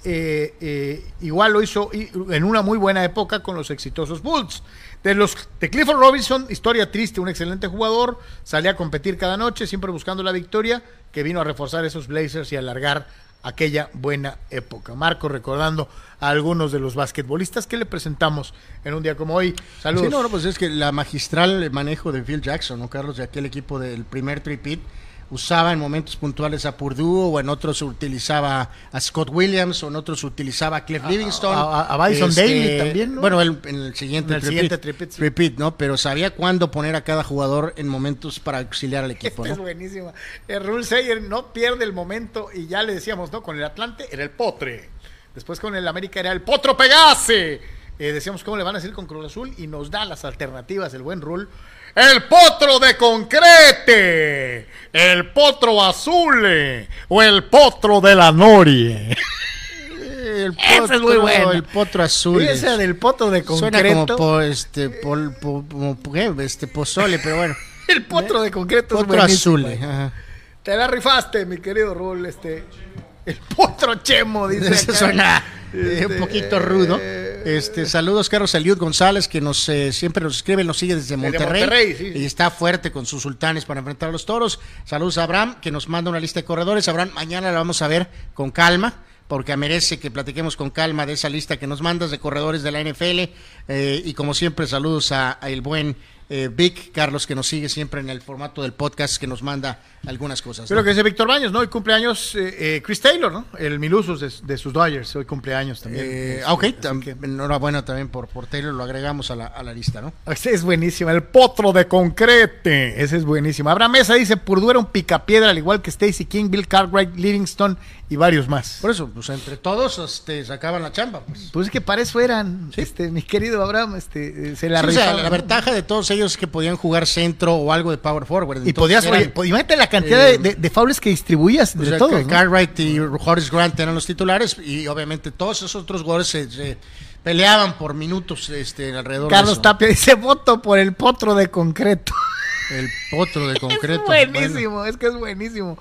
eh, eh, igual lo hizo en una muy buena época con los exitosos Bulls. De los de Clifford Robinson, historia triste, un excelente jugador, salía a competir cada noche, siempre buscando la victoria, que vino a reforzar esos Blazers y alargar aquella buena época. Marco recordando a algunos de los basquetbolistas que le presentamos en un día como hoy. Saludos. Sí, no, no, pues es que la magistral manejo de Phil Jackson, ¿no, Carlos? De aquel equipo del primer tripit, usaba en momentos puntuales a Purdue, o en otros utilizaba a Scott Williams, o en otros utilizaba a Cliff Livingston. a- a Bison Daly también, ¿no? Bueno, él en el siguiente En el tripit, siguiente tripit, sí. tripit, ¿no? Pero sabía cuándo poner a cada jugador en momentos para auxiliar al equipo, Esta es ¿no? buenísima. El Rule Sayer no pierde el momento y ya le decíamos, ¿no? Con el Atlante era el Potre. Después con el América era el Potro Pegase. Eh, decíamos cómo le van a decir con Cruz Azul y nos da las alternativas el buen Rule. El potro de concrete, el potro azul o el potro de la norie. El Esa es muy buena. el potro azul. Esa del potro de Suena concreto. como, po- este, pol- po- como, ¿qué? este pozole, pero bueno. El potro de concreto es Potro buenísimo. azul. ajá. Te la rifaste, mi querido Rul, este. El potro chemo, dice. Eso acá. suena eh, Este, un poquito rudo. Este, saludos, Carlos Eliud González, que nos eh, siempre nos escribe, nos sigue desde Monterrey. Monterrey, sí, sí. Y está fuerte con sus sultanes para enfrentar a los toros. Saludos a Abraham, que nos manda una lista de corredores. Abraham, mañana la vamos a ver con calma, porque merece que platiquemos con calma de esa lista que nos mandas de corredores de la NFL. Eh, y como siempre, saludos a, a el buen eh, Vic Carlos, que nos sigue siempre en el formato del podcast, que nos manda algunas cosas. Creo ¿no? que dice Víctor Baños, ¿no? Hoy cumpleaños eh, eh, Chris Taylor, ¿no? El Milusos de, de sus Dodgers. Hoy cumpleaños también. Eh, ah, ok, así tam- que- enhorabuena también por, por Taylor, lo agregamos a la, a la lista, ¿no? Ese es buenísimo. El potro de concrete. Ese es buenísimo. Abraham Mesa dice: Purdue era un picapiedra, al igual que Stacy King, Bill Cartwright, Livingston y varios más. Por eso, pues entre todos este, sacaban la chamba. Pues. Pues es que para eso eran, este, mi querido Abraham, este, eh, se la Sí, o sea, la ventaja de todos ellos que podían jugar centro o algo de power forward. Y podías, eran, oye, pues, imagínate la cantidad eh, de, de, de faules que distribuías o de sea, todos. Cartwright y Horace Grant eran los titulares y obviamente todos esos otros jugadores se, se peleaban por minutos este, alrededor de Carlos eso. Tapia dice: voto por el potro de concreto. El potro de concreto. es buenísimo, es que es buenísimo.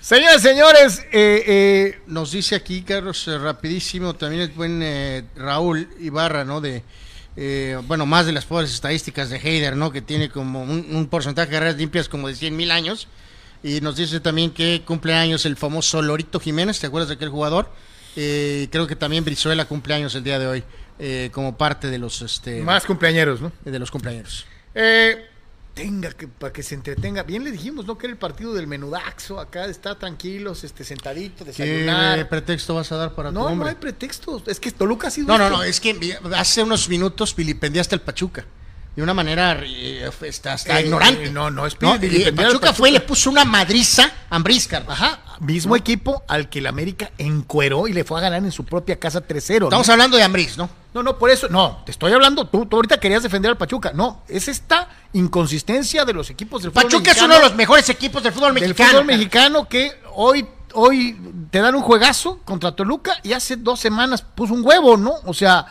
Señores, señores, eh, eh, Nos dice aquí, Carlos, eh, rapidísimo, también el buen eh, Raúl Ibarra, ¿no? De, eh, bueno, más de las pobres estadísticas de Heider, ¿no? Que tiene como un, un porcentaje de carreras limpias como de 100 mil años. Y nos dice también que cumple años el famoso Lorito Jiménez, ¿te acuerdas de aquel jugador? Eh, creo que también Brizuela cumple años el día de hoy, eh, como parte de los, este, más cumpleañeros, ¿no? de los cumpleaños. Eh, tenga que para que se entretenga. Bien le dijimos, ¿no? Que era el partido del menudaxo. Acá está tranquilos, este, sentadito, ¿Qué desayunar. pretexto vas a dar para tu No, no hay pretextos. Es que Toluca ha sido. No, no, esto. no, es que hace unos minutos vilipendiaste al Pachuca. De una manera eh, hasta, hasta Eh, ignorante. no, no, es ¿no? Y Pachuca, Pachuca. fue y le puso una madriza a Ambriz, Carlos. Ajá, mismo equipo al que el América encueró y le fue a ganar en su propia casa 3-0. ¿no? Estamos hablando de Ambriz, ¿no? No, no, por eso, no, te estoy hablando, tú, tú ahorita querías defender al Pachuca. No, es esta inconsistencia de los equipos del fútbol Pachuca es mexicano, uno de los mejores equipos del fútbol del mexicano. fútbol Carlos. mexicano que hoy, hoy te dan un juegazo contra Toluca y hace dos semanas puso un huevo, ¿no? O sea,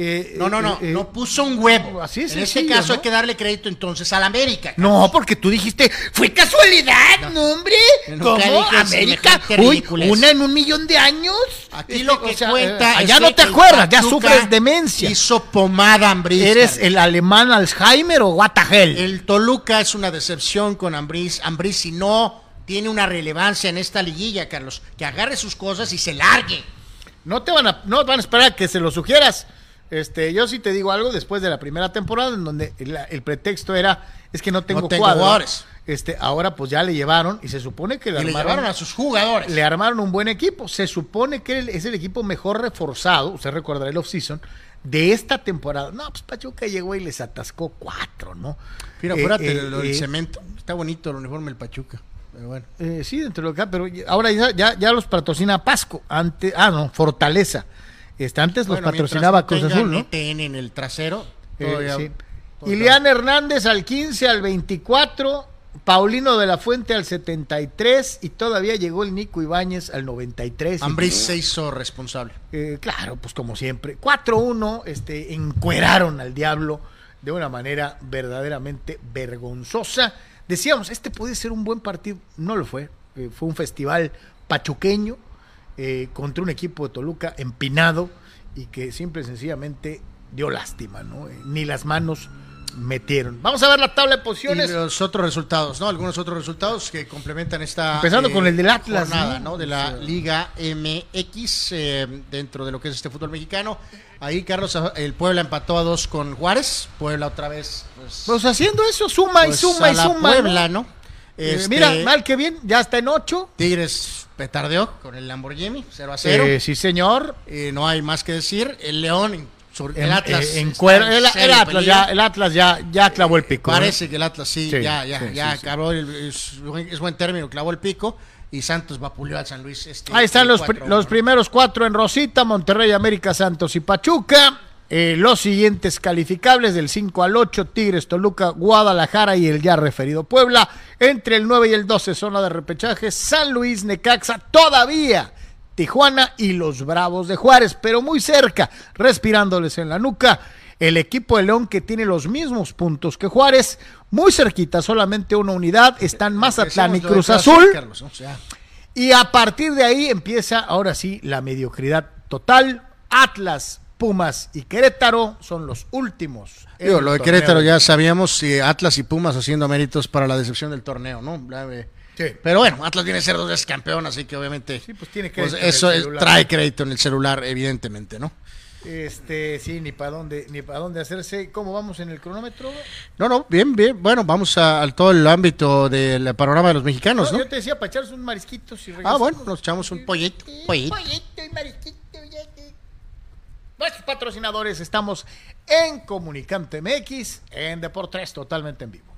Eh, No, no, no, eh, eh, no puso un huevo. Así es En este sencillo, caso ¿no? hay que darle crédito entonces al América. No, porque tú dijiste, fue casualidad, no, hombre. Yo nunca ¿Cómo? América, uy, una en un millón de años. Aquí Este, lo que o sea, cuenta eh, es ya no te acuerdas, ya sufres demencia. Hizo pomada Ambriz. ¿Eres el alemán Alzheimer o what the hell? El Toluca es una decepción con Ambriz. Ambriz si no tiene una relevancia en esta liguilla, Carlos, que agarre sus cosas y se largue. No te van a, no van a esperar a que se lo sugieras. Este, yo sí te digo algo después de la primera temporada en donde el, el pretexto era es que no tengo, tengo cuadro. jugadores. Este, ahora pues ya le llevaron y se supone que le Y le armaron, llevaron a sus jugadores. le armaron un buen equipo. Se supone que el- es el equipo mejor reforzado, usted recordará el off-season, de esta temporada. No, pues Pachuca llegó y les atascó cuatro, ¿no? Mira, Eh, fuérate eh, del eh, cemento. Está bonito el uniforme del Pachuca. Pero bueno. Eh, sí, dentro de lo que pero ahora ya, ya, ya los patrocina Pasco. Antes, ah, no, Fortaleza. Este, antes los patrocinaba Cruz Azul, ¿no? ETN en el trasero. Eh, todavía- sí. todavía- Ilian Hernández al 15, al 24, Paulino de la Fuente al 73 y todavía llegó el Nico Ibáñez al 93. Ambriz se hizo responsable. Eh, claro, pues como siempre. 4-1, este, encueraron al diablo de una manera verdaderamente vergonzosa. Decíamos, este puede ser un buen partido. No lo fue. Eh, fue un festival pachuqueño eh, contra un equipo de Toluca empinado y que simple y sencillamente dio lástima, ¿no? Eh, ni las manos metieron. Vamos a ver la tabla de Y posiciones. los otros resultados, ¿no? Algunos otros resultados que complementan esta. Empezando con el del Atlas, jornada, ¿no? ¿no? De la Liga MX, eh, dentro de lo que es este fútbol mexicano. Ahí, Carlos, el Puebla empató a dos con Juárez. Puebla otra vez. Pues, Pues haciendo eso, suma pues, y suma a y suma. Puebla, ¿no? Eh, Este, mira, mal que bien, ya está en 8. Tigres petardeó con el Lamborghini, 0 a 0. sí, señor. Eh, no hay más que decir. El León, sur- el Atlas. eh, en está cuero- en el, Atlas ya, el Atlas ya, ya clavó el pico. Parece que el Atlas sí, Sí, ya, ya, sí, ya sí, acabó, el- es, buen- es buen término, clavó el pico y Santos vapuleó al San Luis. Este, Ahí están los, 4-1, pri- los primeros cuatro en Rosita, Monterrey, América, Santos y Pachuca. Eh, los siguientes calificables del 5 al 8, Tigres, Toluca, Guadalajara y el ya referido Puebla. Entre el 9 y el 12, zona de repechaje, San Luis, Necaxa, todavía Tijuana y los Bravos de Juárez, pero muy cerca, respirándoles en la nuca. El equipo de León que tiene los mismos puntos que Juárez, muy cerquita, solamente una unidad, están Mazatlán y Cruz Azul. Carlos, ¿no? O sea, Y a partir de ahí empieza ahora sí la mediocridad total. Atlas, Pumas y Querétaro son los últimos. digo, lo de torneo. Querétaro ya sabíamos, eh, Atlas y Pumas haciendo méritos para la decepción del torneo, ¿no? Eh, Sí. Pero bueno, Atlas viene a ser dos veces campeón, así que obviamente Sí, pues tiene pues crédito en el eso es- trae crédito en el celular, evidentemente, ¿no? Este, sí, ni para dónde, ni para dónde hacerse. ¿Cómo vamos en el cronómetro? No, no, bien, bien. Bueno, vamos a, al todo el ámbito del panorama de los mexicanos, ¿no? Yo te decía para echarse un marisquito. Si Ah, bueno, nos echamos un pollito, pollito. Pollito y marisquito. ya que- Nuestros patrocinadores estamos en Comunicante MX, en Deportes, totalmente en vivo.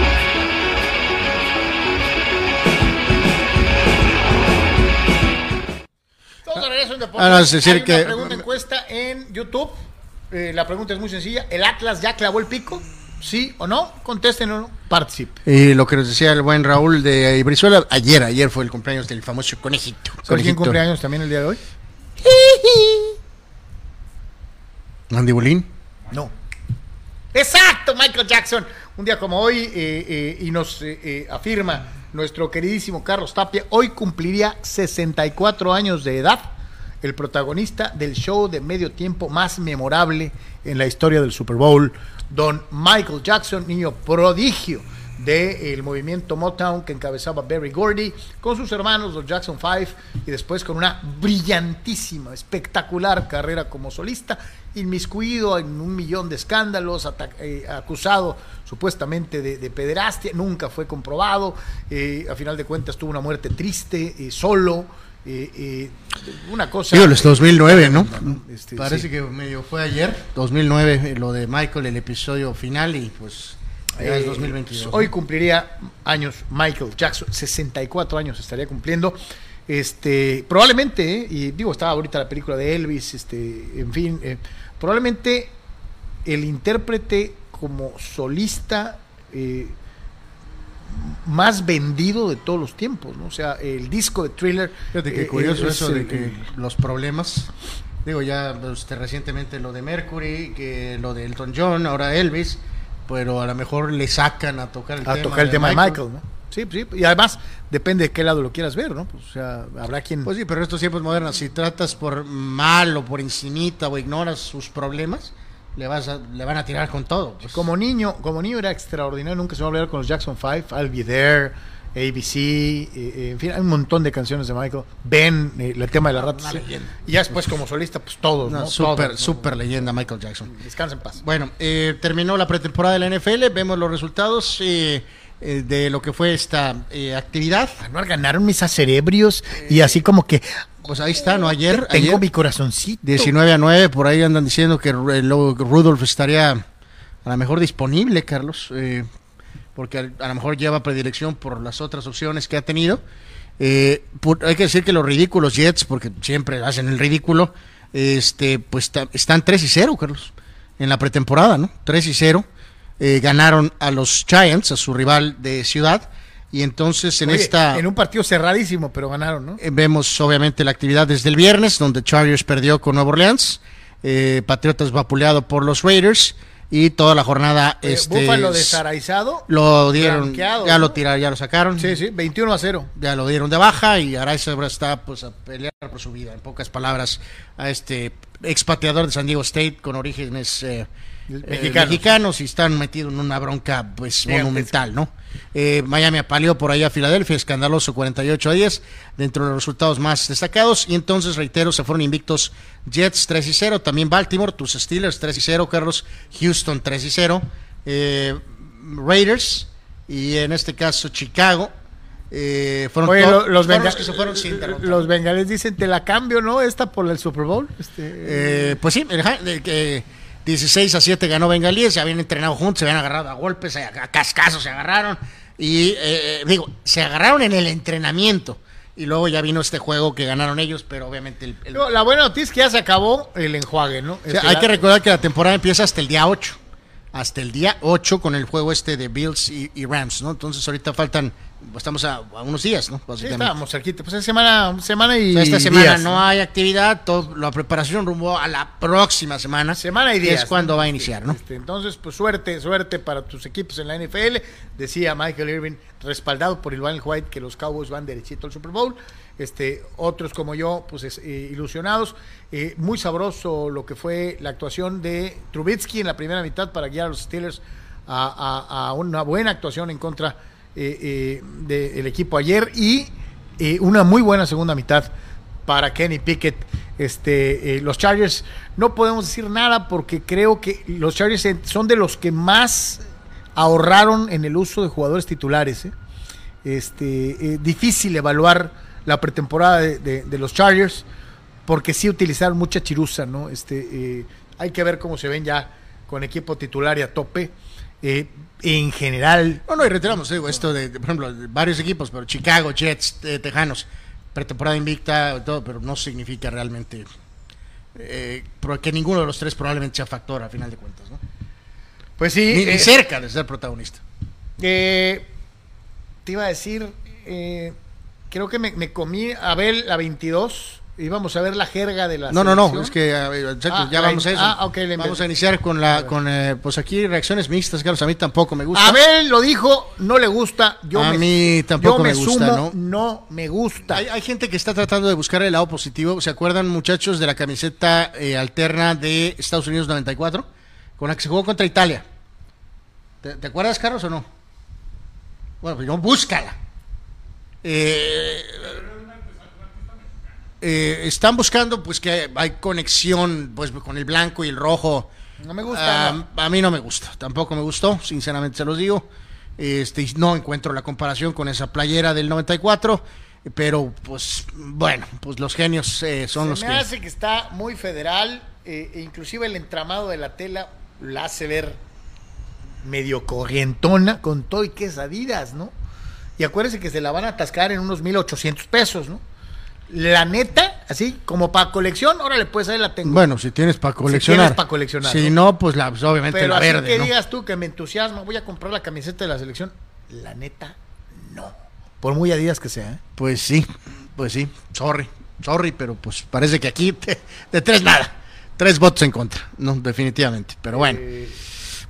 Ah, no, es decir Hay que- Una pregunta encuesta en YouTube. Eh, la pregunta es muy sencilla. ¿El Atlas ya clavó el pico? ¿Sí o no? Contesten o no. Participe. Y lo que nos decía el buen Raúl de Brizuela, ayer, ayer fue el cumpleaños del famoso conejito. ¿Sabes quién cumpleaños también el día de hoy? Andy Bolín. No. Exacto, Michael Jackson. Un día como hoy, eh, eh, y nos eh, afirma nuestro queridísimo Carlos Tapia, hoy cumpliría 64 años de edad, el protagonista del show de medio tiempo más memorable en la historia del Super Bowl, don Michael Jackson, niño prodigio del movimiento Motown que encabezaba Barry Gordy, con sus hermanos, los Jackson Five, y después con una brillantísima, espectacular carrera como solista, inmiscuido en un millón de escándalos, eh, acusado supuestamente de, de pederastia, nunca fue comprobado, eh, a final de cuentas tuvo una muerte triste, eh, solo, eh, eh, una cosa... Digo, es 2009, ¿no? Este, Parece sí. que medio fue ayer, 2009, eh, lo de Michael, el episodio final, y pues Eh, 2022. Hoy cumpliría años Michael Jackson, 64 años estaría cumpliendo. Este, probablemente, eh, y digo, estaba ahorita la película de Elvis, este, en fin, eh, probablemente el intérprete como solista eh, más vendido de todos los tiempos, ¿no? O sea, el disco de Thriller. Fíjate qué curioso es eso de que los problemas, digo ya este, recientemente lo de Mercury, que lo de Elton John, ahora Elvis, pero a lo mejor le sacan a tocar el a tema tocar el de tema de Michael, ¿no? Sí, sí, y además depende de qué lado lo quieras ver, ¿no? Pues, o sea, habrá quien... Pues sí, pero en estos tiempos modernos, si tratas por mal o por encimita o ignoras sus problemas, le vas a, le van a tirar con todo. pues. Como niño, como niño era extraordinario, nunca se va a hablar con los Jackson Five, I'll Be There, ABC, eh, en fin, hay un montón de canciones de Michael. Ben, eh, el tema de la rata. Y ya después como solista, pues todos, Una ¿no? super, Todos, ¿no? super leyenda Michael Jackson. Descansa en paz. Bueno, eh, terminó la pretemporada de la NFL, vemos los resultados eh, eh, de lo que fue esta eh, actividad. Anual ganaron mis acerebrios y así como que Pues ahí está, ¿no? Ayer, tengo ayer mi corazoncito. 19 a 9, por ahí andan diciendo que Ru- Lo- Rudolph estaría a lo mejor disponible, Carlos, eh, porque a, lo mejor lleva predilección por las otras opciones que ha tenido. Eh, por- hay que decir que los ridículos Jets, porque siempre hacen el ridículo, este, pues están 3 y 0, Carlos, en la pretemporada, ¿no? 3 y 0. Eh, ganaron a los Giants, a su rival de ciudad, y entonces en Oye, esta... En un partido cerradísimo, pero ganaron, ¿no? Eh, Vemos obviamente la actividad desde el viernes, donde Chargers perdió con Nueva Orleans, eh, Patriotas vapuleado por los Raiders y toda la jornada Eh, este, Búfalo desaraizado. lo dieron, ya lo tiraron, ya lo sacaron, Sí, sí, 21 a 0. ya lo dieron de baja y Araiza ahora está pues a pelear por su vida, en pocas palabras, a este expatriador de San Diego State con orígenes eh, eh, Mexicanos. mexicanos y están metidos en una bronca pues monumental, ¿no? Eh, Miami apaleó por allá a Filadelfia, escandaloso 48 a 10, dentro de los resultados más destacados. Y entonces, reitero, se fueron invictos Jets 3 y 0, también Baltimore, tus Steelers 3 y 0, Carlos, Houston 3 y 0, eh, Raiders y en este caso Chicago. eh, fueron Oye, todos- los, fueron los que se fueron sin los bengales dicen, te la cambio, ¿no? Esta por el Super Bowl. Este, Eh, pues sí, el, 16 a 7 ganó Bengalíes, se habían entrenado juntos, se habían agarrado a golpes, a, cascazos se agarraron. Y eh, digo, se agarraron en el entrenamiento. Y luego ya vino este juego que ganaron ellos, pero obviamente el, el- No, la buena noticia es que ya se acabó el enjuague, ¿no? o sea, Este, hay que recordar que la temporada empieza hasta el día 8. Hasta el día 8 con el juego este de Bills y, y Rams, ¿no? Entonces ahorita faltan, estamos a, a unos días, ¿no? Sí, estábamos cerquita. Pues es semana, semana y O sea, esta semana días, no hay actividad, todo, la preparación rumbo a la próxima semana. Semana y días. Es cuando ¿no? va a iniciar, ¿no? Este, entonces, pues suerte, suerte para tus equipos en la NFL. Decía Michael Irving, respaldado por Ilvan White, que los Cowboys van derechito al Super Bowl. Este, otros como yo, pues es- eh, ilusionados. Eh, muy sabroso lo que fue la actuación de Trubitsky en la primera mitad para guiar a los Steelers a, una buena actuación en contra eh, del equipo ayer y una muy buena segunda mitad para Kenny Pickett. Este, los Chargers no podemos decir nada porque creo que los Chargers son de los que más ahorraron en el uso de jugadores titulares. Este, difícil evaluar la pretemporada de, de- de los Chargers porque sí utilizaron mucha chiruza, ¿no? Este, eh, hay que ver cómo se ven ya con equipo titular y a tope. Eh, en general, No, no, y retiramos, digo, esto de, de, por ejemplo, de varios equipos, pero Chicago, Jets, eh, Tejanos, pretemporada invicta, todo, pero no significa realmente eh, que ninguno de los tres probablemente sea factor a final de cuentas, ¿no? Pues sí. Ni, ni eh, cerca de ser protagonista. eh, te iba a decir, eh, creo que me, me comí Abel la 22. Íbamos a ver la jerga de la No, no, no, es que a ver, exacto, Ah, ya vamos a eso. ah, ok, le vamos a iniciar con A la, ver. con eh, pues aquí reacciones mixtas, Carlos, a mí tampoco me gusta. Abel lo dijo, no le gusta. Yo A me, mí tampoco yo me gusta, sumo, ¿no? No me gusta. Hay, hay gente que está tratando de buscar el lado positivo. ¿Se acuerdan, muchachos, de la camiseta eh, alterna de Estados Unidos 94? Con la que se jugó contra Italia. ¿Te, te acuerdas, Carlos, o no? Bueno, pues no, búscala. Eh, eh, están buscando pues que hay conexión pues con el blanco y el rojo. No me gusta, Ah, no. A mí no me gusta, tampoco me gustó, sinceramente se los digo. Este, no encuentro la comparación con esa playera del 94, pero pues bueno, pues los genios eh, son Se los me que... hace que está muy federal, eh, e inclusive el entramado de la tela la hace ver medio corrientona con todo y que es Adidas, ¿no? Y acuérdense que se la van a atascar en unos 1800 pesos, ¿no? La neta, así como para colección, ahora le puedes ahí la tengo. Bueno, si tienes para coleccionar. tienes pa' coleccionar, Si ¿no? pues, la, pues, obviamente Pero la así verde, que ¿no? digas tú que me entusiasma, voy a comprar la camiseta de la selección, la neta, no. Por muy Adidas que sea, ¿eh? Pues sí, pues sí, sorry, sorry, pero pues parece que aquí de, de tres nada, tres votos en contra, no, definitivamente, pero bueno. Eh,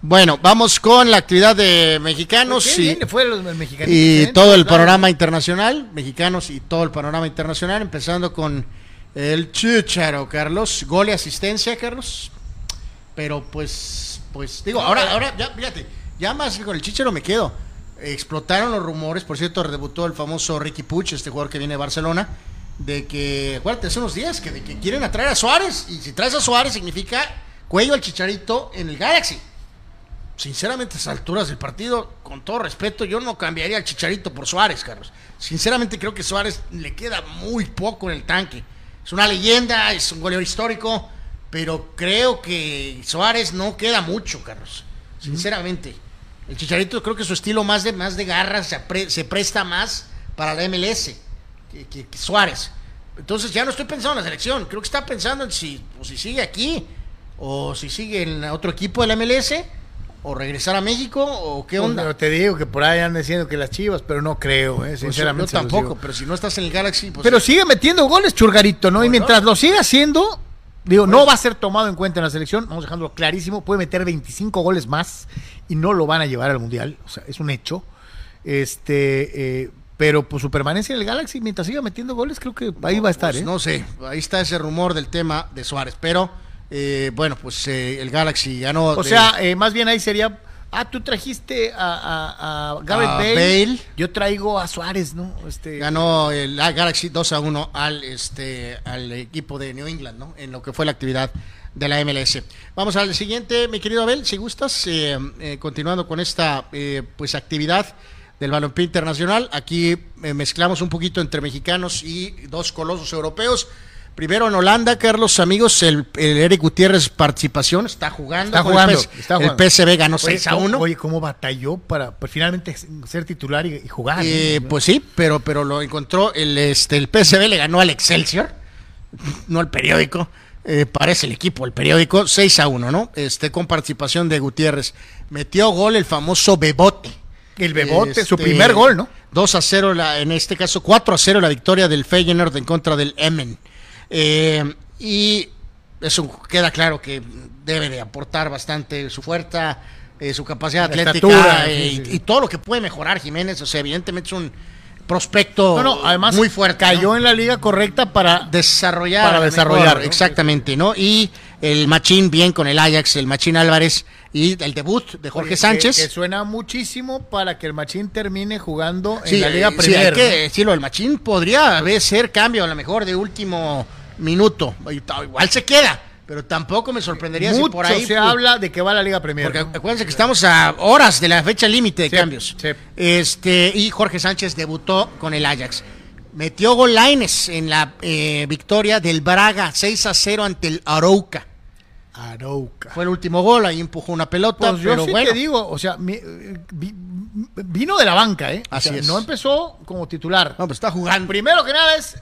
Bueno, vamos con la actividad de mexicanos Pues y, fue los mexicanos. y ¿eh? todo el panorama internacional, mexicanos y todo el panorama internacional, empezando con el Chicharo, Carlos, gol y asistencia, Carlos. Pero pues, pues, digo, ahora, ahora, ya, fíjate, ya más que con el Chicharo me quedo. Explotaron los rumores, por cierto, debutó el famoso Ricky Puch, este jugador que viene de Barcelona, de que, acuérdate, hace unos días, que, de que quieren atraer a Suárez, y si traes a Suárez significa cuello al Chicharito en el Galaxy sinceramente a esas alturas del partido, con todo respeto, yo no cambiaría al Chicharito por Suárez, Carlos. Sinceramente creo que Suárez le queda muy poco en el tanque. Es una leyenda, es un goleador histórico, pero creo que Suárez no queda mucho, Carlos. Sinceramente. El Chicharito creo que su estilo más de, más de garra se, apre- se presta más para la MLS que, que- que Suárez. Entonces ya no estoy pensando en la selección, creo que está pensando en si, o si sigue aquí, o si sigue en otro equipo de la MLS, o regresar a México, o qué onda. Pero te digo que por ahí andan diciendo que las chivas, pero no creo, eh, Pues sinceramente. yo tampoco, pero si no estás en el Galaxy, pues Pero sigue metiendo goles, Churgarito, ¿no? Y mientras lo siga haciendo, digo, Pues no va a ser tomado en cuenta en la selección, vamos dejándolo clarísimo, puede meter 25 goles más y no lo van a llevar al Mundial, o sea, es un hecho. Este, eh, pero pues su permanencia en el Galaxy, mientras siga metiendo goles, creo que ahí va a estar, Pues ¿eh? No sé, ahí está ese rumor del tema de Suárez, pero eh, bueno, pues eh, el Galaxy ganó. O de- sea, eh, más bien ahí sería. Ah, tú trajiste a, a, a Gareth A Bale. Bale. Yo traigo a Suárez, ¿no? Este, ganó el ah, Galaxy 2 a 1 al este al equipo de New England, ¿no? En lo que fue la actividad de la MLS. Vamos al siguiente, mi querido Abel, si gustas, eh, eh, continuando con esta eh, pues actividad del balompié internacional. Aquí eh, mezclamos un poquito entre mexicanos y dos colosos europeos. Primero en Holanda, Carlos, amigos, el, el Eric Gutiérrez participación está jugando. Está jugando, El, está jugando. el PSV ganó Oye, 6 a ¿cómo- 1. Oye, ¿cómo batalló para pues, finalmente ser titular y, y jugar? Eh, ¿no? pues sí, pero, pero lo encontró el, este, el PSV le ganó al Excelsior, no al periódico, eh, parece el equipo, el periódico, 6 a 1, ¿no? Este, con participación de Gutiérrez. Metió gol el famoso Bebote. El Bebote, su Este, primer gol, ¿no? 2 a 0, la, en este caso 4 a 0 la victoria del Feyenoord en contra del Emmen. Eh, y eso queda claro que debe de aportar bastante su fuerza, eh, su capacidad La atlética estatura, eh, sí, y, sí. y todo lo que puede mejorar Jiménez. O sea, evidentemente es un prospecto No, no, además muy fuerte. cayó ¿no? en la liga correcta para desarrollar. para desarrollar. Exactamente, ¿no? Y el Machín bien con el Ajax, el Machín Álvarez y el debut de Jorge Oye, Sánchez. Que, que suena muchísimo para que el Machín termine jugando Sí, en la Liga eh, sí, Premier. hay que decirlo, el Machín podría haber ser cambio a lo mejor de último minuto. Igual se queda, pero tampoco me sorprendería Mucho si por ahí. se pues, habla de que va a la Liga Premier. Porque ¿no? acuérdense que estamos a horas de la fecha límite de Sí, cambios. sí. Este, y Jorge Sánchez debutó con el Ajax. Metió gol Lainez en la eh, victoria del Braga 6 a 0 ante el Arauca. Arouca. Fue el último gol, ahí empujó una pelota, Pues yo pero sí bueno. te digo, o sea, mi- eh, vi- vino de la banca, ¿eh? O Así sea, es. No empezó como titular. No, pues está jugando. Primero que nada es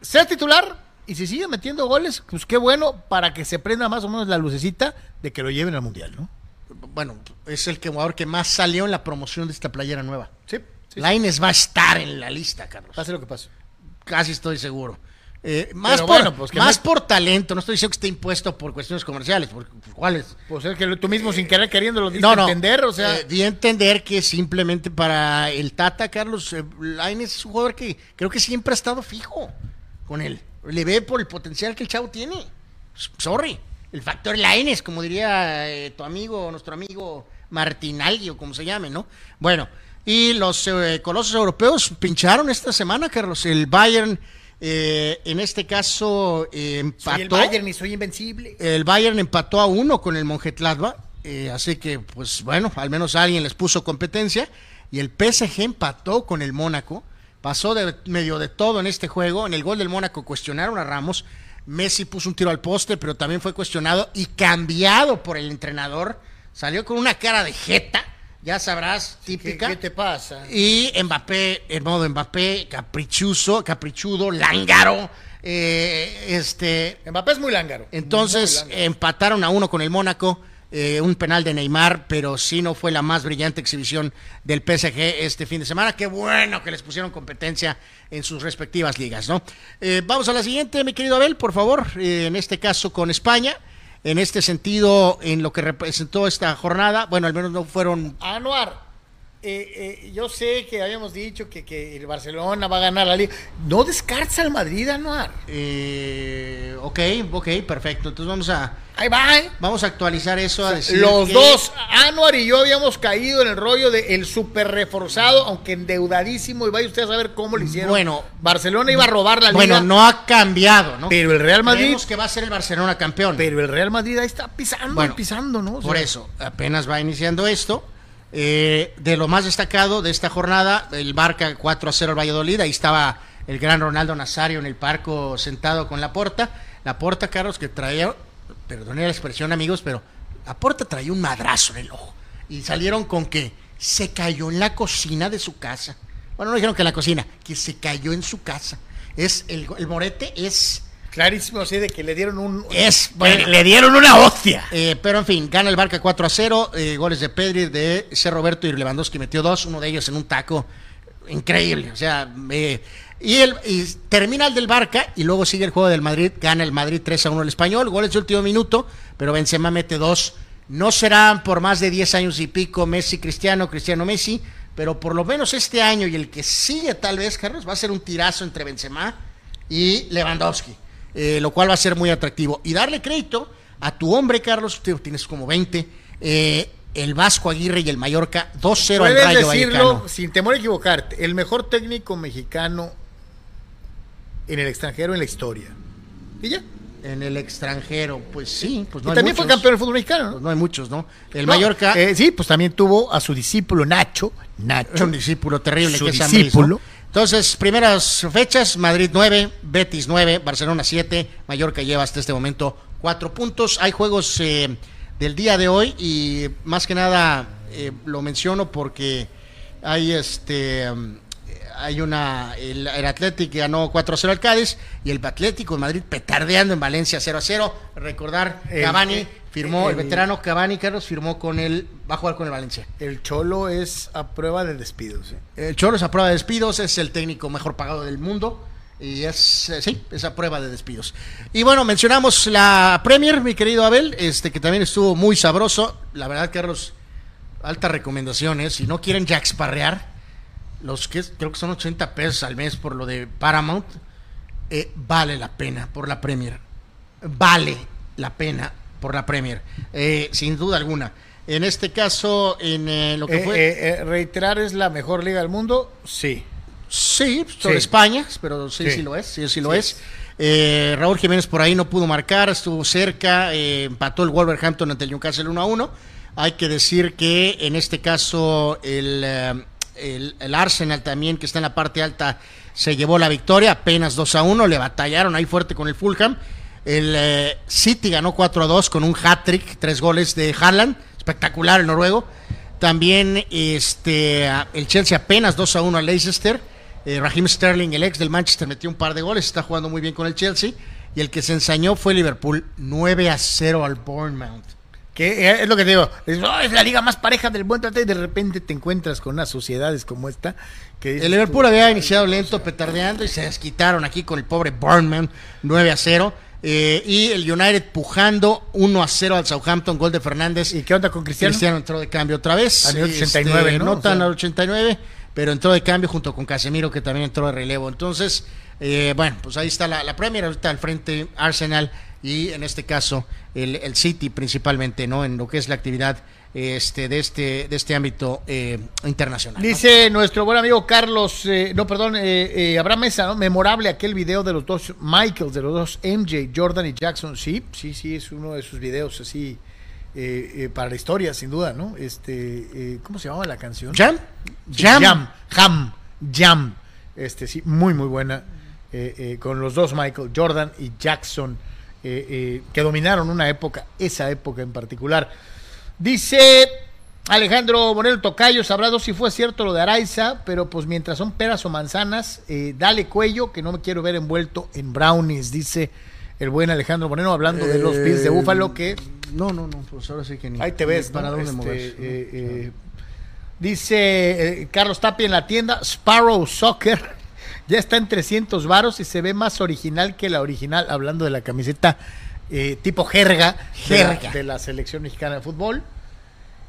sea titular y si sigue metiendo goles, pues qué bueno para que se prenda más o menos la lucecita de que lo lleven al mundial, ¿no? Bueno, es el jugador que más salió en la promoción de esta playera nueva. Sí. sí, Laines va a estar en la lista, Carlos. Pase lo que pase. Casi estoy seguro. Eh, más Pero por, bueno, pues que más me- por talento, no estoy diciendo que esté impuesto por cuestiones comerciales, por, cuáles. Pues es que tú mismo sin querer queriendo lo diste No, no. entender, o sea, eh, di a entender que simplemente para el Tata, Carlos, eh, Lainez es un jugador que creo que siempre ha estado fijo con él. Le ve por el potencial que el chavo tiene. Sorry. El factor Lainez, como diría eh, tu amigo, nuestro amigo Martinaldi o como se llame, ¿no? Bueno, y los eh, colosos europeos pincharon esta semana, Carlos. El Bayern, eh, en este caso, eh, empató. soy el Bayern y soy invencible. El Bayern empató a uno con el Monjetladba, eh, así que, pues bueno, al menos alguien les puso competencia. Y el PSG empató con el Mónaco. Pasó de medio de todo en este juego. En el gol del Mónaco cuestionaron a Ramos. Messi puso un tiro al poste, pero también fue cuestionado y cambiado por el entrenador. Salió con una cara de jeta, ya sabrás, ¿Qué, típica. qué te pasa? Y Mbappé, en modo Mbappé, caprichoso, caprichudo, lángaro. eh, este, Mbappé es muy lángaro. entonces Muy lángaro. empataron a uno con el Mónaco, eh, un penal de Neymar, pero sí no fue la más brillante exhibición del PSG este fin de semana. Qué bueno que les pusieron competencia en sus respectivas ligas, ¿no? Eh, vamos a la siguiente, mi querido Abel, por favor, eh, en este caso con España. En este sentido, en lo que representó esta jornada, bueno, al menos no fueron Anuar, eh, eh, yo sé que habíamos dicho que, que el Barcelona va a ganar la liga. No descartes al Madrid, Anuar. Eh, ok, ok, perfecto. Entonces vamos a Ahí va, ¿eh? vamos a actualizar eso a decir Los que- dos, Anuar y yo habíamos caído en el rollo de el super reforzado, aunque endeudadísimo, y vaya usted a saber cómo lo hicieron. Bueno. Barcelona iba a robar la liga. Bueno, no ha cambiado, ¿no? Pero el Real Madrid, Creemos que va a ser el Barcelona campeón. pero el Real Madrid ahí está pisando, Bueno, pisando, ¿no? O Por eso, apenas va iniciando esto. Eh, de lo más destacado de esta jornada, el Barca 4 a 0 al Valladolid. Ahí estaba el gran Ronaldo Nazario en el parco sentado con la porta. La porta, Carlos, que traía, perdone la expresión, amigos, pero la porta traía un madrazo en el ojo. Y salieron con que se cayó en la cocina de su casa. Bueno, no dijeron que en la cocina, que se cayó en su casa. Es el, el morete es Clarísimo, así de que le dieron un. es bueno, le dieron una hostia. eh, pero en fin, gana el Barca 4 a 0. eh, goles de Pedri, de C. Roberto y Lewandowski metió dos, uno de ellos en un taco. Increíble. O sea, eh, y, el, y termina el del Barca y luego sigue el juego del Madrid. Gana el Madrid 3 a 1 el español. Goles de último minuto, pero Benzema mete dos. No serán por más de 10 años y pico Messi, Cristiano, Cristiano, Messi. Pero por lo menos este año y el que sigue, tal vez, Carlos, va a ser un tirazo entre Benzema y Lewandowski, eh, lo cual va a ser muy atractivo. Y darle crédito a tu hombre, Carlos, tú tienes como 20, eh, el Vasco Aguirre y el Mallorca 2-0 al Rayo decirlo Vallecano. sin temor a equivocarte. El mejor técnico mexicano en el extranjero en la historia. ¿Y ya? En el extranjero, pues sí, pues no y también fue campeón del fútbol mexicano. Pues ¿no? no hay muchos, ¿no? El No, Mallorca eh, sí, pues también tuvo a su discípulo Nacho. es Nacho. un discípulo terrible Su que es Ambriz, ¿no? Entonces, primeras fechas, Madrid 9, Betis 9, Barcelona 7, Mallorca lleva hasta este momento 4 puntos. Hay juegos eh, del día de hoy y más que nada eh, lo menciono porque hay este um, hay una el, el Atlético ganó 4-0 al Cádiz y el Atlético de Madrid petardeando en Valencia 0-0. Recordar, Cavani firmó, el, el- veterano Cavani, Carlos, firmó con el, va a jugar con el Valencia. El Cholo es a prueba de despidos. ¿eh? El Cholo es a prueba de despidos, es el técnico mejor pagado del mundo. Y es, eh, sí, es a prueba de despidos. Y bueno, mencionamos la Premier, mi querido Abel, este que también estuvo muy sabroso. La verdad, Carlos, altas recomendaciones. Si no quieren jacksparrear, los que creo que son 80 pesos al mes por lo de Paramount, eh, vale la pena por la Premier. Vale la pena por la Premier, eh, sin duda alguna. En este caso, en eh, lo que Eh, fue... eh, reiterar, ¿es la mejor liga del mundo? Sí. Sí, sobre Sí. España, pero sí, sí, Sí. lo es, sí, sí lo Sí. es. Eh, Raúl Jiménez por ahí no pudo marcar, estuvo cerca, eh, empató el Wolverhampton ante el Newcastle 1 a 1. Hay que decir que en este caso el, el, el Arsenal también, que está en la parte alta, se llevó la victoria, apenas 2 a 1, le batallaron ahí fuerte con el Fulham. El eh, City ganó 4 a 2 con un hat-trick, tres goles de Haaland, espectacular el noruego. También este el Chelsea apenas 2 a 1 al Leicester. Eh, Raheem Sterling, el ex del Manchester, metió un par de goles, está jugando muy bien con el Chelsea. Y el que se ensañó fue Liverpool, 9 a 0 al Bournemouth. Que es lo que te digo, es, "Oh, es la liga más pareja del buen trato y de repente te encuentras con unas sociedades como esta. Que El Liverpool había iniciado lento, petardeando y se desquitaron aquí con el pobre Bournemouth, 9 a 0. Eh, y el United pujando 1 a 0 al Southampton, gol de Fernández. ¿Y qué onda con Cristiano? Cristiano entró de cambio otra vez. Al 89, Este, ¿no? No O tan sea- al 89, pero entró de cambio junto con Casemiro, que también entró de relevo. Entonces, eh, bueno, pues ahí está la, la Premier, ahorita al frente Arsenal y en este caso el, el City principalmente, ¿no? En lo que es la actividad este, de, este, de este ámbito eh, internacional. ¿no? Dice nuestro buen amigo Carlos, eh, no, perdón, eh, eh, Abraham Mesa, ¿no? Memorable aquel video de los dos Michaels, de los dos MJ, Jordan y Jackson. Sí, sí, sí, es uno de sus videos así para la historia, sin duda, ¿no? Este, eh, ¿cómo se llamaba la canción? ¿Jam? Jam. Jam, Jam, Jam. Este, sí, muy, muy buena. eh, eh, con los dos Michael, Jordan y Jackson, eh, eh, que dominaron una época, esa época en particular. Dice Alejandro Moreno Tocayo, sabrá dos si fue cierto lo de Araiza, pero pues mientras son peras o manzanas, eh, dale cuello, que no me quiero ver envuelto en brownies, dice el buen Alejandro Moreno, hablando de los Bills de Eh, Búfalo, que No, no, no, pues ahora sí que ni. Ahí te ves, para dónde Este, moverse, ¿no? eh, eh, dice eh, Carlos Tapia en la tienda, Sparrow Soccer ya está en 300 varos y se ve más original que la original, hablando de la camiseta eh, tipo jerga, de la- Jerga. De, la, selección mexicana de fútbol.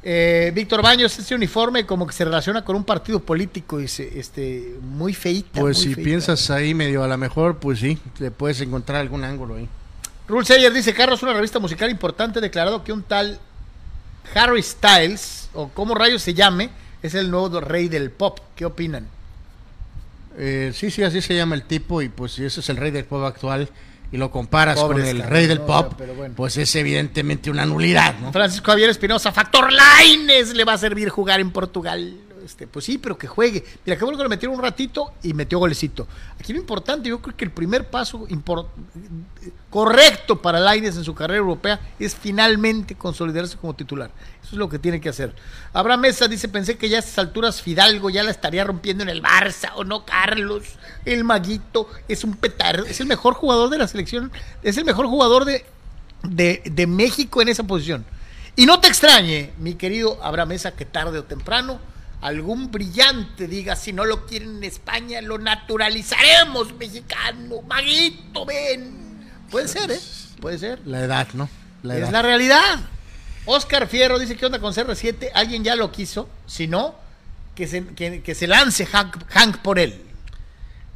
Eh, Víctor Baños, este uniforme como que se relaciona con un partido político, dice, este, muy feita. Pues muy si piensas ahí medio a lo mejor, pues sí, le puedes encontrar algún ángulo ahí. Rule Sayer dice, Carlos, una revista musical importante, declarado que un tal Harry Styles, o como rayos se llame, es el nuevo rey del pop. ¿Qué opinan? Eh, sí, sí, así se llama el tipo y pues si ese es el rey del pop actual y lo comparas Pobres con el cabrón, rey del no, pop, pero bueno. pues es evidentemente una nulidad, ¿no? Francisco Javier Espinosa, Factor Lines le va a servir jugar en Portugal. Este, pues sí, pero que juegue. Mira, que bueno que lo metieron un ratito y metió golecito. Aquí lo importante, yo creo que el primer paso correcto para Laines en su carrera europea es finalmente consolidarse como titular. Eso es lo que tiene que hacer. Abraham Mesa dice, pensé que ya a estas alturas Fidalgo ya la estaría rompiendo en el Barça, o no Carlos, el maguito, es un petardo, es el mejor jugador de la selección, es el mejor jugador de México en esa posición. Y no te extrañe, mi querido Abraham Mesa, que tarde o temprano algún brillante diga, si no lo quieren en España, lo naturalizaremos mexicano, maguito, ven. Puede ser, ¿eh? Puede ser. La edad, ¿no? La es la realidad. Oscar Fierro dice, ¿qué onda con CR7? ¿Alguien ya lo quiso? Si no, que se, que, que se lance Hank, Hank por él.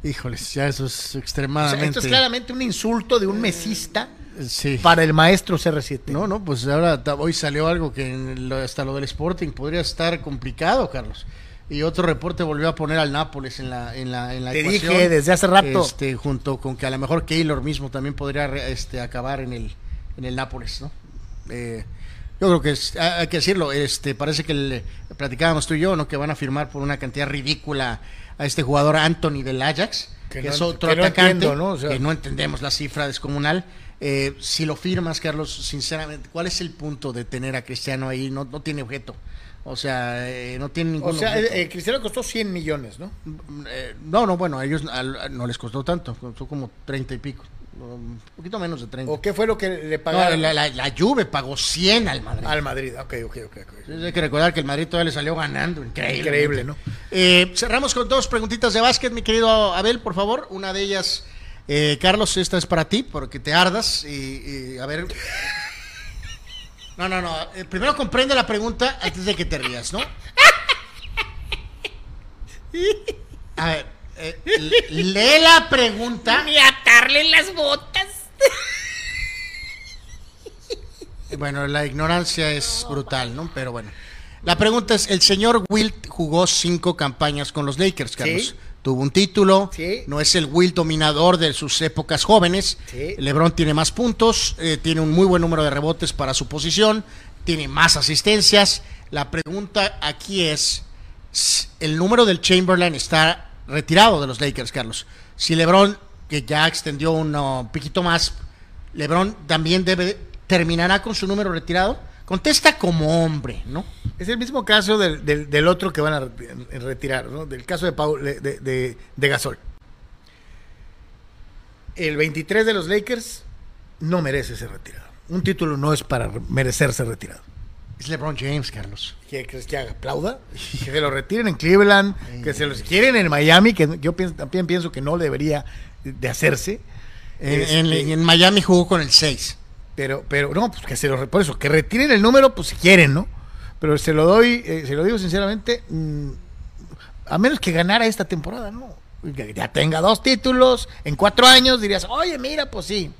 Híjoles, ya eso es O sea, extremadamente... esto es claramente un insulto de un mesista Sí. para el maestro CR7. No, no, pues ahora hoy salió algo que en lo- hasta lo del Sporting podría estar complicado, Carlos. Y otro reporte volvió a poner al Nápoles en la en la en la Te ecuación. dije desde hace rato. Este, junto con que a lo mejor Keylor mismo también podría este, acabar en el en el Nápoles, ¿no? Eh, yo creo que es- hay que decirlo, este parece que el- platicábamos tú y yo, ¿no? Que van a firmar por una cantidad ridícula a este jugador Anthony del Ajax, Que que, no es otro que no atacante, entiendo, ¿no? O sea- que no entendemos la cifra descomunal. Eh, si lo firmas, Carlos, sinceramente, ¿cuál es el punto de tener a Cristiano ahí? No, no tiene objeto. O sea, eh, no tiene ningún O sea, eh, Cristiano costó 100 millones, ¿no? Eh, no, no, bueno, a ellos no les costó tanto, costó como 30 y pico. Un poquito menos de 30. ¿O qué fue lo que le No, pagaron la, la, la Juve pagó 100 al Madrid. al Madrid? Ok, ok, ok. ok. Entonces hay que recordar que el Madrid todavía le salió ganando. Increíble. Increíble, ¿no? Eh, cerramos con dos preguntitas de básquet, mi querido Abel, por favor. Una de ellas, eh, Carlos, esta es para ti, porque te ardas. Y, y, a ver. No, no, no. eh, primero comprende la pregunta antes de que te rías, ¿no? A ver, eh, lee la pregunta. Ni atarle las botas. Bueno, la ignorancia es brutal, ¿no? Pero bueno. La pregunta es, el señor Wilt jugó cinco campañas con los Lakers, Carlos. Sí. Tuvo un título, Sí. no es el Wilt dominador de sus épocas jóvenes. Sí. LeBron tiene más puntos, eh, tiene un muy buen número de rebotes para su posición, tiene más asistencias. La pregunta aquí es, el número del Chamberlain está retirado de los Lakers, Carlos. Si LeBron, que ya extendió un uh, piquito más, LeBron también debe terminará con su número retirado Contesta como hombre, ¿no? Es el mismo caso del, del- otro que van a reti- retirar, ¿no? Del caso de, Paul, de- de Gasol. El 23 de los Lakers no merece ser retirado. Un título no es para merecerse retirado. Es LeBron James, Carlos. ¿Qué crees que? ¿Aplauda? Que se lo retiren en Cleveland, que se los quieren en Miami, que yo pienso- también pienso que no debería de hacerse. En, Este, en- en Miami jugó con el 6. pero, pero no, pues que se lo por eso, que retiren el número, pues si quieren, ¿no? Pero se lo doy, eh, se lo digo sinceramente, mm, a menos que ganara esta temporada, ¿no? Ya tenga dos títulos en cuatro años, dirías, oye, mira, pues sí,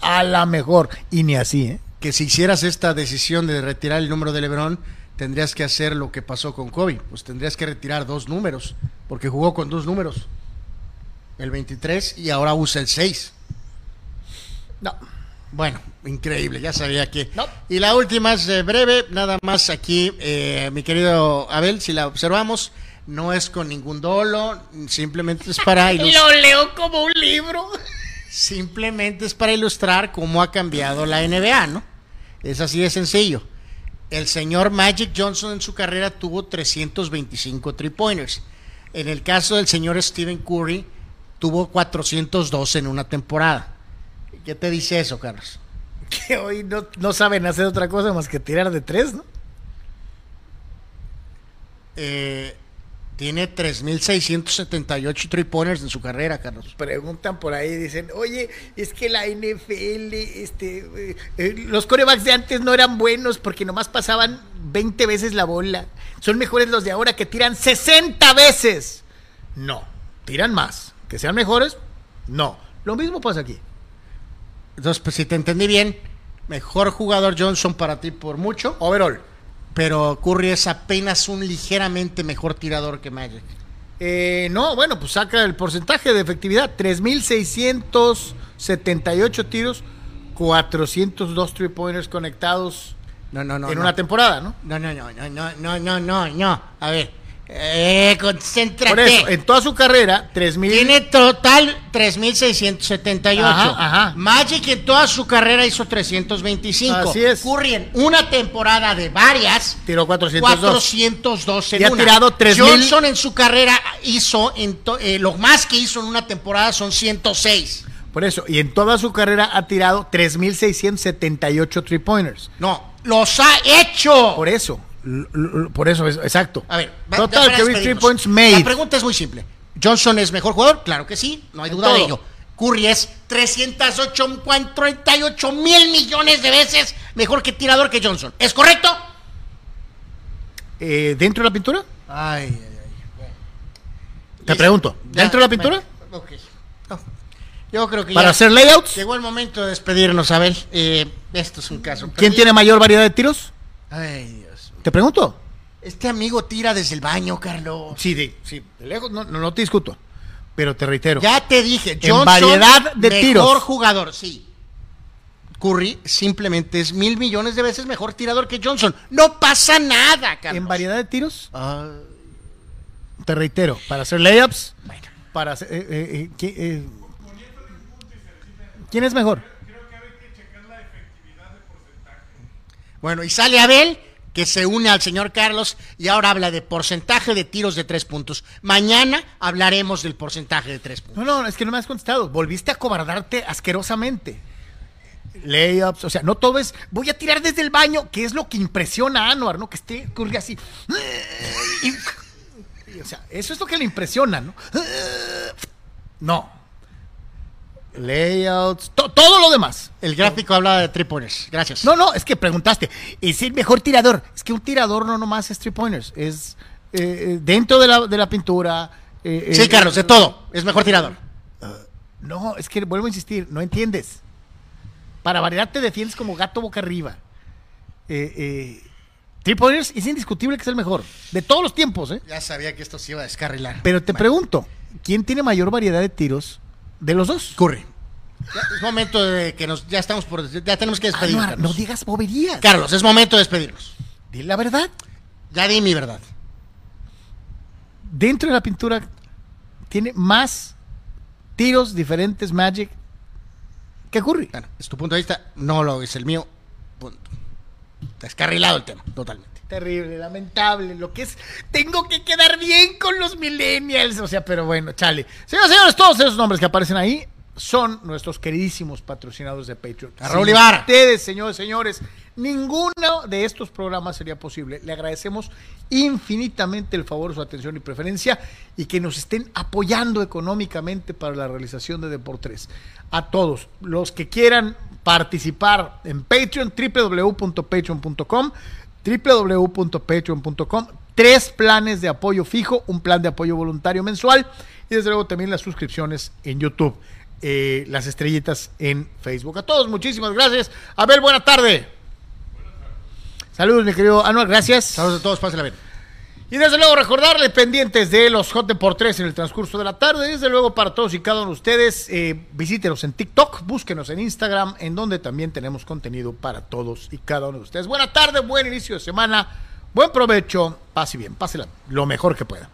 a la mejor. Y ni así, ¿eh? Que si hicieras esta decisión de retirar el número de LeBron, tendrías que hacer lo que pasó con Kobe. Pues tendrías que retirar dos números, porque jugó con dos números. El 23 y ahora usa el 6. No. Bueno, increíble, ya sabía que. No. Y la última es eh, breve, nada más aquí, eh, mi querido Abel, si la observamos, no es con ningún dolo, simplemente es para ilustrar. Lo leo como un libro. Simplemente es para ilustrar cómo ha cambiado la NBA, ¿no? Es así de sencillo. El señor Magic Johnson en su carrera tuvo 325 three pointers. En el caso del señor Stephen Curry, tuvo 402 en una temporada. ¿Qué te dice eso, Carlos? Que hoy no, no saben hacer otra cosa más que tirar de tres, ¿no? Eh, tiene 3.678 three pointers en su carrera, Carlos. preguntan por ahí, dicen, oye, es que la NFL, este, eh, eh, los corebacks de antes no eran buenos porque nomás pasaban 20 veces la bola. Son mejores los de ahora que tiran 60 veces. No, tiran más. Que sean mejores, no. Lo mismo pasa aquí. Entonces, pues si te entendí bien, mejor jugador Johnson para ti por mucho. Overall pero Curry es apenas un ligeramente mejor tirador que Magic. Eh, no, bueno, pues saca el porcentaje de efectividad, 3.678 tiros, 402 three-pointers conectados no, no, no, en una temporada, ¿no? No, no, no, no, no, no, no, no, a ver eh, concéntrate. Por eso, en toda su carrera, 3.000... Tiene total 3.678. Ajá, ajá. Magic en toda su carrera hizo 325. Así es. Curry en una temporada de varias. Tiró 402. 402 en Y ha una. tirado 3,000. Johnson en su carrera hizo, en eh, lo más que hizo en una temporada son 106. Por eso, y en toda su carrera ha tirado 3.678 three pointers. No, los ha hecho. Por eso, por eso, es, exacto. A ver, Total para career three points La made. pregunta es muy simple. ¿Johnson es mejor jugador? Claro que sí, no hay duda de ello. Curry es 308, 38 mil millones de veces mejor que tirador que Johnson. ¿Es correcto? Eh, ¿Dentro de la pintura? Ay, ay, ay. Te pregunto, ¿dentro de la pintura? Bueno, ok. No. Yo creo que ¿Para ya hacer layouts? llegó el momento de despedirnos, Abel. Eh, esto es un caso. ¿Quién tiene mayor variedad de tiros? Ay. Te pregunto. Este amigo tira desde el baño, Carlos. Sí, de, sí, de lejos, no, no, no te discuto. Pero te reitero. Ya te dije, En Johnson, variedad de mejor tiros. jugador, sí. Curry simplemente es mil millones de veces mejor tirador que Johnson. No pasa nada, Carlos. En variedad de tiros, Ah, te reitero, para hacer layups, bueno. para hacer, eh, eh, eh, ¿qui- eh, ¿Quién es mejor? Bueno, y sale Abel, que se une al señor Carlos y ahora habla de porcentaje de tiros de tres puntos. Mañana hablaremos del porcentaje de tres puntos. No, no, es que no me has contestado. Volviste a cobardarte asquerosamente. Layups, o sea, no todo es. Voy a tirar desde el baño, que es lo que impresiona a Anuar, ¿no? Que esté Curry así. O sea, eso es lo que le impresiona, ¿no? No. Layouts, to- todo lo demás. El gráfico habla de three pointers. Gracias. No, no, es que preguntaste. ¿Es el mejor tirador? Es que un tirador no nomás es three pointers. Es eh, eh, dentro de la, de la pintura. eh, sí, eh, Carlos, de todo. Es mejor tirador. No, es que vuelvo a insistir, no entiendes. Para variar te defiendes como gato boca arriba. Three pointers es indiscutible que es el mejor. De todos los tiempos, ¿eh? Ya sabía que esto se iba a descarrilar. Pero te pregunto, ¿quién tiene mayor variedad de tiros de los dos? Curry. Ya, es momento de que nos. Ya estamos por. Ya tenemos que despedirnos. Anuar, no digas boberías. Carlos, es momento de despedirnos. Di la verdad. Ya di mi verdad. Dentro de la pintura tiene más tiros diferentes Magic que Curry. Bueno, es tu punto de vista. No lo es el mío. Punto. descarrilado el tema, totalmente. Terrible, lamentable, lo que es, tengo que quedar bien con los millennials, o sea, pero bueno, chale. Señoras y señores, todos esos nombres que aparecen ahí son nuestros queridísimos patrocinadores de Patreon. A Raúl Ibarra. Ustedes, señores, señores, ninguno de estos programas sería posible. Le agradecemos infinitamente el favor, su atención y preferencia y que nos estén apoyando económicamente para la realización de Deportes. A todos los que quieran participar en Patreon, www.patreon.com, www.patreon.com, tres planes de apoyo fijo, un plan de apoyo voluntario mensual y desde luego también las suscripciones en YouTube, eh, las estrellitas en Facebook. A todos, muchísimas gracias. Abel, buena tarde. Saludos, mi querido Anual, gracias. Saludos a todos, pásenla bien. Y desde luego recordarle pendientes de los Hot por 3 en el transcurso de la tarde. Desde luego para todos y cada uno de ustedes, eh, visítenos en TikTok, búsquenos en Instagram, en donde también tenemos contenido para todos y cada uno de ustedes. Buena tarde, buen inicio de semana, buen provecho, pase bien, pásela lo mejor que pueda.